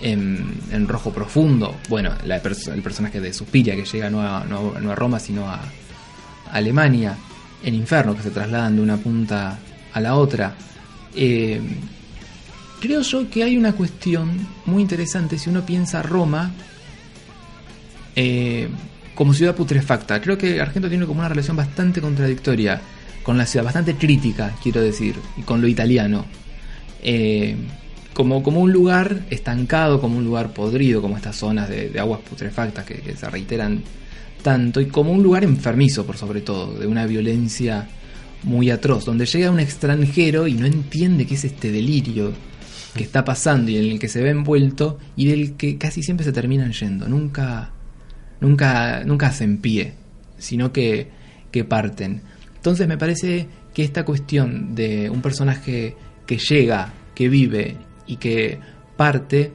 en, en Rojo Profundo. Bueno, la el personaje de Suspiria que llega no a, no a- Roma, sino a, a Alemania. En Inferno, que se trasladan de una punta a la otra. Eh, creo yo que hay una cuestión muy interesante si uno piensa Roma eh, como ciudad putrefacta. Creo que Argento tiene como una relación bastante contradictoria con la ciudad, bastante crítica, quiero decir, y con lo italiano. Eh, como, como un lugar estancado, como un lugar podrido, como estas zonas de, de aguas putrefactas que, se reiteran tanto, y como un lugar enfermizo, por sobre todo, de una violencia muy atroz, donde llega un extranjero y no entiende qué es este delirio que está pasando y en el que se ve envuelto y del que casi siempre se terminan yendo. Nunca, nunca, nunca hacen pie, sino que, que parten. Entonces me parece que esta cuestión de un personaje que llega, que vive y que parte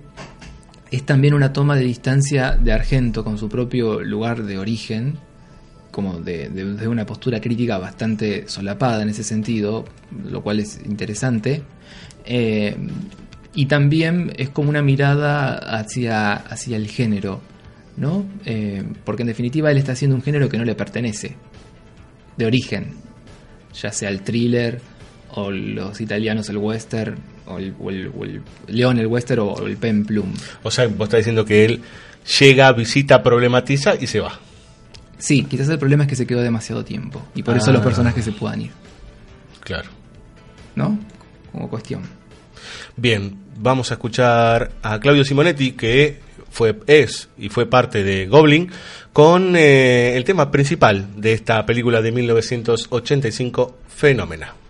es también una toma de distancia de Argento con su propio lugar de origen, como de, de- una postura crítica bastante solapada en ese sentido, lo cual es interesante. Eh, y también es como una mirada hacia, hacia el género, ¿no? Eh, porque en definitiva él está haciendo un género que no le pertenece, de origen, ya sea el thriller, o los italianos el western, o el, o el- o el León el western, o el Pemplum. O sea, vos estás diciendo que él llega, visita, problematiza y se va. Sí, quizás el problema es que se quedó demasiado tiempo, y por eso Ah. los personajes se puedan ir, Claro. ¿no? Como cuestión. Bien, vamos a escuchar a Claudio Simonetti, que fue, es y fue parte de Goblin, con eh, el tema principal de esta película de 1985, Fenómena.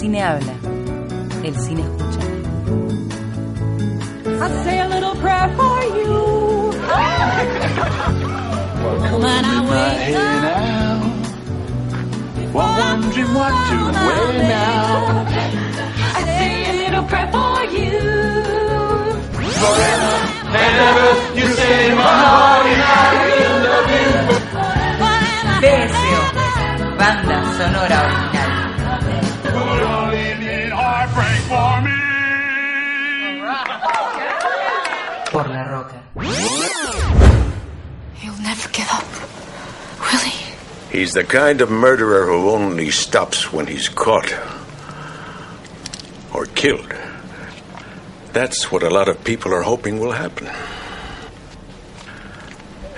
Cine habla, el cine escucha. I say a little prayer for you. When I wake up, Wondering what to wear now. He's the kind of murderer who only stops when he's caught or killed. That's what a lot of people are hoping will happen.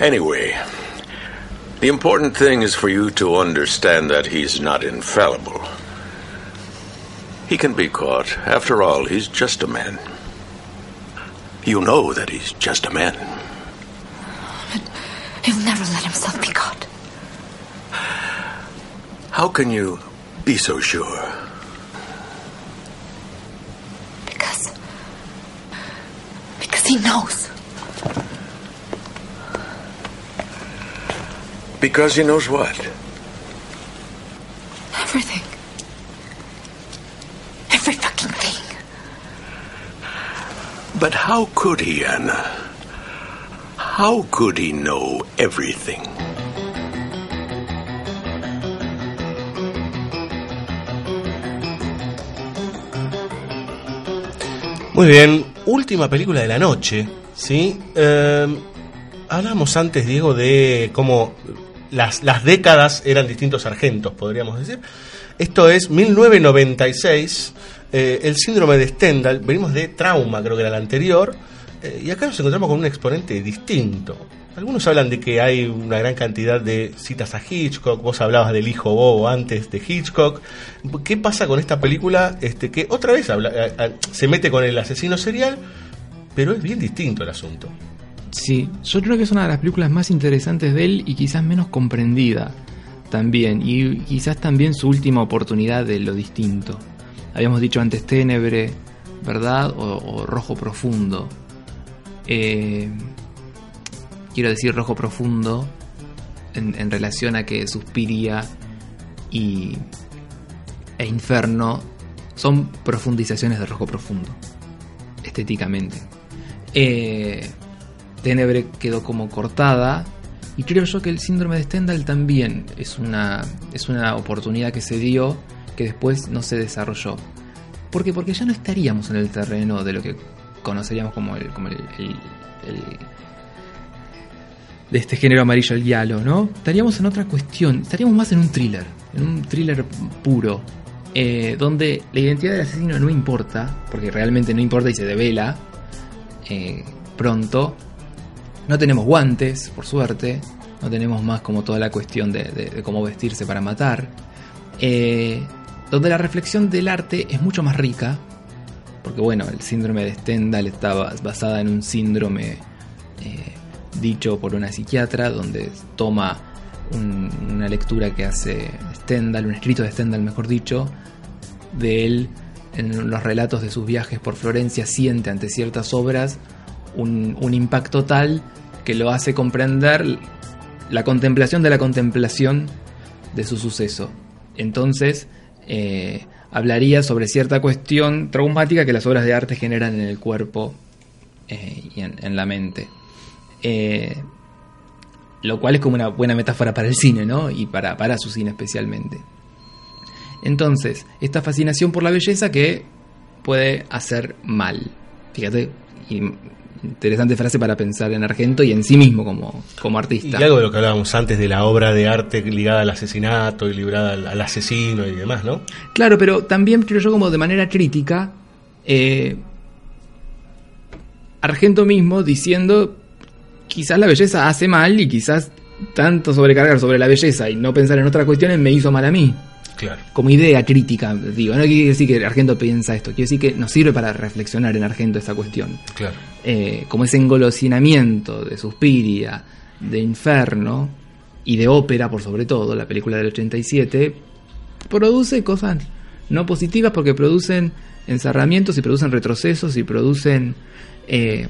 Anyway, the important thing is for you to understand that he's not infallible. He can be caught. After all, he's just a man. You know that he's just a man. He'll never let himself be caught. How can you be so sure? Because. Because he knows. Because he knows what? Everything. Every fucking thing. But how could he, Anna? How could he know everything? Muy bien, última película de la noche, ¿sí? Eh, hablamos antes, Diego, de cómo las, las décadas eran distintos sargentos, podríamos decir. Esto es 1996, eh, el síndrome de Stendhal, venimos de Trauma, creo que era la anterior, eh, y acá nos encontramos con un exponente distinto. Algunos hablan de que hay una gran cantidad de citas a Hitchcock, vos hablabas del hijo Bobo antes de Hitchcock. ¿Qué pasa con esta película? Este, que otra vez se mete con el asesino serial, pero es bien distinto el asunto. Sí, yo creo que es una de las películas más interesantes de él y quizás menos comprendida también. Y quizás también su última oportunidad de lo distinto. Habíamos dicho antes Ténebre, ¿verdad? O, o Rojo Profundo. Eh, quiero decir Rojo Profundo en, relación a que Suspiria y, e Inferno son profundizaciones de Rojo Profundo, estéticamente. Eh, Tenebre quedó como cortada. Y creo yo que el síndrome de Stendhal también es una, es una oportunidad que se dio que después no se desarrolló. ¿Por qué? Porque ya no estaríamos en el terreno de lo que conoceríamos como el, como el- de este género amarillo el diálogo, ¿no? Estaríamos en otra cuestión, estaríamos más en un thriller, en un thriller puro, eh, donde la identidad del asesino no importa, porque realmente no importa y se devela eh, pronto. No tenemos guantes, por suerte, no tenemos más como toda la cuestión de, cómo vestirse para matar. Eh, donde la reflexión del arte es mucho más rica, porque bueno, el síndrome de Stendhal estaba basada en un síndrome dicho por una psiquiatra, donde toma un- una lectura que hace Stendhal, un escrito de Stendhal, mejor dicho, de él en los relatos de sus viajes por Florencia, siente ante ciertas obras un, impacto tal que lo hace comprender la contemplación de la contemplación de su suceso. Entonces, eh, hablaría sobre cierta cuestión traumática que las obras de arte generan en el cuerpo eh, y en la mente. Eh, lo cual es como una buena metáfora para el cine, ¿no? Y para, para su cine especialmente. Entonces, esta fascinación por la belleza que puede hacer mal. Fíjate, y- interesante frase para pensar en Argento y en sí mismo como, como Y artista. algo de lo que hablábamos antes de la obra de arte ligada al asesinato y ligada al, al asesino y demás, ¿no? Claro, pero también creo yo como de manera crítica, eh, Argento mismo diciendo quizás la belleza hace mal y quizás tanto sobrecargar sobre la belleza y no pensar en otras cuestiones me hizo mal a mí. Claro. Como idea crítica, digo, no quiere decir que Argento piensa esto, quiere decir que nos sirve para reflexionar en Argento esta cuestión. Claro. Eh, como ese engolosinamiento de Suspiria, de Inferno y de ópera por sobre todo, la película del 87, produce cosas no positivas porque producen encerramientos y producen retrocesos y producen eh,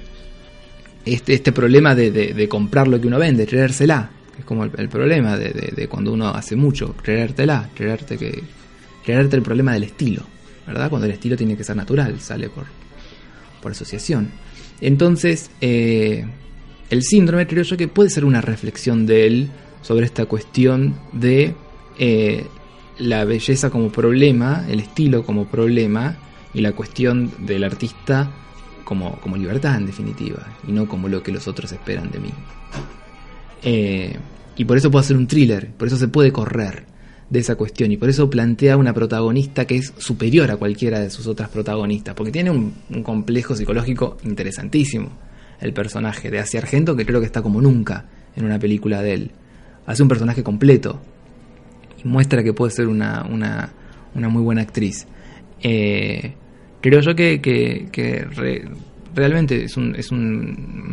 este, este problema de, de- comprar lo que uno vende, creérsela. Es como el, problema de, de- de cuando uno hace mucho, creértela, creerte que creerte el problema del estilo, ¿verdad? Cuando el estilo tiene que ser natural, sale por, por asociación. Entonces, eh, el síndrome creo yo que puede ser una reflexión de él sobre esta cuestión de eh, la belleza como problema, el estilo como problema y la cuestión del artista como, como libertad en definitiva y no como lo que los otros esperan de mí. Eh, y por eso puedo hacer un thriller, por eso se puede correr de esa cuestión y por eso plantea una protagonista que es superior a cualquiera de sus otras protagonistas, porque tiene un, complejo psicológico interesantísimo el personaje de Asia Argento que creo que está como nunca en una película de él. Hace un personaje completo y muestra que puede ser una, una, una muy buena actriz. Eh, creo yo que, que- que re- realmente es un,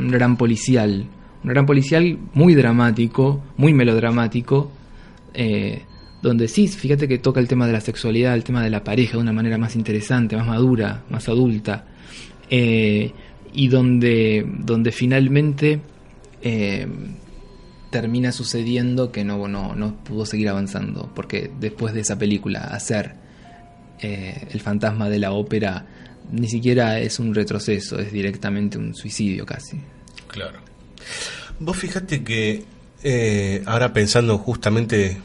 gran policial, un gran policial muy dramático, muy melodramático, eh, donde sí, fíjate que toca el tema de la sexualidad, el tema de la pareja de una manera más interesante, más madura, más adulta, eh, y donde, finalmente eh, termina sucediendo que no, no pudo seguir avanzando, porque después de esa película, hacer eh, el fantasma de la ópera ni siquiera es un retroceso, es directamente un suicidio casi. Claro. Vos fíjate que eh, ahora pensando justamente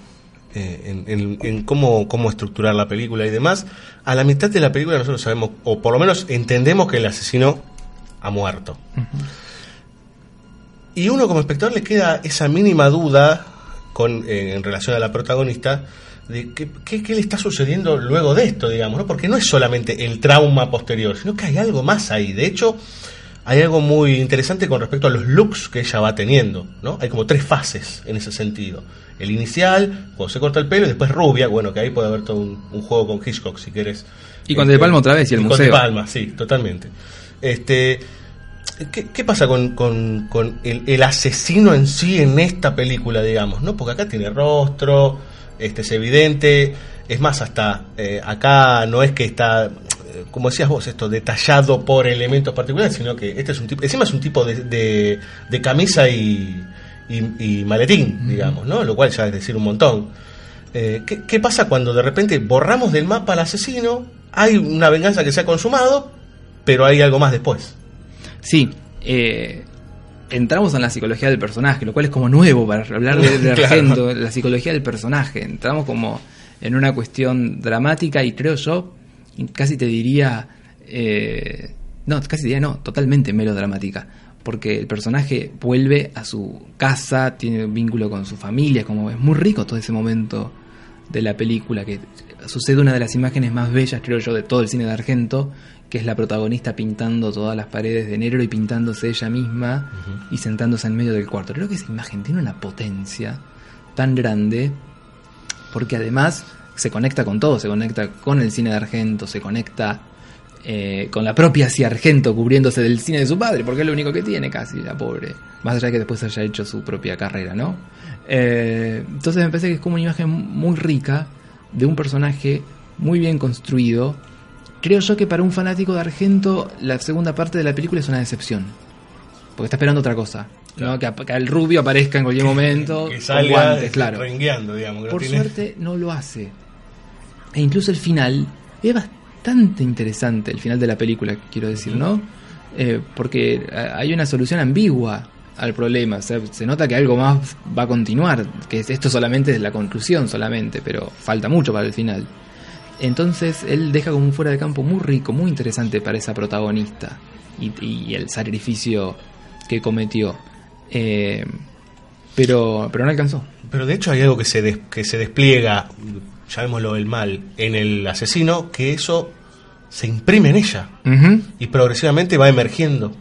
eh, en, en- en cómo, cómo estructurar la película y demás, a la mitad de la película nosotros sabemos, o por lo menos entendemos que el asesino ha muerto. Y uno como espectador le queda esa mínima duda con, eh, en relación a la protagonista de qué, qué- qué le está sucediendo luego de esto, digamos, ¿no? Porque no es solamente el trauma posterior, sino que hay algo más ahí. De hecho, hay algo muy interesante con respecto a los looks que ella va teniendo, ¿no? Hay como tres fases en ese sentido. El inicial, cuando se corta el pelo, y después rubia, bueno, que ahí puede haber todo un, un juego con Hitchcock, si querés. Y con De Palma otra vez, y el con museo. De Palma, sí, totalmente. Este, ¿qué, qué pasa con, con- con el, el asesino en sí en esta película, digamos? ¿no? Porque acá tiene rostro, este es evidente, es más, hasta eh, acá no es que está, eh, como decías vos, esto detallado por elementos particulares, sino que este es un tipo, encima es un tipo de, de, de camisa y, y, y maletín, digamos, ¿no? Lo cual ya es decir un montón. Eh, ¿qué, qué pasa cuando de repente borramos del mapa al asesino? Hay una venganza que se ha consumado, pero hay algo más después. Sí, eh, entramos en la psicología del personaje, lo cual es como nuevo para hablar de, de Claro. Argento, la psicología del personaje. Entramos como en una cuestión dramática y creo yo, casi te diría, eh, no, casi te diría no, totalmente melodramática. Porque el personaje vuelve a su casa, tiene un vínculo con su familia, como es muy rico todo ese momento de la película, que sucede una de las imágenes más bellas, creo yo, de todo el cine de Argento, que es la protagonista pintando todas las paredes de negro y pintándose ella misma y sentándose en medio del cuarto. Creo que esa imagen tiene una potencia tan grande, porque además se conecta con todo, se conecta con el cine de Argento, se conecta eh, con la propia Cia Argento cubriéndose del cine de su padre, porque es lo único que tiene casi, la pobre. Más allá de que después haya hecho su propia carrera, ¿no? Eh, entonces me parece que es como una imagen muy rica de un personaje muy bien construido. Creo yo que para un fanático de Argento la segunda parte de la película es una decepción. Porque está esperando otra cosa. ¿no? Que, que el rubio aparezca en cualquier momento. Que con salga guantes, claro. digamos. Por tiene- suerte no lo hace. E incluso el final es bastante interesante, el final de la película, quiero decir, ¿no? Eh, porque eh, hay una solución ambigua al problema. O sea, se nota que algo más va a continuar, que es- esto solamente es la conclusión solamente, pero falta mucho para el final. Entonces él deja como un fuera de campo muy rico, muy interesante para esa protagonista y, y el sacrificio que cometió. Eh, pero, pero no alcanzó. Pero de hecho hay algo que se, des- que se despliega, llamémoslo el mal, en el asesino, que eso se imprime en ella y progresivamente va emergiendo.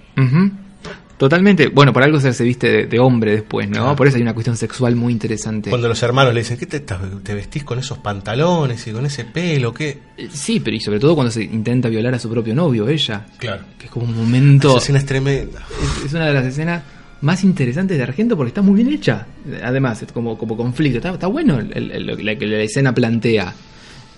Totalmente. Bueno, por algo se, viste de, de hombre después, ¿no? Claro. Por eso hay una cuestión sexual muy interesante. Cuando los hermanos le dicen, ¿qué te, te vestís con esos pantalones y con ese pelo? ¿Qué? Eh, Sí, pero y sobre todo cuando se intenta violar a su propio novio, ella. Claro. Que es como un momento. Esa escena es tremenda. Es, es una de las escenas más interesantes de Argento porque está muy bien hecha. Además, es como, como conflicto. Está, está bueno el- el- lo que la, que la escena plantea.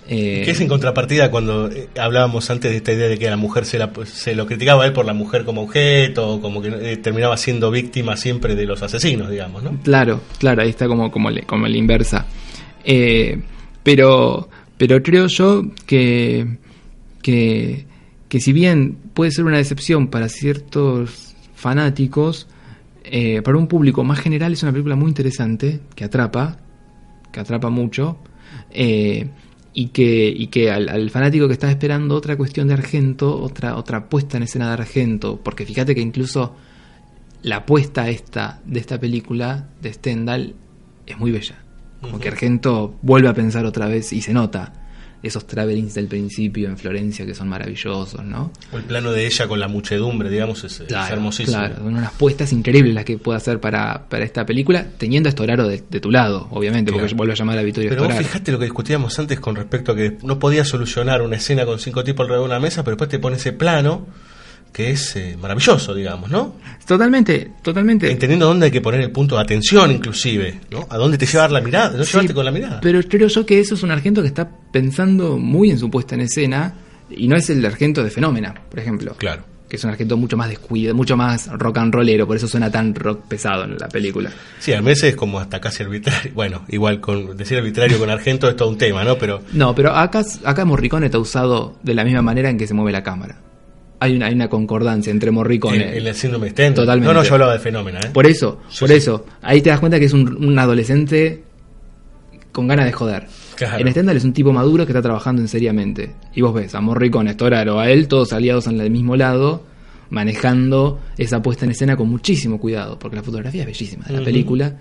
Eh, Que es en contrapartida cuando eh, hablábamos antes de esta idea de que a la mujer se, la, se lo criticaba a él por la mujer como objeto, como que eh, terminaba siendo víctima siempre de los asesinos, digamos, ¿no? Claro, claro, ahí está como, como, le- como la inversa. Eh, pero, pero creo yo que, que, que si bien puede ser una decepción para ciertos fanáticos, eh, para un público más general es una película muy interesante, que atrapa, que atrapa mucho, eh, y que, y que al, al fanático que está esperando otra cuestión de Argento, otra, otra puesta en escena de Argento, porque fíjate que incluso la puesta esta de esta película de Stendhal es muy bella. Como que Argento vuelve a pensar otra vez y se nota esos travelings del principio en Florencia que son maravillosos, ¿no? O el plano de ella con la muchedumbre, digamos, es, es hermosísimo. Claro, son unas puestas increíbles las que puede hacer para, para esta película, teniendo a Storaro de, de tu lado, obviamente, porque Claro. vuelve a llamar a Vittorio Pero vos Storaro. fijate lo que discutíamos antes con respecto a que no podía solucionar una escena con cinco tipos alrededor de una mesa, pero después te pone ese plano que es eh, maravilloso, digamos, ¿no? Totalmente, totalmente. Entendiendo dónde hay que poner el punto de atención, inclusive, ¿no? A dónde te llevar la mirada, no llevarte con la mirada. Pero creo yo que eso es un Argento que está pensando muy en su puesta en escena y no es el Argento de Fenómena, por ejemplo. Claro. Que es un Argento mucho más descuidado, mucho más rock and rollero, por eso suena tan rock pesado en la película. Sí, a veces es como hasta casi arbitrario. Bueno, igual con decir arbitrario con Argento es todo un tema, ¿no? Pero No, pero acá, acá Morricone está usado de la misma manera en que se mueve la cámara. Hay una, hay una concordancia entre Morricone. en, en el síndrome Stendhal. Totalmente. No, no, yo hablaba de fenómeno, ¿eh? Por eso, Sí, por sí. eso. Ahí te das cuenta que es un, un adolescente con ganas de joder. Claro. En Stendhal es un tipo maduro que está trabajando en seriamente. Y vos ves a Morricone, a Storaro, a él, todos aliados en el mismo lado, manejando esa puesta en escena con muchísimo cuidado, porque la fotografía es bellísima de la película.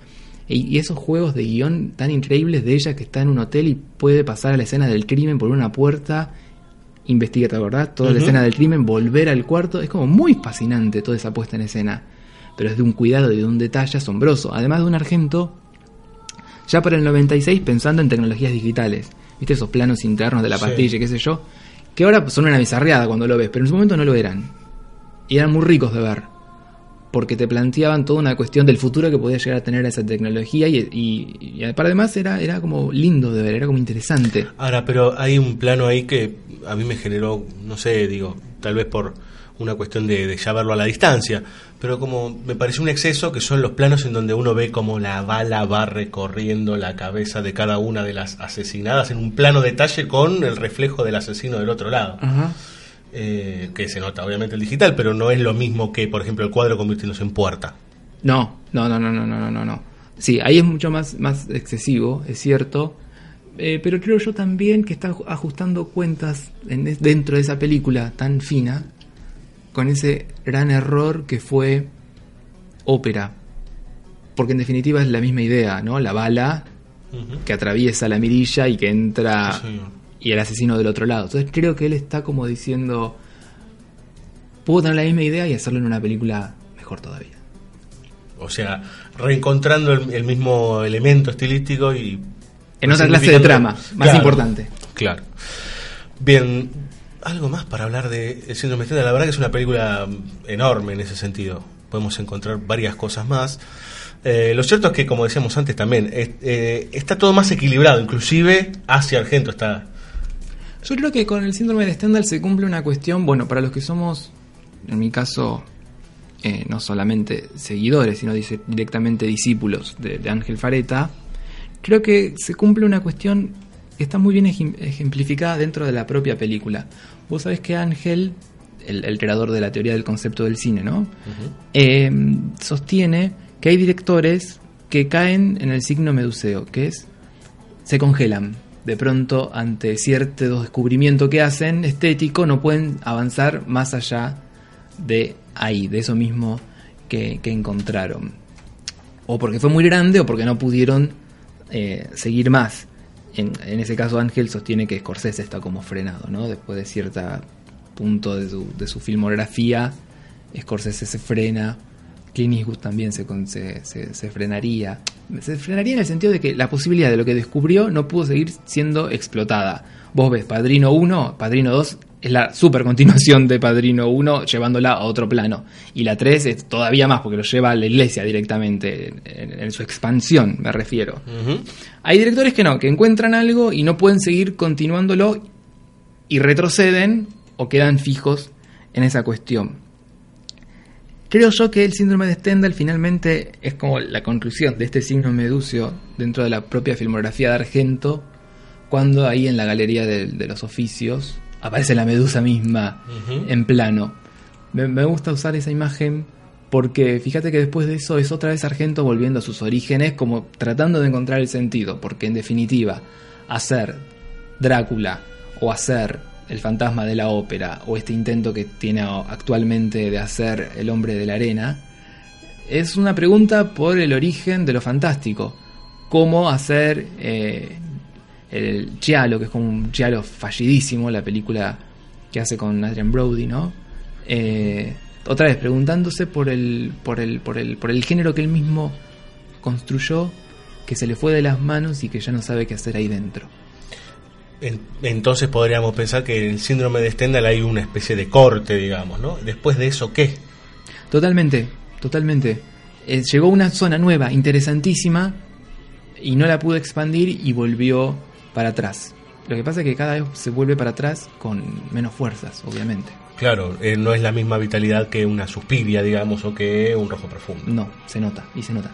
Y, y esos juegos de guion tan increíbles de ella que está en un hotel y puede pasar a la escena del crimen por una puerta, investiga, ¿te acordás? Toda la escena del crimen, volver al cuarto, es como muy fascinante toda esa puesta en escena. Pero es de un cuidado y de un detalle asombroso. Además de un argento, ya para el 96 pensando en tecnologías digitales. ¿Viste esos planos internos de la Sí. pastilla, y qué sé yo? Que ahora son una bizarreada cuando lo ves, pero en su momento no lo eran. Y eran muy ricos de ver. Porque te planteaban toda una cuestión del futuro que podía llegar a tener esa tecnología y, y, y para además era, era como lindo de ver, era como interesante. Ahora, pero hay un plano ahí que a mí me generó, no sé, digo, tal vez por una cuestión de, de ya verlo a la distancia, pero como me pareció un exceso que son los planos en donde uno ve como la bala va recorriendo la cabeza de cada una de las asesinadas en un plano detalle con el reflejo del asesino del otro lado. Ajá. Eh, que se nota obviamente el digital, pero no es lo mismo que, por ejemplo, el cuadro convirtiéndose en puerta. No, no, no, no, no, no, no, no. Sí, ahí es mucho más, más excesivo, es cierto. Eh, pero creo yo también que está aju- ajustando cuentas en dentro de esa película tan fina con ese gran error que fue ópera. Porque en definitiva es la misma idea, ¿no? La bala que atraviesa la mirilla y que entra Sí. Y el asesino del otro lado. Entonces creo que él está como diciendo, puedo tener la misma idea y hacerlo en una película mejor todavía. O sea, reencontrando el, el mismo elemento estilístico y... En otra clase de trama, más Claro, importante. Claro. Bien, algo más para hablar de El síndrome de. La verdad que es una película enorme en ese sentido. Podemos encontrar varias cosas más. Eh, lo cierto es que, como decíamos antes también, es- eh, está todo más equilibrado, inclusive hacia Argento está... Yo creo que con el síndrome de Stendhal se cumple una cuestión, bueno, para los que somos, en mi caso, eh, no solamente seguidores, sino dice, directamente discípulos de, de Ángel Fareta, creo que se cumple una cuestión que está muy bien ejem- ejemplificada dentro de la propia película. Vos sabés que Ángel, el, el creador de la teoría del concepto del cine, ¿no? Eh, sostiene que hay directores que caen en el signo meduseo, que es se congelan. De pronto, ante cierto descubrimiento que hacen estético, no pueden avanzar más allá de ahí, de eso mismo que, que encontraron. O porque fue muy grande o porque no pudieron eh, seguir más. En, en ese caso, Ángel sostiene que Scorsese está como frenado, ¿no? Después de cierto punto de su, de su filmografía, Scorsese se frena. Clint Eastwood también se, se, se- se frenaría. Se frenaría en el sentido de que la posibilidad de lo que descubrió no pudo seguir siendo explotada. Vos ves Padrino 1, Padrino 2 es la super continuación de Padrino 1, llevándola a otro plano. Y la 3 es todavía más, porque lo lleva a la iglesia directamente, en, en su expansión, me refiero. Hay directores que no, que encuentran algo y no pueden seguir continuándolo y retroceden o quedan fijos en esa cuestión. Creo yo que el síndrome de Stendhal finalmente es como la conclusión de este signo meducio dentro de la propia filmografía de Argento, cuando ahí en la galería de, de los oficios aparece la medusa misma en plano. Me, me gusta usar esa imagen porque fíjate que después de eso es otra vez Argento volviendo a sus orígenes, como tratando de encontrar el sentido, porque en definitiva, hacer Drácula o hacer el fantasma de la ópera o este intento que tiene actualmente de hacer el hombre de la arena, es una pregunta por el origen de lo fantástico. Cómo hacer eh, el Giallo, que es como un Giallo fallidísimo, la película que hace con Adrian Brody, ¿no? Eh, otra vez, preguntándose por el, por, el, por, el, por el género que él mismo construyó, que se le fue de las manos y que ya no sabe qué hacer ahí dentro. En- Entonces podríamos pensar que en el síndrome de Stendhal hay una especie de corte, digamos, ¿no? Después de eso, ¿qué? Totalmente, totalmente. Eh, llegó una zona nueva, interesantísima, y no la pudo expandir y volvió para atrás. Lo que pasa es que cada vez se vuelve para atrás con menos fuerzas, obviamente. Claro, eh, no es la misma vitalidad que una suspiria, digamos, o que un rojo profundo. No, se nota, y se nota.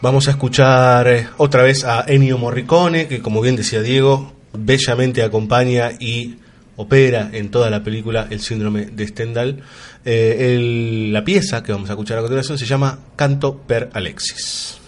Vamos a escuchar eh, otra vez a Ennio Morricone, que como bien decía Diego, bellamente acompaña y opera en toda la película el síndrome de Stendhal. Eh, la pieza que vamos a escuchar a continuación se llama Canto per Alexis.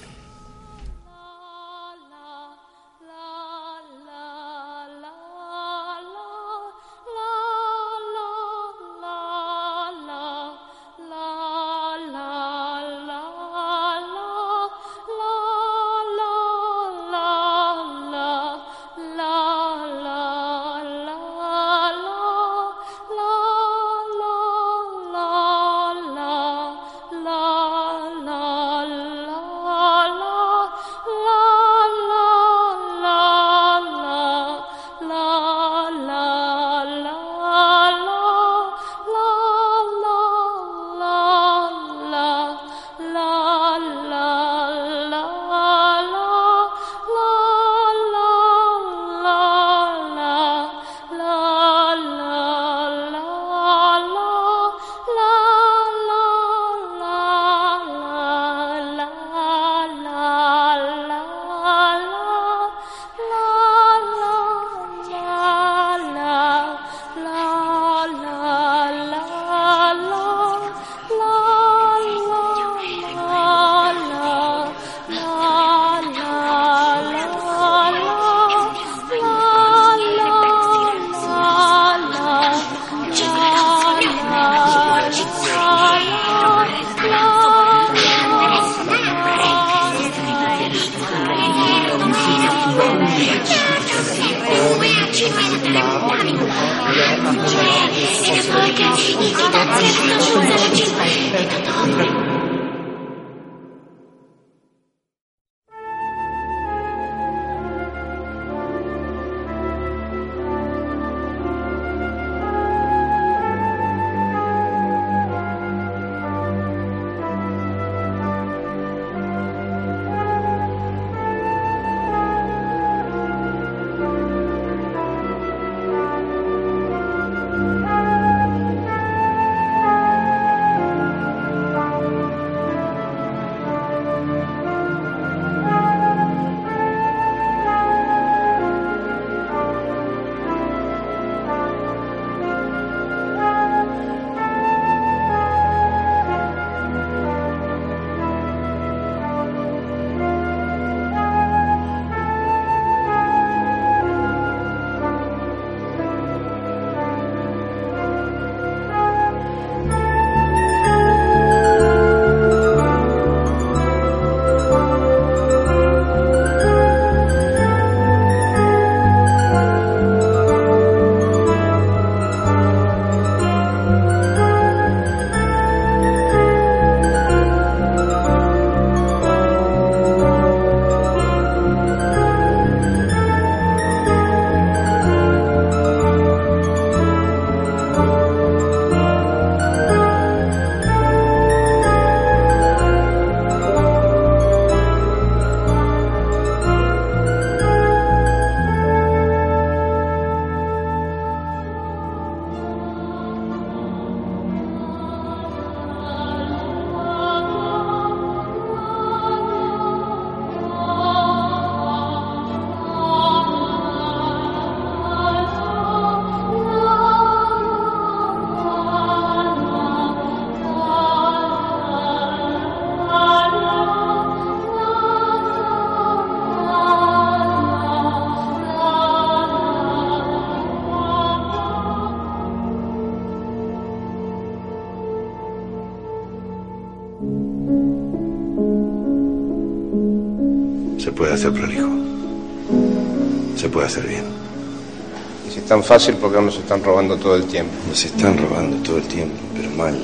Tan fácil, ¿por qué nos están robando todo el tiempo? Nos están robando todo el tiempo, pero mal.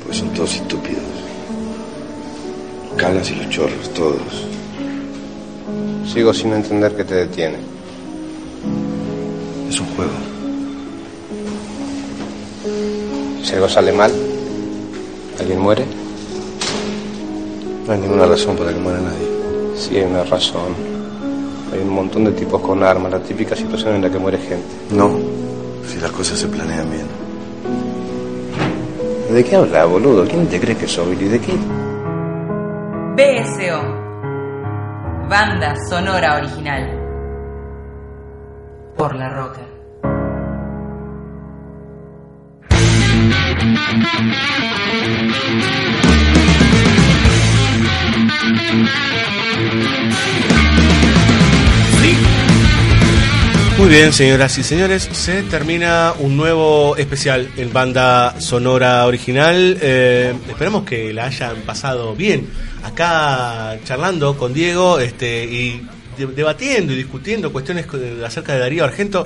Porque son todos estúpidos. Los calas y los chorros, todos. Sigo sin entender qué te detiene. Es un juego. Si algo sale mal, ¿alguien muere? No hay ninguna razón para que muera nadie. Sí, hay una razón. Montón de tipos con armas, la típica situación en la que muere gente. No, si las cosas se planean bien. ¿De qué habla, boludo? ¿Quién te cree que soy? ¿Y de qué? BSO. Banda sonora original. Por la roca. Muy bien, señoras y señores, se termina un nuevo especial en banda sonora original. Eh, esperamos que la hayan pasado bien. Acá charlando con Diego este, y de- debatiendo y discutiendo cuestiones acerca de Darío Argento.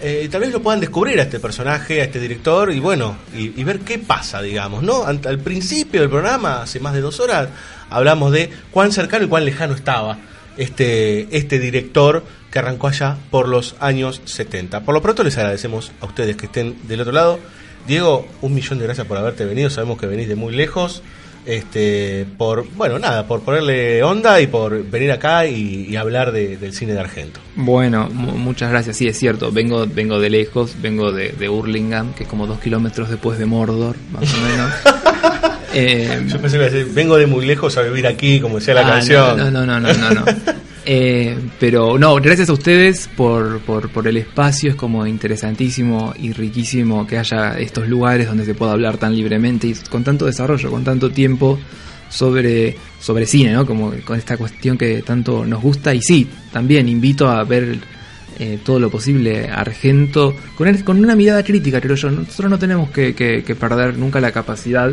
Eh, tal vez lo puedan descubrir a este personaje, a este director, y bueno, y, ver qué pasa, digamos, ¿no? Al principio del programa, hace más de dos horas, hablamos de cuán cercano y cuán lejano estaba este, este director que arrancó allá por los años 70. Por lo pronto les agradecemos a ustedes que estén del otro lado. Diego, un millón de gracias por haberte venido, sabemos que venís de muy lejos. Este, por, bueno, nada, por ponerle onda y por venir acá y, y hablar de- del cine de Argento. Bueno, mu- muchas gracias. Sí, es cierto. Vengo, vengo de lejos, vengo de, de Hurlingham, que es como dos kilómetros después de Mordor, más o menos. Eh, Yo pensé que iba a decir, vengo de muy lejos a vivir aquí, como decía la Ah, canción. No, no, no, no, no. no. Eh, pero no, gracias a ustedes por, por, por el espacio, es como interesantísimo y riquísimo que haya estos lugares donde se pueda hablar tan libremente y con tanto desarrollo, con tanto tiempo sobre, sobre cine, ¿no? Como con esta cuestión que tanto nos gusta y sí, también invito a ver eh, todo lo posible Argento con, el- con una mirada crítica, creo yo. Nosotros no tenemos que, que- que perder nunca la capacidad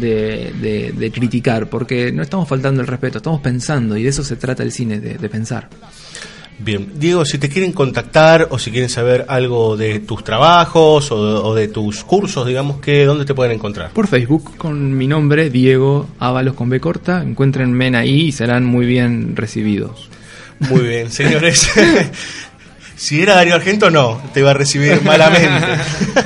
de, de- de criticar, porque no estamos faltando el respeto, estamos pensando y de eso se trata el cine, de, de pensar. Bien, Diego, si te quieren contactar o si quieren saber algo de tus trabajos o, o de tus cursos, digamos que, ¿dónde te pueden encontrar? Por Facebook, con mi nombre, Diego Ábalos con B corta, encuéntrenme ahí y serán muy bien recibidos. Muy bien, señores. si era Darío Argento, no, te va a recibir malamente.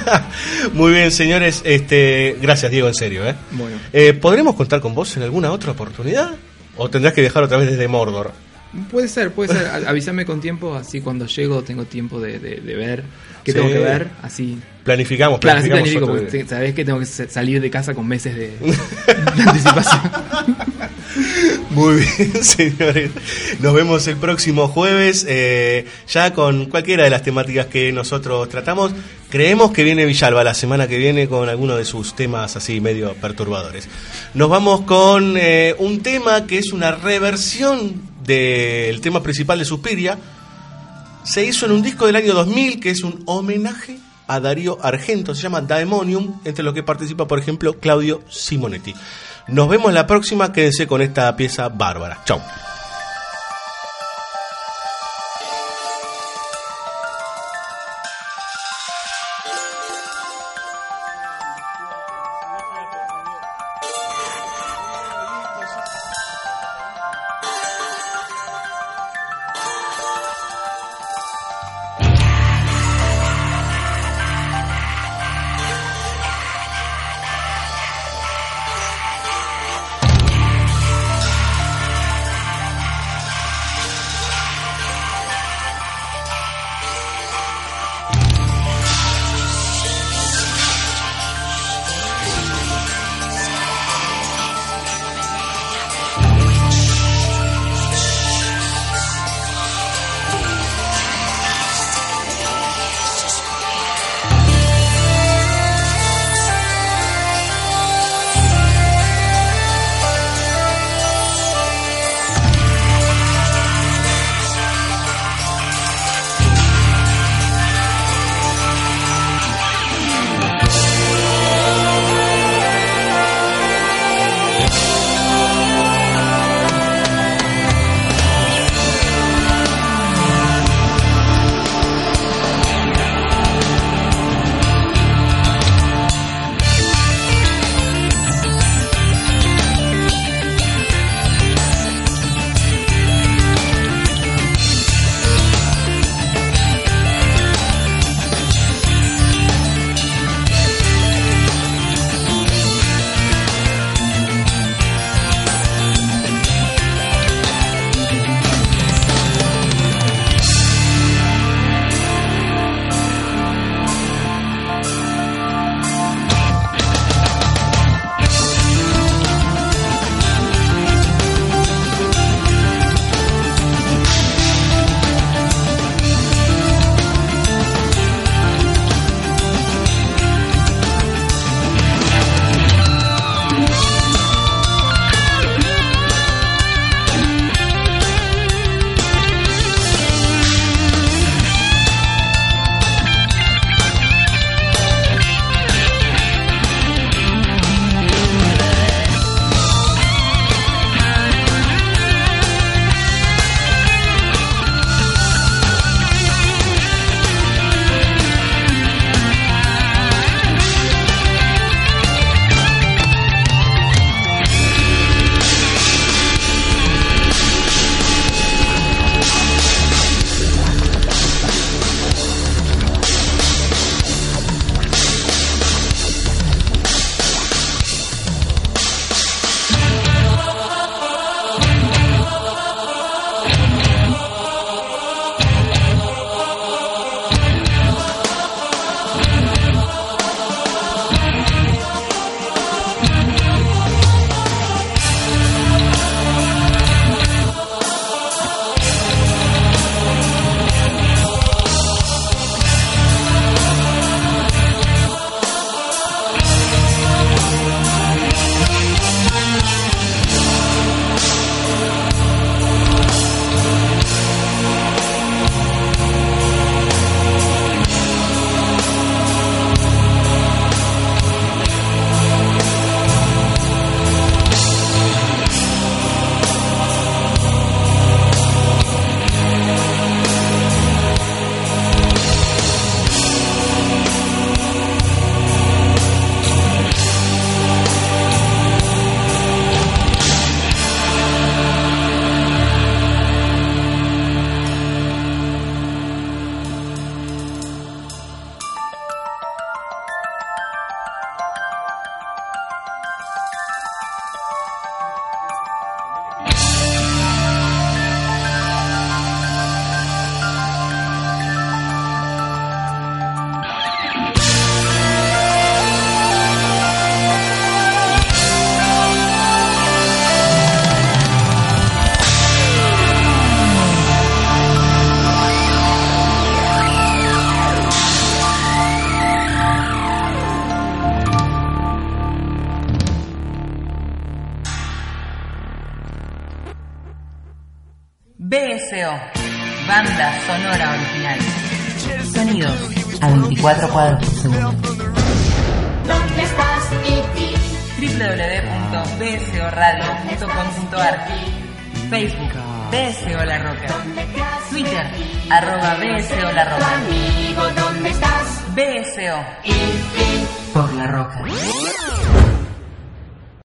Muy bien, señores. Este, gracias, Diego, en serio. ¿eh? Bueno. Eh, ¿Podremos contar con vos en alguna otra oportunidad? ¿O tendrás que viajar otra vez desde Mordor? Puede ser, puede ser. A- Avísame con tiempo, así cuando llego tengo tiempo de, de- de ver qué Sí. tengo que ver, así. Planificamos, Claro, así planificamos planifico, porque sabés que tengo que sa- salir de casa con meses de, de anticipación. Muy bien, señores. Nos vemos el próximo jueves, eh, ya con cualquiera de las temáticas que nosotros tratamos. Creemos que viene Villalba la semana que viene con alguno de sus temas así medio perturbadores. Nos vamos con eh, un tema que es una reversión del tema principal de Suspiria. Se hizo en un disco del año 2000 que es un homenaje a Darío Argento, se llama Daemonium, entre los que participa, por ejemplo, Claudio Simonetti. Nos vemos la próxima, quédense con esta pieza bárbara. Chau.